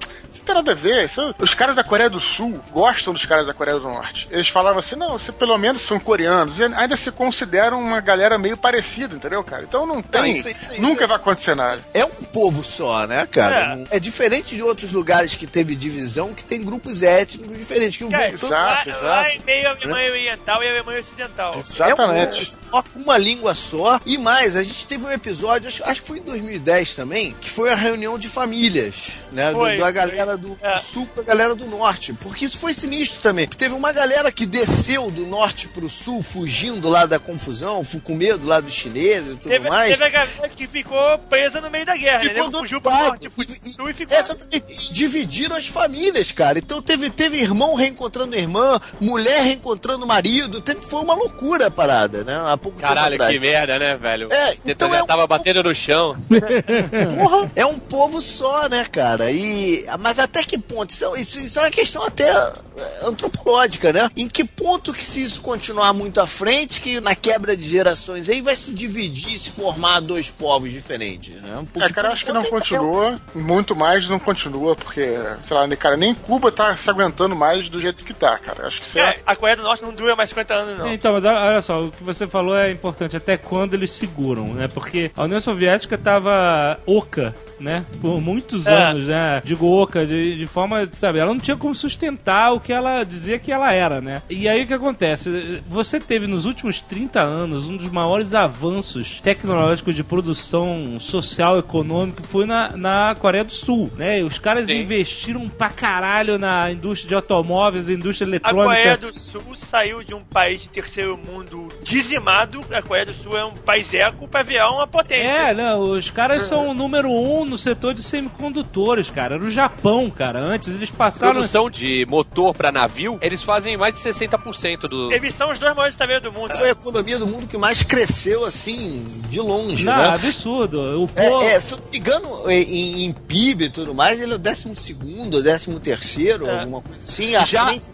Speaker 4: tem nada a ver. Isso- Os caras da Coreia do Sul gostam dos caras da Coreia do Norte. Eles falavam assim, não, você pelo menos são coreanos. E ainda se consideram uma galera meio parecida, entendeu, cara? Então não tem,
Speaker 2: isso- isso- isso-
Speaker 4: nunca
Speaker 2: isso-
Speaker 4: vai acontecer nada.
Speaker 2: É um povo só, né, cara?
Speaker 8: É.
Speaker 2: É. diferente de outros lugares que teve divisão, que tem grupos étnicos diferentes. Que
Speaker 8: É,
Speaker 4: exato,
Speaker 8: lá,
Speaker 4: exato.
Speaker 8: lá em meio a Alemanha Oriental e a Alemanha Ocidental.
Speaker 4: Exatamente.
Speaker 2: É um- só uma língua só. E mais, a gente teve um episódio, acho, acho que foi em 2010 também, que foi a reunião de famílias, né? do-
Speaker 8: Foi,
Speaker 2: da galera galera do
Speaker 8: É.
Speaker 2: sul com a galera do norte. Porque isso foi sinistro também. Teve uma galera que desceu do norte pro sul, fugindo lá da confusão, fu- com medo lá dos chineses e tudo
Speaker 8: Teve,
Speaker 2: mais.
Speaker 8: teve a galera que ficou presa no meio da guerra, né?
Speaker 2: Ficou
Speaker 8: Nego
Speaker 2: do
Speaker 8: Fugiu pro norte,
Speaker 2: E-
Speaker 8: sul e ficou.
Speaker 2: Essa, e dividiram as famílias, cara. Então teve, teve irmão reencontrando irmã, mulher reencontrando marido. Teve, foi uma loucura a parada, né? Há pouco
Speaker 3: Caralho, que merda, né, velho?
Speaker 2: É,
Speaker 3: Você
Speaker 2: então
Speaker 3: já
Speaker 2: é um-
Speaker 3: tava batendo no chão.
Speaker 2: É um povo só, né, cara? E, mas até que ponto? Isso, é- isso, isso é uma questão até é, antropológica, né? Em que ponto que se isso continuar muito à frente, que na quebra de gerações aí vai se dividir, se formar dois povos diferentes, né? Porque
Speaker 4: É, cara, acho que não continua. Muito mais não continua, porque, sei lá, cara, nem Cuba tá se aguentando mais do jeito que tá, cara. Acho que é.
Speaker 8: É, a Coreia do Norte não dura mais 50 anos, não.
Speaker 1: Então, mas olha olha só, o que você falou é importante. Até quando eles seguram, né? Porque a União Soviética tava oca, né? Por muitos
Speaker 8: É.
Speaker 1: anos, né? Digo oca, de, de forma, sabe? Ela não tinha como sustentar o que ela dizia que ela era, né? E aí o que acontece? Você teve nos últimos 30 anos um dos maiores avanços tecnológicos de produção social, econômica, foi na, na Coreia do Sul, né? Os caras
Speaker 3: Sim.
Speaker 1: investiram pra caralho na indústria de automóveis, indústria
Speaker 8: A
Speaker 1: eletrônica.
Speaker 8: Coreia do Sul saiu de um país de terceiro mundo dizimado. A Coreia do Sul é um país eco pra virar uma potência.
Speaker 1: É, não, os caras são o número um no setor de semicondutores, cara. Era o Japão, cara. Antes eles passaram.
Speaker 3: Produção de motor pra navio, eles fazem mais de 60% do.
Speaker 8: Eles são os dois maiores tamanhos do mundo.
Speaker 2: foi a economia do mundo que mais cresceu, assim, de longe,
Speaker 1: Não,
Speaker 2: né?
Speaker 1: absurdo. O povo.
Speaker 2: É, é, se eu não me engano, em, em PIB e tudo mais, ele é o 12 segundo, 13 terceiro,
Speaker 8: É.
Speaker 2: alguma coisa assim, à
Speaker 3: Já-
Speaker 2: frente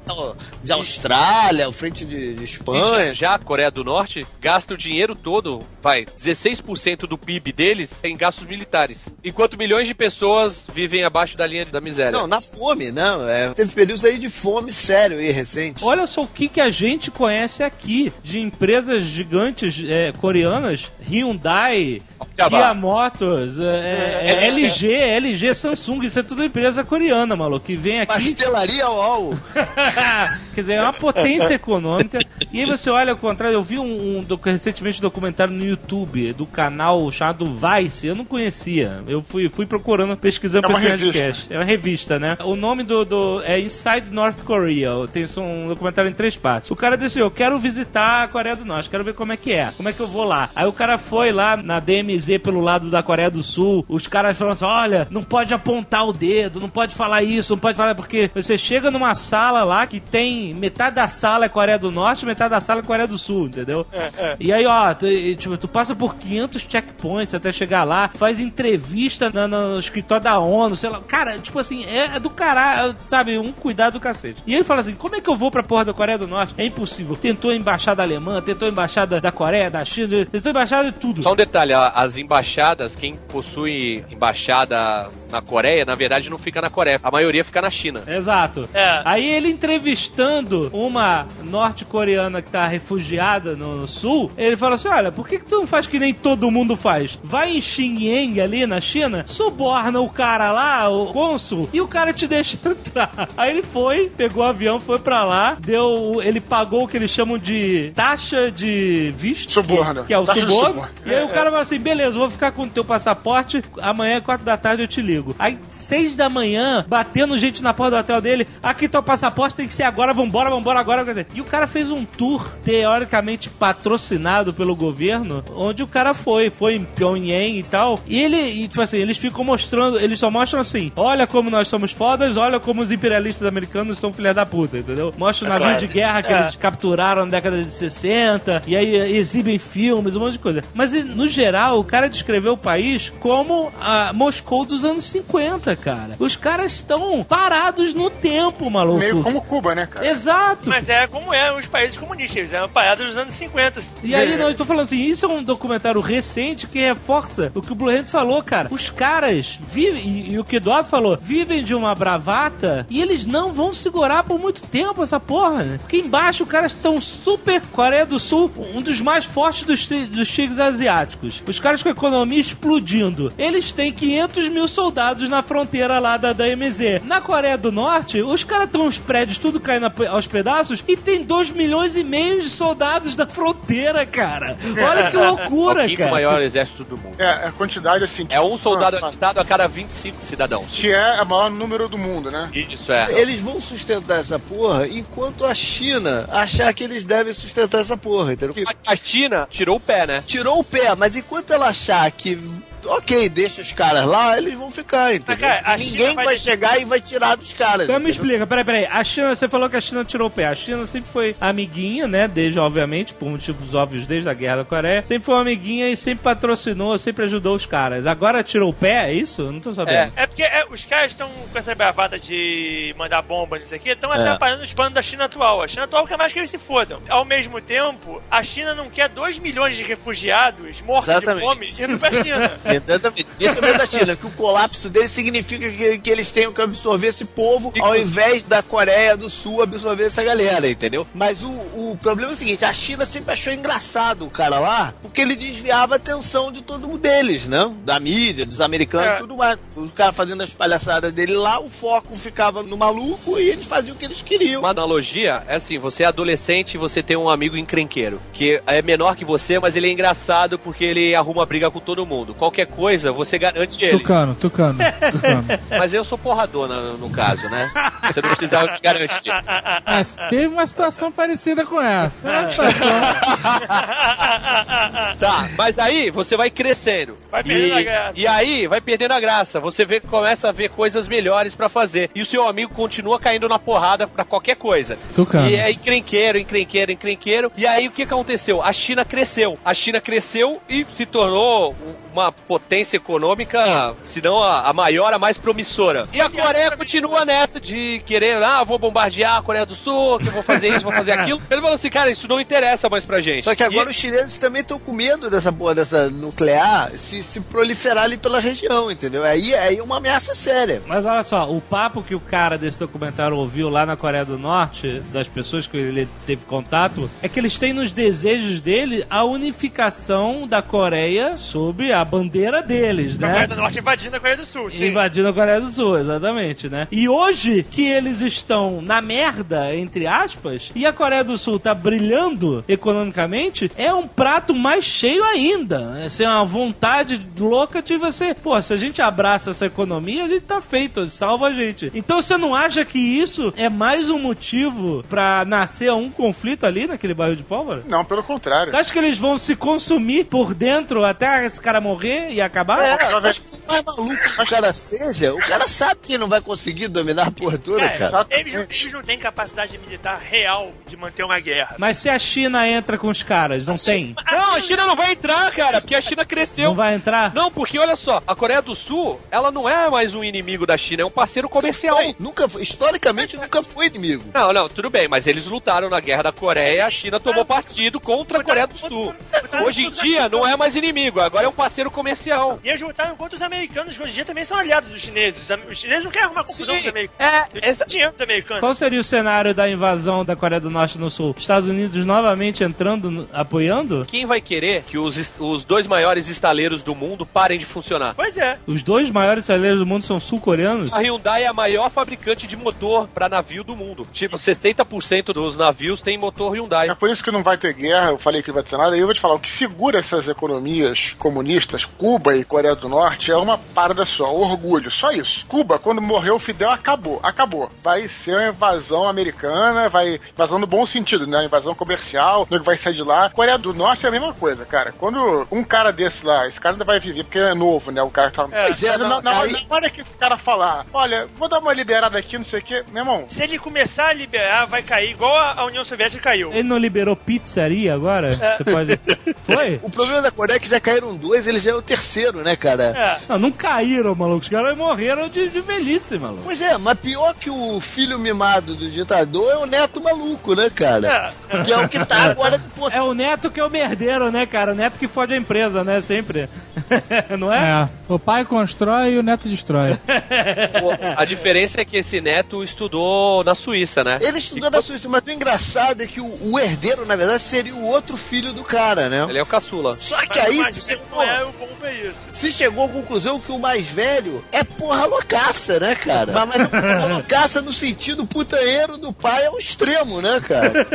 Speaker 2: de Austrália, à frente de, de Espanha.
Speaker 3: já- Já a Coreia do Norte gasta o dinheiro todo, vai, 16% do PIB deles em gastos militares. Enquanto milhões de pessoas vivem abaixo da linha da miséria.
Speaker 2: Não, na fome, né? É, teve períodos aí de fome sério aí, recente.
Speaker 1: Olha só o que, que a gente conhece aqui de empresas gigantes é, coreanas, Hyundai. Kia Motors, é, é, LG, LG, Samsung, isso é tudo empresa coreana, maluco, que vem aqui.
Speaker 2: Pastelaria UOL.
Speaker 1: Quer dizer, é uma potência econômica. E aí você olha ao contrário, eu vi um, um recentemente um documentário no YouTube do canal chamado Vice, eu não conhecia. Eu fui, fui procurando, pesquisando
Speaker 4: É
Speaker 1: pra
Speaker 4: uma
Speaker 1: esse. É uma revista, né? O nome do, do é Inside North Korea. Tem um documentário em três partes. O cara disse, eu quero visitar a Coreia do Norte, quero ver como é que é. Como é que eu vou lá? Aí o cara foi lá na DMZ pelo lado da Coreia do Sul. Os caras falaram assim: olha, não pode apontar o dedo, não pode falar isso, não pode falar. Porque você chega numa sala lá que tem metade da sala é Coreia do Norte, metade da sala é Coreia do Sul, entendeu? E aí, ó, tu, tipo, tu passa por 500 checkpoints até chegar lá, faz entrevista na- no, escritório da ONU, sei lá. Cara, tipo assim, é, é do caralho, sabe? Um cuidado do cacete. E ele fala assim: como é que eu vou pra porra da Coreia do Norte? É impossível. Tentou a embaixada alemã, tentou a embaixada da Coreia, da China, tentou a embaixada de tudo.
Speaker 3: Só um detalhe, a- as embaixadas, quem possui embaixada na Coreia, na verdade não fica na Coreia, a maioria fica na China.
Speaker 1: Exato.
Speaker 8: É.
Speaker 1: Aí ele entrevistando uma norte-coreana que tá refugiada no, no sul, ele fala assim: olha, por que, que tu não faz que nem todo mundo faz? Vai em Xinjiang ali na China, suborna o cara lá, o cônsul, e o cara te deixa entrar. Aí ele foi, pegou o avião, foi pra lá, deu. Ele pagou o que eles chamam de taxa de visto.
Speaker 4: Suborno.
Speaker 1: Que, é o suborno.
Speaker 4: suborno.
Speaker 1: E aí o cara falou assim: beleza, vou ficar com o teu passaporte, amanhã, quatro da tarde, eu te ligo. Aí, seis da manhã, batendo gente na porta do hotel dele, aqui teu passaporte tem que ser agora, vambora, vambora agora. E o cara fez um tour, teoricamente patrocinado pelo governo, onde o cara foi, foi em Pyongyang e tal. E ele, e, tipo assim, eles ficam mostrando, eles só mostram assim: olha como nós somos fodas, olha como os imperialistas americanos são filha da puta, entendeu? Mostra o navio
Speaker 8: claro.
Speaker 1: de guerra que
Speaker 8: É.
Speaker 1: eles capturaram na década de 60, e aí exibem filmes, um monte de coisa. Mas, no geral, o cara descreveu o país como a Moscou dos anos 50, cara. Os caras estão parados no tempo, maluco.
Speaker 4: Meio como Cuba, né, cara?
Speaker 1: Exato.
Speaker 8: Mas é como é os países comunistas, eles eram parados nos anos 50.
Speaker 1: E aí, não, eu tô falando assim, isso é um documentário recente que reforça o que o Blue Hand falou, cara. Os caras vivem, e, e o que o Eduardo falou, vivem de uma bravata e eles não vão segurar por muito tempo essa porra. né? Porque embaixo os caras estão super. Coreia do Sul, um dos mais fortes dos, dos tigres asiáticos. Os caras com a economia explodindo. Eles têm 500 mil soldados soldados na fronteira lá da, da MZ. Na Coreia do Norte, os caras estão os prédios tudo caindo a aos pedaços e tem 2 milhões e meio de soldados na fronteira, cara. Olha que
Speaker 3: É o
Speaker 1: loucura,
Speaker 3: quinto
Speaker 1: cara.
Speaker 3: maior exército do mundo.
Speaker 4: É, a quantidade assim.
Speaker 3: É um soldado alistado a cada 25 cidadãos.
Speaker 4: Que é o maior número do mundo, né?
Speaker 3: Isso é.
Speaker 2: Eles vão sustentar essa porra enquanto a China achar que eles devem sustentar essa porra, entendeu?
Speaker 3: A China tirou o pé, né?
Speaker 2: Tirou o pé, mas enquanto ela achar que. Ok, deixa os caras lá, eles vão ficar, entendeu?
Speaker 8: cara,
Speaker 2: Ninguém
Speaker 8: vai
Speaker 2: vai,
Speaker 8: deixar-
Speaker 2: chegar e vai tirar dos caras.
Speaker 1: Então me
Speaker 2: entendeu?
Speaker 1: explica, peraí, peraí. A China, você falou que a China tirou o pé. A China sempre foi amiguinha, né? Desde, obviamente, por motivos óbvios, desde a Guerra da Coreia. Sempre foi uma amiguinha e sempre patrocinou, sempre ajudou os caras. Agora tirou o pé, é isso? Não tô sabendo.
Speaker 8: É porque é, os caras estão com essa bravada de mandar bomba, não sei o quê, estão atrapalhando os planos da China atual. A China atual quer mais que eles se fodam. Ao mesmo tempo, a China não quer 2 milhões de refugiados mortos
Speaker 2: Exatamente.
Speaker 8: de fome indo pra China.
Speaker 2: Exatamente. Esse é o medo da China, que o colapso deles significa que, que eles tenham que absorver esse povo ao invés da Coreia do Sul absorver essa galera, entendeu? Mas o, o problema é o seguinte, a China sempre achou engraçado o cara lá, porque ele desviava a atenção de todo mundo deles, né? Da mídia, dos americanos
Speaker 8: É.
Speaker 2: e tudo mais. Os caras fazendo as palhaçadas dele lá, o foco ficava no maluco e eles faziam o que eles queriam.
Speaker 3: Uma analogia é assim: você é adolescente e você tem um amigo encrenqueiro, que é menor que você, mas ele é engraçado porque ele arruma briga com todo mundo. Qualquer coisa, você garante ele.
Speaker 5: Tucano, tucano, tucano.
Speaker 3: Mas eu sou porradona no, no caso, né? Você não precisava me garantir.
Speaker 5: Mas teve uma situação parecida com essa. Teve uma situação.
Speaker 3: Tá, mas aí você vai crescendo.
Speaker 8: Vai perdendo
Speaker 3: e,
Speaker 8: a graça.
Speaker 3: E aí vai perdendo a graça. Você vê, começa a ver coisas melhores pra fazer. E o seu amigo continua caindo na porrada pra qualquer coisa.
Speaker 5: Tucano.
Speaker 3: E é encrenqueiro, encrenqueiro, encrenqueiro. E aí o que aconteceu? A China cresceu. A China cresceu e se tornou uma potência econômica, se não a, a maior, a mais promissora. E a Coreia continua nessa de querer, ah, vou bombardear a Coreia do Sul, que eu vou fazer isso, vou fazer aquilo. Ele falou assim, cara, isso não interessa mais pra gente.
Speaker 2: Só que agora
Speaker 3: E-
Speaker 2: os chineses também estão com medo dessa porra, dessa nuclear, se, se proliferar ali pela região, entendeu? Aí, aí é uma ameaça séria.
Speaker 1: Mas olha só, o papo que o cara desse documentário ouviu lá na Coreia do Norte, das pessoas que ele teve contato, é que eles têm nos desejos dele a unificação da Coreia sob a bandeira deles,
Speaker 8: A Coreia
Speaker 1: né?
Speaker 8: do Norte invadindo a Coreia do Sul. Sim.
Speaker 1: Invadindo a Coreia do Sul, exatamente, né? E hoje que eles estão na merda, entre aspas, e a Coreia do Sul tá brilhando economicamente, é um prato mais cheio ainda. Essa é uma vontade louca de você. Pô, se a gente abraça essa economia, a gente tá feito, salva a gente. Então você não acha que isso é mais um motivo pra nascer um conflito ali naquele bairro de pólvora?
Speaker 4: Não, pelo contrário.
Speaker 1: Você acha que eles vão se consumir por dentro até esse cara morrer e acabar?
Speaker 2: É, acho que por mais maluco que o cara seja, o cara sabe que não vai conseguir dominar a porra toda,
Speaker 8: É,
Speaker 2: cara.
Speaker 8: eles, não- eles não têm capacidade militar real de manter uma guerra.
Speaker 1: Mas se a China entra com os caras, não tem?
Speaker 3: Não, a China não vai entrar, cara, porque a China cresceu.
Speaker 1: Não vai entrar?
Speaker 3: Não, porque olha só, a Coreia do Sul, ela não é mais um inimigo da China, é um parceiro comercial.
Speaker 2: Foi, nunca foi, historicamente nunca foi inimigo.
Speaker 3: Não, não, tudo bem, mas eles lutaram na guerra da Coreia e a China tomou partido contra a Coreia do Sul. Hoje em dia não é mais inimigo, agora é um parceiro comercial.
Speaker 8: E eles lutaram contra os americanos, que hoje em dia também são aliados dos chineses. Os chineses não querem arrumar confusão
Speaker 3: Sim.
Speaker 8: com os americanos.
Speaker 3: É,
Speaker 8: Eles
Speaker 3: essa-
Speaker 8: dinheiro dos americanos.
Speaker 1: Qual seria o cenário da invasão da Coreia do Norte no Sul? Estados Unidos novamente entrando, apoiando?
Speaker 3: Quem vai querer que os, os dois maiores estaleiros do mundo parem de funcionar?
Speaker 8: Pois é.
Speaker 1: Os dois maiores celeiros do mundo são sul-coreanos?
Speaker 3: A Hyundai é a maior fabricante de motor para navio do mundo. Tipo, 60% dos navios tem motor Hyundai.
Speaker 4: É por isso que não vai ter guerra, eu falei que não vai ter nada, e eu vou te falar, o que segura essas economias comunistas, Cuba e Coreia do Norte, é uma parada só, orgulho, só isso. Cuba, quando morreu o Fidel, acabou, acabou. Vai ser uma invasão americana, vai invasão no bom sentido, né? Invasão comercial, nego vai sair de lá. Coreia do Norte é a mesma coisa, cara. Quando um cara desse lá, esse cara ainda vai viver, porque é novo, né? O cara tá...
Speaker 2: Pois é,
Speaker 4: Mas na,
Speaker 2: não,
Speaker 4: na,
Speaker 2: aí-
Speaker 4: na hora que esse cara falar, olha, vou dar uma liberada aqui, não sei o quê, meu irmão,
Speaker 8: Se ele começar a liberar, vai cair igual a a União Soviética caiu.
Speaker 1: Ele não liberou pizzaria agora? Você pode... Foi?
Speaker 2: O problema da Coreia é que já caíram dois, eles já é terceiro, né, cara?
Speaker 8: É.
Speaker 1: Não, não caíram, maluco. Os caras morreram de, de velhice, maluco.
Speaker 2: Pois é, mas pior que o filho mimado do ditador é o neto maluco, né, cara?
Speaker 8: É.
Speaker 2: Que é o que tá agora. Pô,
Speaker 1: É o neto que é o merdeiro, né, cara? O neto que fode a empresa, né? Sempre. não é?
Speaker 5: É, o pai constrói e o neto destrói.
Speaker 3: Pô, A diferença é que esse neto estudou na Suíça, né?
Speaker 2: Ele estudou na Suíça, mas o engraçado é que o, o herdeiro, na verdade, seria o outro filho do cara, né?
Speaker 3: Ele é o caçula.
Speaker 2: Só que
Speaker 8: Mas,
Speaker 2: aí,
Speaker 8: mas
Speaker 2: você,
Speaker 8: não é o bom foi isso.
Speaker 2: Se chegou à conclusão que o mais velho é porra loucaça, né, cara? Mas, mas é porra loucaça no sentido putanheiro do pai ao extremo, né, cara?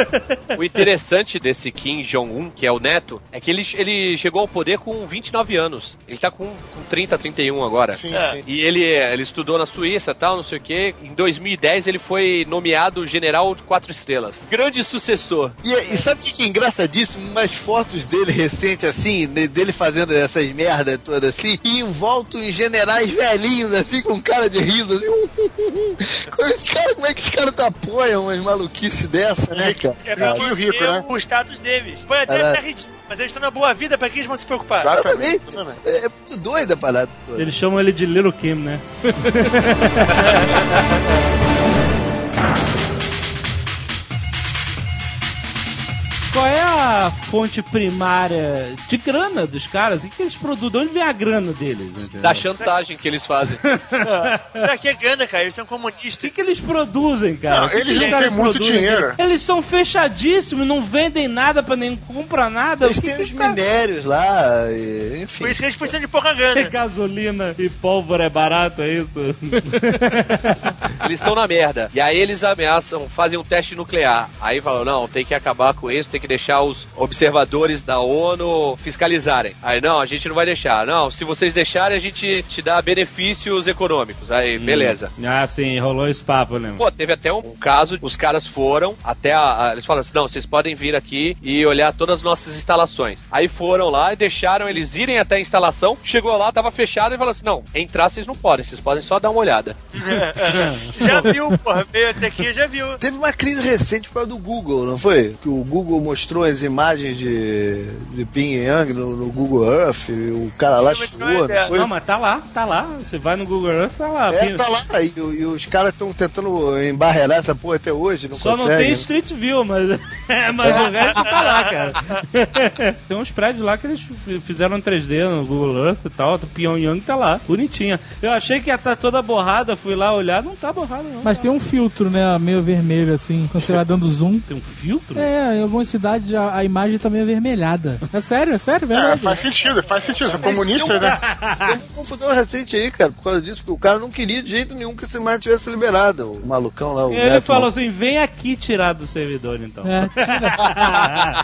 Speaker 3: O interessante desse Kim Jong-un, que é o neto, é que ele, ele chegou ao poder com 29 anos. Ele tá com, com 30, 31 agora.
Speaker 4: Sim,
Speaker 8: É.
Speaker 4: sim.
Speaker 3: E ele, ele estudou na Suíça tal, não sei o quê. Em 2010 ele foi nomeado general de quatro estrelas. Grande sucessor.
Speaker 2: E, e sabe o que que é engraçadíssimo? Umas fotos dele recente assim, dele fazendo essas merdas todas assim, e envolto em generais velhinhos, assim, com cara de riso. Assim. Como, os cara, como é que os caras apoiam umas maluquices dessa, né, cara?
Speaker 8: É
Speaker 4: Riquinho
Speaker 8: manter
Speaker 4: rico, né?
Speaker 8: o status deles. Até mas eles estão na boa vida, pra que eles vão se preocupar?
Speaker 4: Exatamente.
Speaker 2: Exatamente. É, é muito doida a parada toda.
Speaker 1: Eles chamam ele de Little Kim, né? Qual é a fonte primária de grana dos caras? O que, que eles produzem? De onde vem a grana deles? entendeu?
Speaker 3: Da chantagem que eles fazem.
Speaker 8: Pra que grana, cara? Eles são
Speaker 1: O
Speaker 8: comunistas.
Speaker 1: que, que eles produzem, cara?
Speaker 4: Não,
Speaker 1: O que
Speaker 4: eles não
Speaker 1: caras
Speaker 4: têm muito
Speaker 1: produzem?
Speaker 4: dinheiro.
Speaker 1: Eles são fechadíssimos, não vendem nada pra nem comprar nada.
Speaker 2: Eles
Speaker 1: O que
Speaker 2: têm
Speaker 1: que
Speaker 2: os
Speaker 1: caras-
Speaker 2: minérios lá, e- enfim.
Speaker 8: Por isso que eles precisam de pouca grana.
Speaker 1: Gasolina e pólvora é barato, é isso?
Speaker 3: Eles estão na merda. E aí eles ameaçam, fazem um teste nuclear. Aí falam, não, tem que acabar com isso, tem que deixar os observadores da ONU fiscalizarem. Aí, não, a gente não vai deixar. Não, se vocês deixarem, a gente te dá benefícios econômicos. Aí, beleza.
Speaker 1: ah, sim, rolou esse papo, né?
Speaker 3: Pô, teve até um caso, os caras foram até a, a- Eles falaram assim: não, vocês podem vir aqui e olhar todas as nossas instalações. Aí foram lá e deixaram eles irem até a instalação. Chegou lá, tava fechado e falou assim: não, entrar vocês não podem, vocês podem só dar uma olhada.
Speaker 8: Já viu, porra. Veio até aqui, já viu.
Speaker 2: Teve uma crise recente por causa do Google, não foi? Que o Google mostrou as imagens de, de Pyongyang no, no Google Earth, o cara lá
Speaker 8: Sim, mas
Speaker 2: chegou,
Speaker 8: não é-
Speaker 2: não foi?
Speaker 1: Não, mas tá lá, tá lá. Você vai no Google Earth, tá lá.
Speaker 2: É, tá lá, e, e os caras estão tentando embarrear essa porra até hoje, não
Speaker 1: Só não
Speaker 2: conseguem.
Speaker 1: tem Street View, mas, é, mas o resto tá lá, cara. tem uns prédios lá que eles fizeram em 3D no Google Earth e tal. O Pyongyang tá lá, bonitinha. Eu achei que ia estar toda borrada, fui lá olhar, não tá borrada não.
Speaker 5: Mas tem um filtro, né? Meio vermelho, assim, quando você vai dando zoom.
Speaker 1: Tem um filtro?
Speaker 5: É, em algumas cidades a, a imagem tá meio avermelhada. É sério, é sério,
Speaker 4: É,
Speaker 5: verdade.
Speaker 4: faz sentido, faz sentido. São comunistas, né?
Speaker 2: Tem um confusão recente aí, cara, por causa disso, porque o cara não queria de jeito nenhum que esse imagem tivesse liberado. O malucão lá, o
Speaker 1: E ele
Speaker 2: Neto,
Speaker 1: falou assim: vem aqui tirar do servidor então.
Speaker 5: É, tira.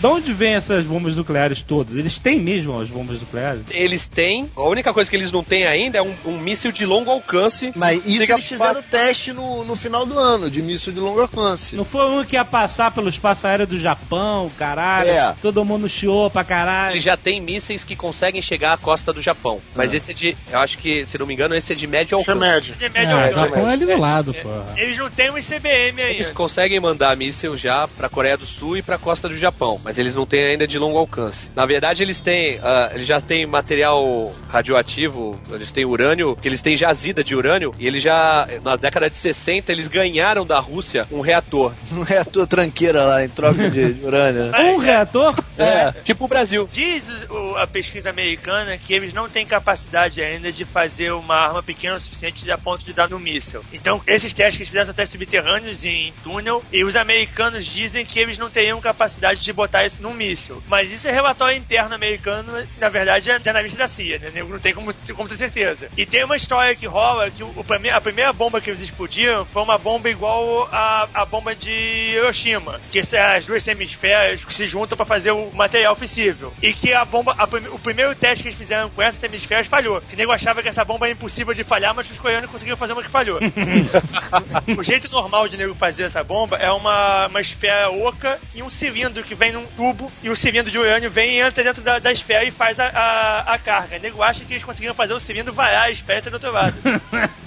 Speaker 1: De onde vem essas bombas nucleares todas? Eles têm mesmo as bombas nucleares?
Speaker 3: Eles têm, a única coisa que eles não têm ainda é um, um míssil de longo alcance.
Speaker 2: Mas isso eles fizeram teste no, no final do ano, de míssil de longo alcance.
Speaker 1: Não foi um que ia passar pelo espaço aéreo do Japão, caralho.
Speaker 2: É.
Speaker 1: Todo mundo chiou pra caralho.
Speaker 3: Ele já tem mísseis que conseguem chegar à costa do Japão. Mas esse é de, eu acho que, se não me engano, esse é de médio
Speaker 4: é
Speaker 3: alcance.
Speaker 4: médio.
Speaker 8: De
Speaker 5: É,
Speaker 8: médio
Speaker 5: o
Speaker 8: alcance.
Speaker 5: Japão é ali do lado, porra.
Speaker 8: Eles não têm um ICBM
Speaker 3: Eles
Speaker 8: ainda.
Speaker 3: conseguem mandar míssil já pra Coreia do Sul e pra costa do Japão, mas eles não têm ainda de longo alcance. Na verdade, eles têm, ah, eles já têm material radioativo, eles têm urânio, que eles têm jazida de urânio, e eles já, na década de 60, eles ganharam da Rússia um reator.
Speaker 2: Um reator tranqueira lá, em troca de, urânio. né?
Speaker 1: Um reator?
Speaker 2: É.
Speaker 3: Tipo o Brasil.
Speaker 8: Diz o- a pesquisa americana que eles não têm capacidade ainda de fazer uma arma pequena o suficiente a ponto de dar no míssil. Então, esses testes que eles fizeram são testes subterrâneos em túnel, e os americanos dizem que eles não teriam capacidade de botar isso num míssil. Mas isso é relatório interno americano, na verdade é analista da CIA, né? Nego Não tem como, como ter certeza. E tem uma história que rola que o, a primeira bomba que eles explodiram foi uma bomba igual a, a bomba de Hiroshima, que são as duas semisferas que se juntam para fazer o material fissível. E que a bomba, a o primeiro teste que eles fizeram com essas semisferas falhou. Que o nego achava que essa bomba era impossível de falhar, mas os coreanos conseguiram fazer uma que falhou. o jeito normal de nego fazer essa bomba é uma, uma esfera oca e um cilindro que vem num tubo, e o cilindro de urânio vem e entra dentro da, da esfera e faz a, a, a carga. O nego acha que eles conseguiram fazer o cilindro vaiar a esfera e do outro lado.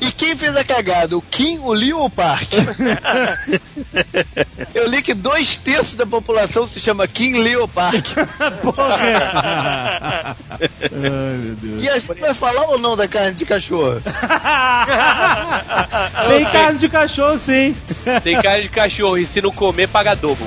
Speaker 2: E quem fez a cagada? O Kim, o Lee ou o Park? Eu li que dois terços da população se chama Kim, Lee ou Park.
Speaker 1: Porra! Ai, meu Deus.
Speaker 2: E a gente vai falar ou não da carne de cachorro?
Speaker 1: Tem carne de cachorro, sim.
Speaker 3: Tem cara de cachorro e se não comer, paga dobro.